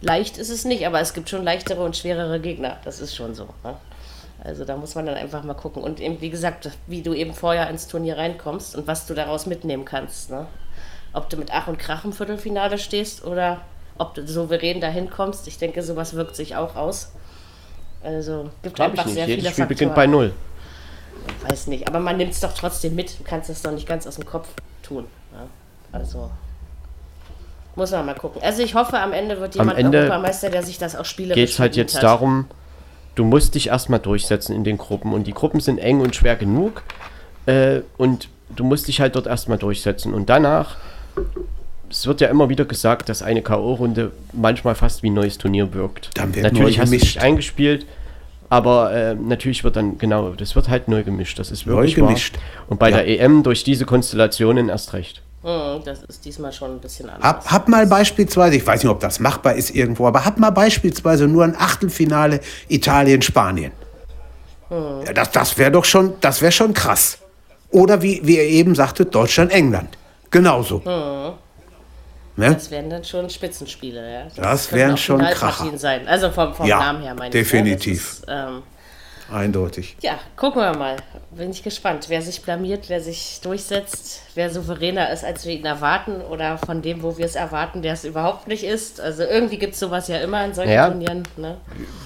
Leicht ist es nicht, aber es gibt schon leichtere und schwerere Gegner. Das ist schon so. Ne? Also da muss man dann einfach mal gucken. Und eben, wie gesagt, wie du eben vorher ins Turnier reinkommst und was du daraus mitnehmen kannst. Ne? Ob du mit Ach und Krach im Viertelfinale stehst oder ob du souverän dahin kommst. Ich denke, sowas wirkt sich auch aus. Also gibt Glaube ich einfach nicht. sehr Jedes viele Spiel Faktoren. beginnt bei Null. Weiß nicht, aber man nimmt es doch trotzdem mit. Du kannst es doch nicht ganz aus dem Kopf tun. Ja? Also muss man mal gucken. Also ich hoffe, am Ende wird jemand Ende Europameister, der sich das auch spielerisch Geht es halt jetzt hat. darum, du musst dich erstmal durchsetzen in den Gruppen. Und die Gruppen sind eng und schwer genug. Äh, und du musst dich halt dort erstmal durchsetzen. Und danach, es wird ja immer wieder gesagt, dass eine K.O.-Runde manchmal fast wie ein neues Turnier wirkt. Dann wird natürlich neu hast du gemischt. dich eingespielt, aber äh, natürlich wird dann, genau, das wird halt neu gemischt. Das ist Neu wirklich gemischt. Wahr. Und bei Ja. der EM durch diese Konstellationen erst recht. Hm, Das ist diesmal schon ein bisschen anders. Hab, hab mal beispielsweise, ich weiß nicht, ob das machbar ist irgendwo, aber hab mal beispielsweise nur ein Achtelfinale Italien-Spanien. Ja, das das wäre doch schon, das wäre schon krass. Oder wie, wie ihr eben sagtet, Deutschland-England. Genauso. Ne? Das wären dann schon Spitzenspiele, ja. Das könnten wären auch schon Kracher. sein. Also vom, vom Ja, Namen her meine definitiv. ich. Ne? Das ist, ähm, Eindeutig. ja, gucken wir mal. Bin ich gespannt, wer sich blamiert, wer sich durchsetzt, wer souveräner ist, als wir ihn erwarten oder von dem, wo wir es erwarten, der es überhaupt nicht ist. Also irgendwie gibt es sowas ja immer in solchen Ja. Turnieren. Ne?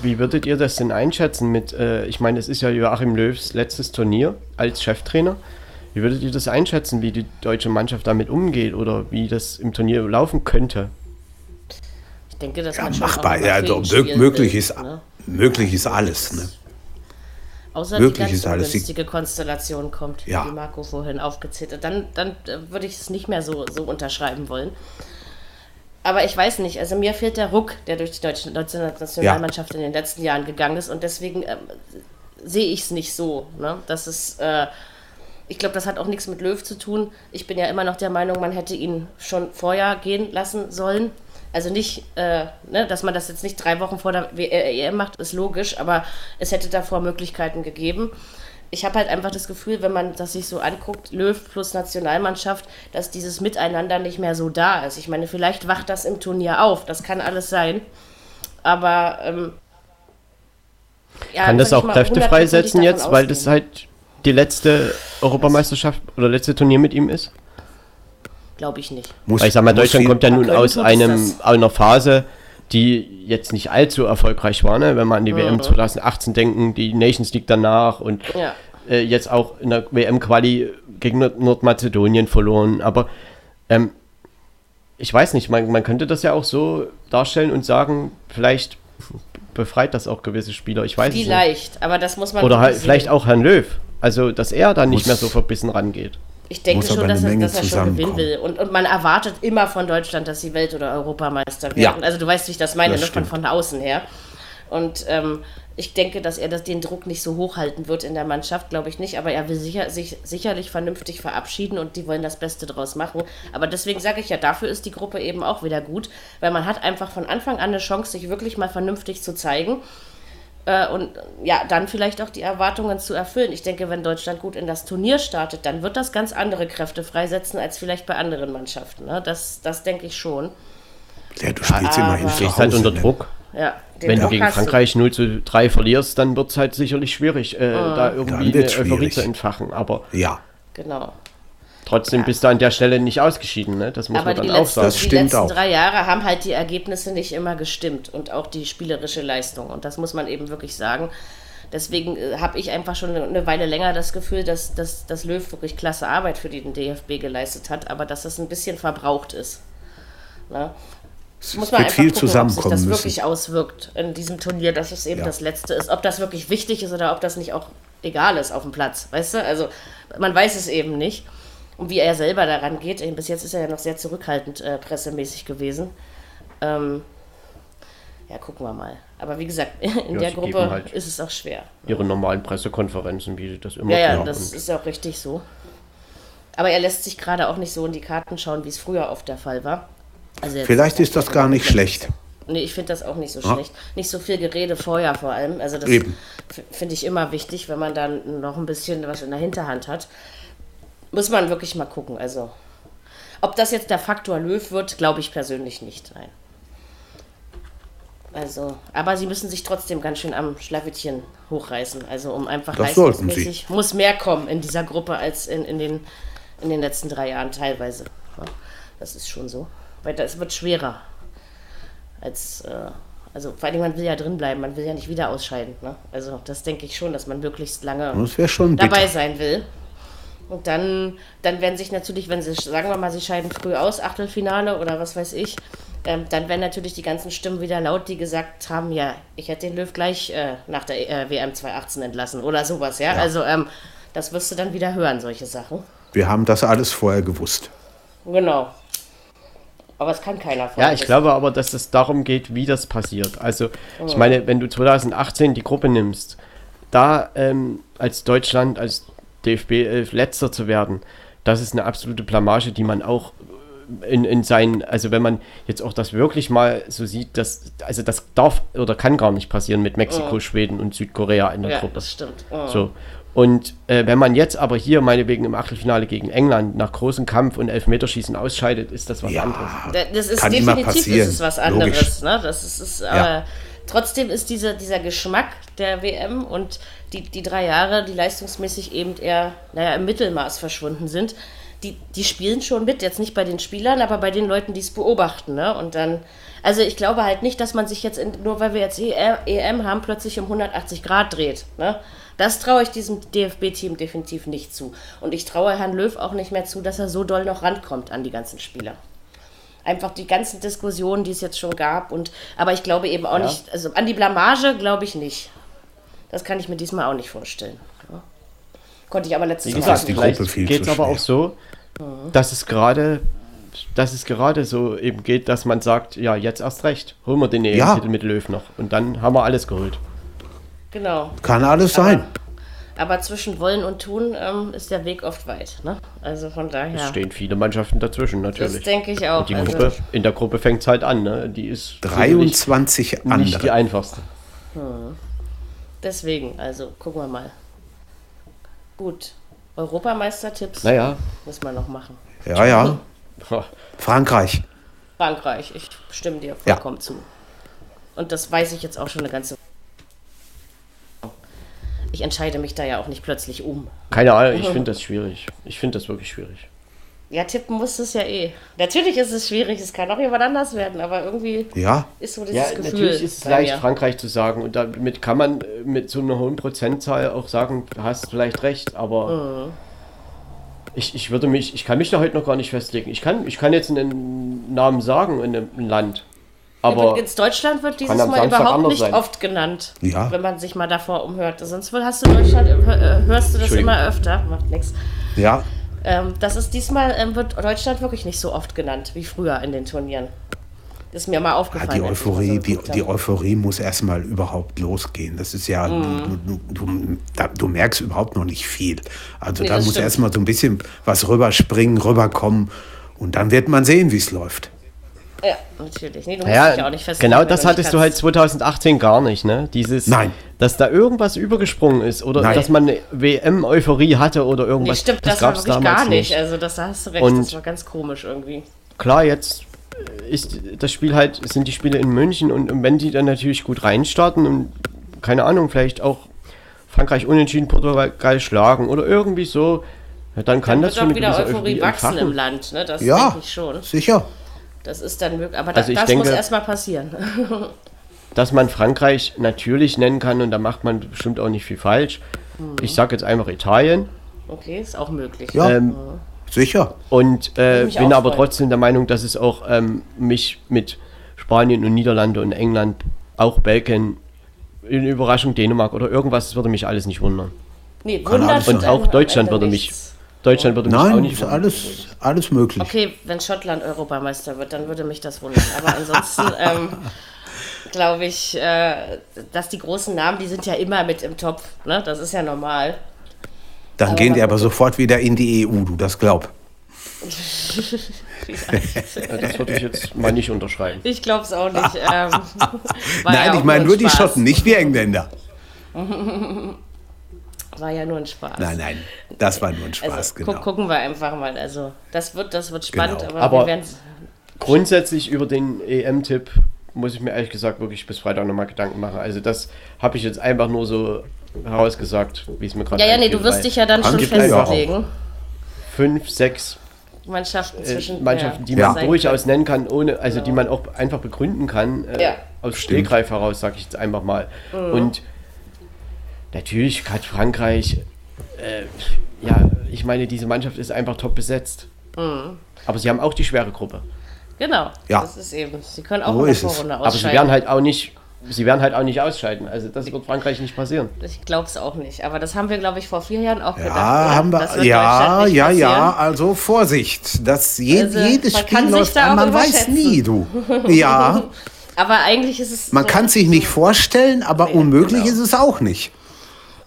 Wie würdet ihr das denn einschätzen mit, äh, ich meine, es ist ja Joachim Löws letztes Turnier als Cheftrainer. Wie würdet ihr das einschätzen, wie die deutsche Mannschaft damit umgeht oder wie das im Turnier laufen könnte? Ich denke, dass Ja, machbar. Ja, doch, spielen möglich, ist, ne? möglich ist alles. Ne? Außer Möglich die ganz ist ungünstige Konstellation kommt, Ja. die Marco vorhin aufgezählt hat. Dann, dann äh, würde ich es nicht mehr so, so unterschreiben wollen. Aber ich weiß nicht, also mir fehlt der Ruck, der durch die deutsche Nationalmannschaft in den letzten Jahren gegangen ist. Und deswegen ähm, sehe ich es nicht so. Ne? Das ist, äh, ich glaube, das hat auch nichts mit Löw zu tun. Ich bin ja immer noch der Meinung, man hätte ihn schon vorher gehen lassen sollen. Also nicht, äh, ne, dass man das jetzt nicht drei Wochen vor der W- äh, EM macht, ist logisch, aber es hätte davor Möglichkeiten gegeben. Ich habe halt einfach das Gefühl, wenn man das sich so anguckt, Löw plus Nationalmannschaft, dass dieses Miteinander nicht mehr so da ist. Ich meine, vielleicht wacht das im Turnier auf, das kann alles sein. Aber ähm, ja, Kann das auch Kräfte freisetzen jetzt, weil das halt die letzte Europameisterschaft oder letzte Turnier mit ihm ist? Glaube ich nicht. Muss, Weil ich sag mal, Deutschland kommt ja nun aus einem, einer Phase, die jetzt nicht allzu erfolgreich war, ne? wenn man an die WM 2018 denken, die Nations League danach und Ja. äh, jetzt auch in der WM-Quali gegen Nord Nordmazedonien verloren. Aber ähm, ich weiß nicht, man, man könnte das ja auch so darstellen und sagen, vielleicht befreit das auch gewisse Spieler. Ich weiß es nicht. Vielleicht, aber das muss man Oder halt vielleicht auch Herrn Löw. Also, dass er da nicht mehr so verbissen rangeht. Ich denke schon, dass er, dass er schon gewinnen will. Und, und man erwartet immer von Deutschland, dass sie Welt- oder Europameister werden. Ja. Also du weißt, wie ich das meine, Das ne, von, von außen her. Und ähm, ich denke, dass er das, den Druck nicht so hochhalten wird in der Mannschaft, glaube ich nicht. Aber er will sicher, sich sicherlich vernünftig verabschieden und die wollen das Beste draus machen. Aber deswegen sage ich ja, dafür ist die Gruppe eben auch wieder gut, weil man hat einfach von Anfang an eine Chance, sich wirklich mal vernünftig zu zeigen. Äh, und ja, dann vielleicht auch die Erwartungen zu erfüllen. Ich denke, wenn Deutschland gut in das Turnier startet, dann wird das ganz andere Kräfte freisetzen als vielleicht bei anderen Mannschaften. Ne? Das, das denke ich schon. Ja, du spielst immerhin aber- zu Stehst halt unter ne? Druck. Ja, Wenn du Druck gegen hast Frankreich 0 zu 3 verlierst, dann wird es halt sicherlich schwierig, äh, da irgendwie eine wird's Euphorie schwierig. zu entfachen. Aber Ja, Genau. Trotzdem bist du an der Stelle nicht ausgeschieden. Ne? Das muss Aber man die dann auch sagen. Das die stimmt letzten auch. drei Jahre haben halt die Ergebnisse nicht immer gestimmt und auch die spielerische Leistung. Und das muss man eben wirklich sagen. Deswegen äh, habe ich einfach schon eine, Weile länger das Gefühl, dass, dass, dass Löw wirklich klasse Arbeit für den DFB geleistet hat, aber dass das ein bisschen verbraucht ist. Ne? es muss man wird einfach viel gucken, ob sich zusammenkommen das müssen. wirklich auswirkt in diesem Turnier, dass es eben Ja. das letzte ist. Ob das wirklich wichtig ist oder ob das nicht auch egal ist auf dem Platz, weißt du? Also man weiß es eben nicht. Und wie er selber daran geht, bis jetzt ist er ja noch sehr zurückhaltend äh, pressemäßig gewesen. Ähm, ja, gucken wir mal. Aber wie gesagt, in Ja, der Gruppe halt ist es auch schwer. Ihre normalen Pressekonferenzen, wie sie das immer Ja, ja, das ist auch richtig so. Aber er lässt sich gerade auch nicht so in die Karten schauen, wie es früher oft der Fall war. Also Vielleicht ist das gar nicht schlecht. Nee, ich finde das auch nicht so Ja. schlecht. Nicht so viel Gerede vorher vor allem. Also das finde ich immer wichtig, wenn man dann noch ein bisschen was in der Hinterhand hat. Muss man wirklich mal gucken. Also, ob das jetzt der Faktor Löw wird, glaube ich persönlich nicht. Nein. Also, aber sie müssen sich trotzdem ganz schön am Schlawittchen hochreißen. Also, um einfach Das sollten sie. leistungsmäßig muss mehr kommen in dieser Gruppe als in, in, den, in den letzten drei Jahren teilweise. Das ist schon so. Weil das wird schwerer als, äh, also vor allem man will ja drin bleiben, man will ja nicht wieder ausscheiden. Ne? Also das denke ich schon, dass man möglichst lange dabei sein will. Und dann, dann werden sich natürlich, wenn sie, sagen wir mal, sie scheiden früh aus, Achtelfinale oder was weiß ich, ähm, dann werden natürlich die ganzen Stimmen wieder laut, die gesagt haben, ja, ich hätte den Löw gleich äh, nach der äh, WM 2018 entlassen oder sowas, ja. Also ähm, das wirst du dann wieder hören, solche Sachen. Wir haben das alles vorher gewusst. Genau. Aber es kann keiner von Ja, ich glaube aber, dass es darum geht, wie das passiert. Also, ich meine, wenn du 2018 die Gruppe nimmst, da ähm, als Deutschland, als DFB 11 letzter zu werden, das ist eine absolute Blamage, die man auch in, in seinen, also wenn man jetzt auch das wirklich mal so sieht, dass, also das darf oder kann gar nicht passieren mit Mexiko, Schweden und Südkorea in der Ja, Gruppe. das stimmt. Oh. So. Und äh, wenn man jetzt aber hier meinetwegen im Achtelfinale gegen England nach großem Kampf und Elfmeterschießen ausscheidet, ist das was anderes. Da- Das ist Kann immer definitiv passieren, ist es was anderes. Ne? Das ist, ist aber Ja. Trotzdem ist dieser, dieser Geschmack der WM und die, die drei Jahre, die leistungsmäßig eben eher naja, im Mittelmaß verschwunden sind, die, die spielen schon mit. Jetzt nicht bei den Spielern, aber bei den Leuten, die es beobachten. Ne? Und dann, also ich glaube halt nicht, dass man sich jetzt, in, nur weil wir jetzt EM, EM haben, plötzlich um 180 Grad dreht. Ne? Das traue ich diesem DFB-Team definitiv nicht zu. Und ich traue Herrn Löw auch nicht mehr zu, dass er so doll noch rankommt an die ganzen Spieler einfach die ganzen Diskussionen, die es jetzt schon gab. Und, aber ich glaube eben auch Ja. nicht, also an die Blamage glaube ich nicht. Das kann ich mir diesmal auch nicht vorstellen. Ja. Konnte ich aber letztes Wie Mal gesagt, die nicht. Gruppe viel geht es aber auch so, dass es gerade dass es gerade so eben geht, dass man sagt, ja, jetzt erst recht, holen wir den Ja. EM-Titel mit Löw noch. Und dann haben wir alles geholt. Genau. Kann alles sein. Aber zwischen Wollen und Tun ähm, ist der Weg oft weit. Ne? Also von Es daher. stehen viele Mannschaften dazwischen, Das natürlich. denke ich auch. Und die also, Gruppe, in der Gruppe fängt es halt an, ne? Die ist sicherlich 23 nicht die andere. einfachste. deswegen, also gucken wir mal. Gut. Europameistertipps Naja, müssen wir noch machen. Ja, ja. Frankreich. Frankreich, ich stimme dir Ja. vollkommen zu. Und das weiß ich jetzt auch schon eine ganze Ich entscheide mich da ja auch nicht plötzlich um. keine Ahnung, ich finde das schwierig. Ich finde das wirklich schwierig. Ja, tippen musst du es ja eh. Natürlich ist es schwierig, es kann auch jemand anders werden, aber irgendwie Ja, ist so dieses Ja, Gefühl. natürlich ist es leicht, mir. Frankreich zu sagen. Und damit kann man äh, mit so einer hohen Prozentzahl auch sagen, du hast vielleicht recht, aber Mhm. ich, ich würde mich, ich kann mich da heute noch gar nicht festlegen. Ich kann, ich kann jetzt einen Namen sagen in einem Land. Aber Übrigens, Deutschland wird dieses Mal Samstag überhaupt nicht sein. oft genannt, Ja. wenn man sich mal davor umhört. Sonst hast du Deutschland, äh, hörst du das immer öfter, macht nichts. ja. Ähm, das ist diesmal, ähm, wird Deutschland wirklich nicht so oft genannt wie früher in den Turnieren. Das ist mir mal Ja, aufgefallen. Ah, die Euphorie, so die, die. Euphorie muss erstmal überhaupt losgehen. Das ist ja, Mhm. du, du, du, da, du merkst überhaupt noch nicht viel. Also Nee, da muss erstmal so ein bisschen was rüberspringen, rüberkommen und dann wird man sehen, wie es läuft. Ja, natürlich. Nee, du musst dich ja ja, auch nicht festlegen. genau das nicht hattest du halt kannst. 2018 gar nicht, ne? Dieses, Nein. dass da irgendwas übergesprungen ist oder Nein. dass man eine WM-Euphorie hatte oder Nee, irgendwas. stimmt, das, war gab's wirklich damals gar nicht. Also, das da hast du recht. Und- das war ganz komisch irgendwie. klar, jetzt ist das Spiel halt, sind die Spiele in München und, und wenn die dann natürlich gut reinstarten und keine Ahnung, vielleicht auch Frankreich unentschieden, Portugal schlagen oder irgendwie so, dann kann Dann das wird schon wieder Euphorie Euphorie wachsen im entfachen. Land. Ne? Das Ja, denke ich schon. sicher. Das ist dann möglich. Aber Also da, ich das muss denke- erstmal passieren. Dass man Frankreich natürlich nennen kann und da macht man bestimmt auch nicht viel falsch. Mhm. Ich sage jetzt einfach Italien Okay, ist auch möglich. Ja, ähm, sicher. und äh, bin aber freuen. trotzdem der Meinung, dass es auch ähm, mich mit Spanien und Niederlande und England, auch Belgien, in Überraschung Dänemark oder irgendwas, das würde mich alles nicht wundern. Nee, wundert. Und auch Deutschland würde mich, nichts. Deutschland würde mich auch Nein, nicht ist wundern. alles, alles möglich. Okay, wenn Schottland Europameister wird, dann würde mich das wundern. Aber ansonsten ähm, glaube ich, äh, dass die großen Namen, die sind ja immer mit im Topf. Ne? Das ist ja normal. Dann aber gehen die aber sofort wieder in die EU, du das glaub. Ja, das würde ich jetzt mal nicht unterschreiben. Ich glaube es auch nicht. Ähm, Nein, ja auch ich meine ein nur die. Schotten, nicht die Engländer. War ja nur ein Spaß. Nein, nein, das war nur ein Spaß, Also genau. gu gucken wir einfach mal. Also das wird, das wird spannend, Genau. aber, Aber- wir werden Grundsätzlich über den EM-Tipp muss ich mir ehrlich gesagt wirklich bis Freitag nochmal Gedanken machen. Also das habe ich jetzt einfach nur so herausgesagt, wie es mir gerade Ja, ja, nee, du wirst dich ja dann schon ja festlegen. Fünf, sechs Mannschaften äh, zwischen Mannschaften, die ja, man sein durchaus nennen kann, ohne, also die Genau. man auch einfach begründen kann, äh, Ja. aus Stegreif heraus, sage ich jetzt einfach mal. Mhm. Und natürlich hat Frankreich, äh, ja, ich meine, diese Mannschaft ist einfach top besetzt. Mhm. Aber sie haben auch die schwere Gruppe. Genau, Ja. das ist eben. Sie können auch So in. Vorrunde Aber sie ausscheiden. werden halt auch nicht, sie werden halt auch nicht ausscheiden. Also das wird Frankreich nicht passieren. Ich glaube es auch nicht. Aber das haben wir, glaube ich, vor vier Jahren auch gedacht. Ja, oder? haben Das wir, wird ja, ja, passieren. ja, also Vorsicht. Das je, Also, jedes man Spiel kann sich läuft da an, man weiß nie, du. Ja, Aber eigentlich ist es. man so, kann sich nicht vorstellen, aber Ja, unmöglich genau. ist es auch nicht.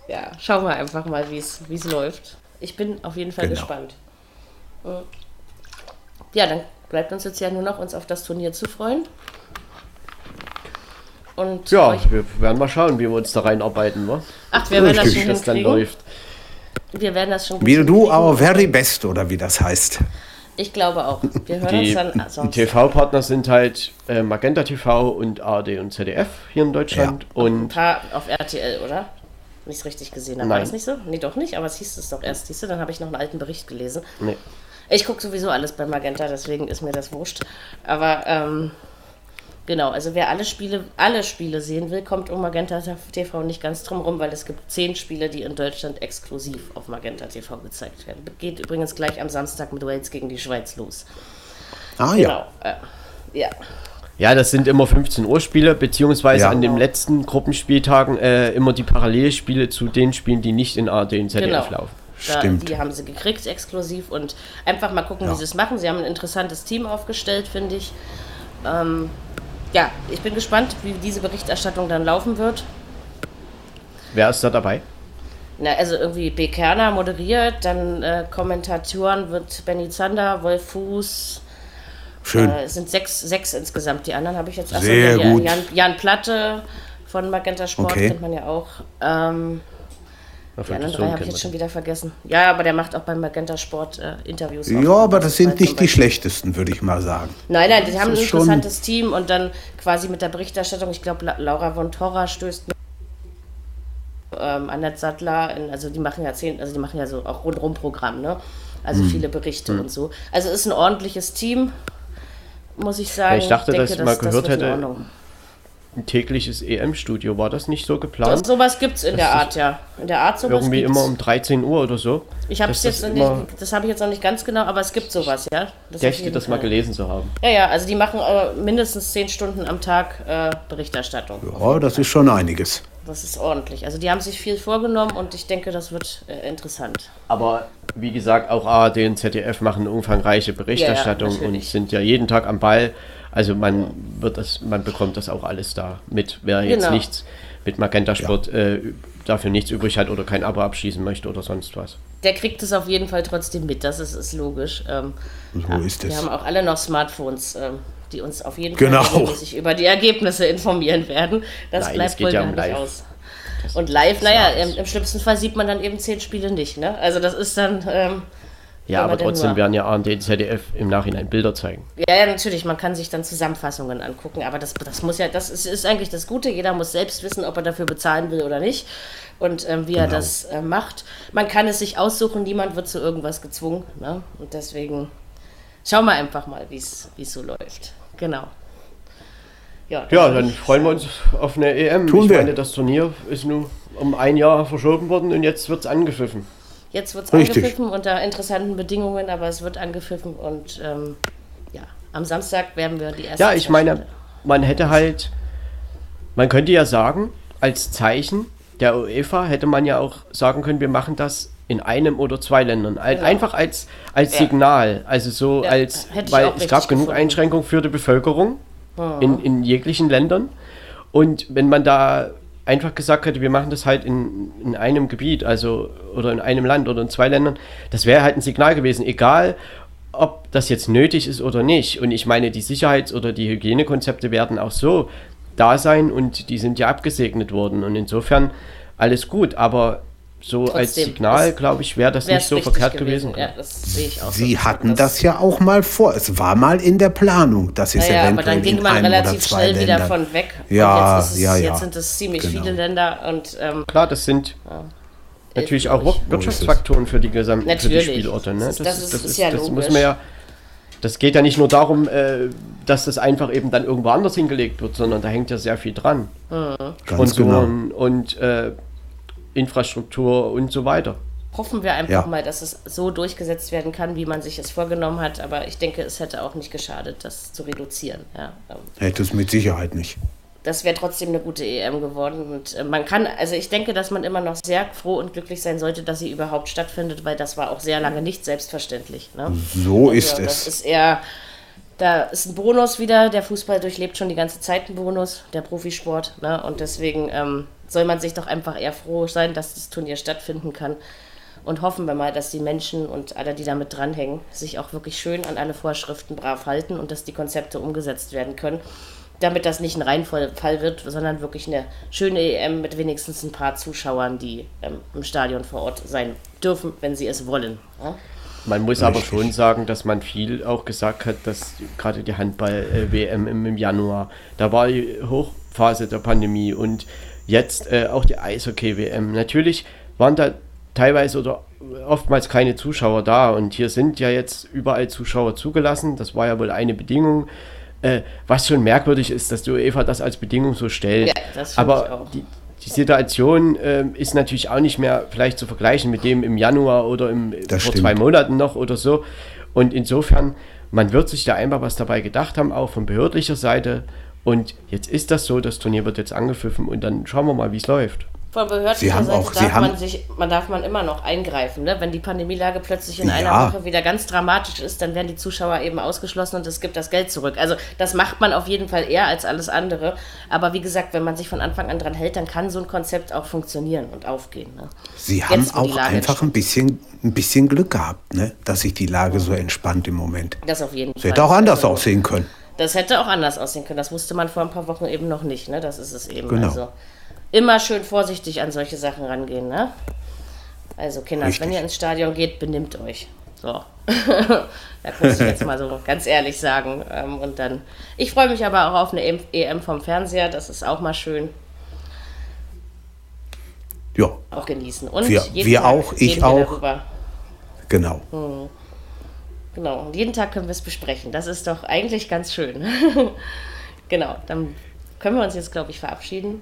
Ja, schauen wir einfach mal, wie es wie es läuft. Ich bin auf jeden Fall Genau. gespannt. Ja, dann bleibt uns jetzt ja nur noch, uns auf das Turnier zu freuen. Und Ja, euch, wir werden mal schauen, wie wir uns da reinarbeiten, wa? ach, wir werden das schon wie das dann läuft. Wir werden das schon gut Wie du, our very best, oder wie das heißt. Ich glaube auch. Wir hören Die uns dann sonst. TV-Partner sind halt äh, Magenta TV und ARD und ZDF hier in Deutschland. Ein Und paar auf RTL, oder? Wenn ich es richtig gesehen habe. War das nicht so? Nee, doch nicht, aber es hieß es doch erst. Siehst du, dann habe ich noch einen alten Bericht gelesen. nee. Ich gucke sowieso alles bei Magenta, deswegen ist mir das wurscht. Aber ähm, genau, also wer alle Spiele, alle Spiele sehen will, kommt um Magenta TV nicht ganz drum rum, weil es gibt zehn Spiele, die in Deutschland exklusiv auf Magenta TV gezeigt werden. Geht übrigens gleich am Samstag mit Wales gegen die Schweiz los. Ah ja. Genau. Äh, ja. Ja, das sind immer 15 Uhr Spiele, beziehungsweise Ja. an den letzten Gruppenspieltagen äh, immer die Parallelspiele zu den Spielen, die nicht in ARD und ZDF Genau. laufen. Da, Stimmt. Die haben sie gekriegt exklusiv und einfach mal gucken, wie sie es machen. Sie haben ein interessantes Team aufgestellt, finde ich. Ähm, ja, ich bin gespannt, wie diese Berichterstattung dann laufen wird. Wer ist da dabei? Na, also irgendwie B. Kerner moderiert, dann äh, Kommentatoren wird Benny Zander, Wolf Fuß. Schön. Äh, es sind sechs, sechs insgesamt. Die anderen habe ich jetzt. achso, Sehr ja, gut. Jan, Jan Platte von Magenta Sport Okay. kennt man ja auch. Ähm, die anderen drei habe ich jetzt schon wieder vergessen. Ja, aber der macht auch beim Magenta Sport äh, Interviews. Ja, auch. aber das sind nicht die schlechtesten, würde ich mal sagen. Nein, nein, die haben ein interessantes Team und dann quasi mit der Berichterstattung, ich glaube, La Laura von Torra stößt mit ähm, Annette Sattler, in, also die machen ja zehn, also die machen ja so auch rundrum Programm, ne? Also viele Berichte und so. Also ist ein ordentliches Team, muss ich sagen. Ja, ich dachte, dass ich mal gehört hätte. Ein tägliches EM-Studio, war das nicht so geplant? sowas gibt es in der Art, ja. In der Art sowas Irgendwie gibt's. immer um 13 Uhr oder so. Ich habe es jetzt das nicht, das habe ich jetzt noch nicht ganz genau, aber es gibt sowas, ja. Das Dächte das mal gelesen zu haben. Ja, ja, also die machen äh, mindestens zehn Stunden am Tag äh, Berichterstattung. Ja, das ist schon einiges. Das ist ordentlich. Also die haben sich viel vorgenommen und ich denke, das wird äh, interessant. Aber wie gesagt, auch ARD und ZDF machen umfangreiche Berichterstattung und natürlich. sind ja jeden Tag am Ball. Also man wird das, man bekommt das auch alles da mit. Wer jetzt Genau. nichts mit Magenta Sport äh, dafür nichts übrig hat oder kein Abo abschließen möchte oder sonst was. Der kriegt es auf jeden Fall trotzdem mit, das ist, ist logisch. Ähm, So ist wir es. haben auch alle noch Smartphones, ähm, die uns auf jeden Genau. Fall regelmäßig über die Ergebnisse informieren werden. Das Nein, bleibt wohl ja gar nicht live. aus. Und live, naja, im, im schlimmsten Fall sieht man dann eben zehn Spiele nicht. Ne? Also das ist dann... Ähm, Ja, aber trotzdem nur- werden ja ARD und ZDF im Nachhinein Bilder zeigen. Ja, ja, natürlich, man kann sich dann Zusammenfassungen angucken, aber das, das muss ja, das ist, ist eigentlich das Gute. Jeder muss selbst wissen, ob er dafür bezahlen will oder nicht und ähm, wie er Genau. das äh, macht. Man kann es sich aussuchen, niemand wird zu irgendwas gezwungen. Ne? Und deswegen schauen wir einfach mal, wie es so läuft. Genau. Ja, Ja, dann freuen wir uns auf eine EM. Tun ich wir. meine, das Turnier ist nun um ein Jahr verschoben worden und jetzt wird es angepfiffen. Jetzt wird es angepfiffen unter interessanten Bedingungen, aber es wird angepfiffen und ähm, ja, am Samstag werden wir die erste. Ja, ich meine, man hätte halt, man könnte ja sagen, als Zeichen der UEFA hätte man ja auch sagen können, wir machen das in einem oder zwei Ländern. Genau. Einfach als, als Ja. Signal, also so Ja, als, hätte weil es gab genug gefunden. Einschränkungen für die Bevölkerung in, in jeglichen Ländern. Und wenn man da einfach gesagt hätte, wir machen das halt in, in einem Gebiet, also oder in einem Land oder in zwei Ländern, das wäre halt ein Signal gewesen, egal ob das jetzt nötig ist oder nicht. Und ich meine, die Sicherheits- oder die Hygienekonzepte werden auch so da sein und die sind ja abgesegnet worden. Und insofern alles gut, aber so als Trotzdem, Signal, es- glaube ich, wäre das nicht so verkehrt gewesen. Ja, das sehe ich auch. so. Sie hatten das ja auch mal vor. Es war mal in der Planung, dass es Naja, aber eventuell dann ging in man relativ schnell wieder Ländern. von weg. Ja, und jetzt, ist es, ja, ja. jetzt sind es ziemlich Genau. viele Länder und ähm, Klar, das sind natürlich auch. Wirtschaftsfaktoren für die gesamten für die. Spielorte. Ne? Das ist- das ist- ist ja das muss man ja. Das geht ja nicht nur darum, äh, dass das einfach eben dann irgendwo anders hingelegt wird, sondern da hängt ja sehr viel dran. Ganz genau. Sponsoren und äh, Infrastruktur und so weiter. hoffen wir einfach Ja. mal, dass es so durchgesetzt werden kann, wie man sich es vorgenommen hat. Aber ich denke, es hätte auch nicht geschadet, das zu reduzieren. Ja, ähm, Hätte es mit Sicherheit nicht. das wäre trotzdem eine gute EM geworden. Und äh, man kann, also ich denke, dass man immer noch sehr froh und glücklich sein sollte, dass sie überhaupt stattfindet, weil das war auch sehr lange nicht selbstverständlich. Ne? So ist Also, Das es. ist eher, da ist ein Bonus wieder. Der Fußball durchlebt schon die ganze Zeit einen Bonus, der Profisport. Ne? Und deswegen ähm, soll man sich doch einfach eher froh sein, dass das Turnier stattfinden kann. Und hoffen wir mal, dass die Menschen und alle, die damit dranhängen, sich auch wirklich schön an alle Vorschriften brav halten und dass die Konzepte umgesetzt werden können. Damit das nicht ein Reinfall wird, sondern wirklich eine schöne EM mit wenigstens ein paar Zuschauern, die ähm, im Stadion vor Ort sein dürfen, wenn sie es wollen. Ja? Man muss aber Richtig. schon sagen, dass man viel auch gesagt hat, dass gerade die Handball-WM im Januar, da war die Hochphase der Pandemie und jetzt äh, auch die Eishockey-WM. Natürlich waren da teilweise oder oftmals keine Zuschauer da und hier sind ja jetzt überall Zuschauer zugelassen. Das war ja wohl eine Bedingung. Äh, was schon merkwürdig ist, dass die UEFA das als Bedingung so stellt. Ja, das finde ich aber auch. die, die Situation ähm, ist natürlich auch nicht mehr vielleicht zu vergleichen mit dem im Januar oder im, Das vor stimmt. zwei Monaten noch oder so. Und insofern, man wird sich da einfach was dabei gedacht haben, auch von behördlicher Seite. Und jetzt ist das so, das Turnier wird jetzt angepfiffen und dann schauen wir mal, wie es läuft. Von behördlicher Sie haben Seite auch- Sie darf haben- man sich, man darf man immer noch eingreifen. Ne? Wenn die Pandemielage plötzlich in Ja. einer Woche wieder ganz dramatisch ist, dann werden die Zuschauer eben ausgeschlossen und es gibt das Geld zurück. Also das macht man auf jeden Fall eher als alles andere. Aber wie gesagt, wenn man sich von Anfang an dran hält, dann kann so ein Konzept auch funktionieren und aufgehen. Ne? Sie haben Jetzt, die auch einfach ein bisschen, ein bisschen Glück gehabt, ne? dass sich die Lage so entspannt im Moment. Das auf jeden Es Fall. hätte auch anders Also, aussehen können. Das hätte auch anders aussehen können. Das wusste man vor ein paar Wochen eben noch nicht. Ne? Das ist es eben. Genau. Also immer schön vorsichtig an solche Sachen rangehen. Ne? Also Kinder, Richtig. wenn ihr ins Stadion geht, benimmt euch. So. das muss ich jetzt mal so ganz ehrlich sagen. Ähm, Und dann, ich freue mich aber auch auf eine EM EM vom Fernseher. Das ist auch mal schön. Ja, Auch genießen. Und Wir- wir Tag auch, ich auch. Darüber. Genau. Hm. Genau, und jeden Tag können wir es besprechen. Das ist doch eigentlich ganz schön. genau, dann können wir uns jetzt, glaube ich, verabschieden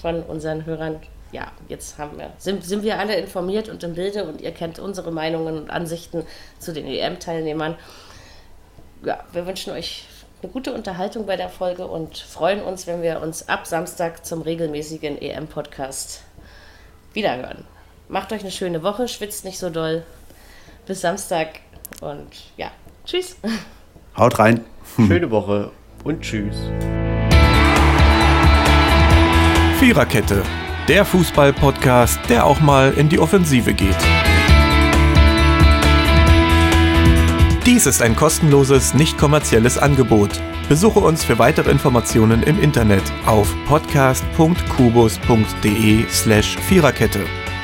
von unseren Hörern. Ja, jetzt haben wir, sind, sind wir alle informiert und im Bilde und ihr kennt unsere Meinungen und Ansichten zu den EM-Teilnehmern. Ja, wir wünschen euch eine gute Unterhaltung bei der Folge und freuen uns, wenn wir uns ab Samstag zum regelmäßigen EM-Podcast wiederhören. Macht euch eine schöne Woche, schwitzt nicht so doll. Bis Samstag und ja, tschüss. Haut rein. Schöne Woche und tschüss. Viererkette, der Fußball-Podcast, der auch mal in die Offensive geht. Dies ist ein kostenloses, nicht kommerzielles Angebot. Besuche uns für weitere Informationen im Internet auf podcast.kubus.de/slash Viererkette.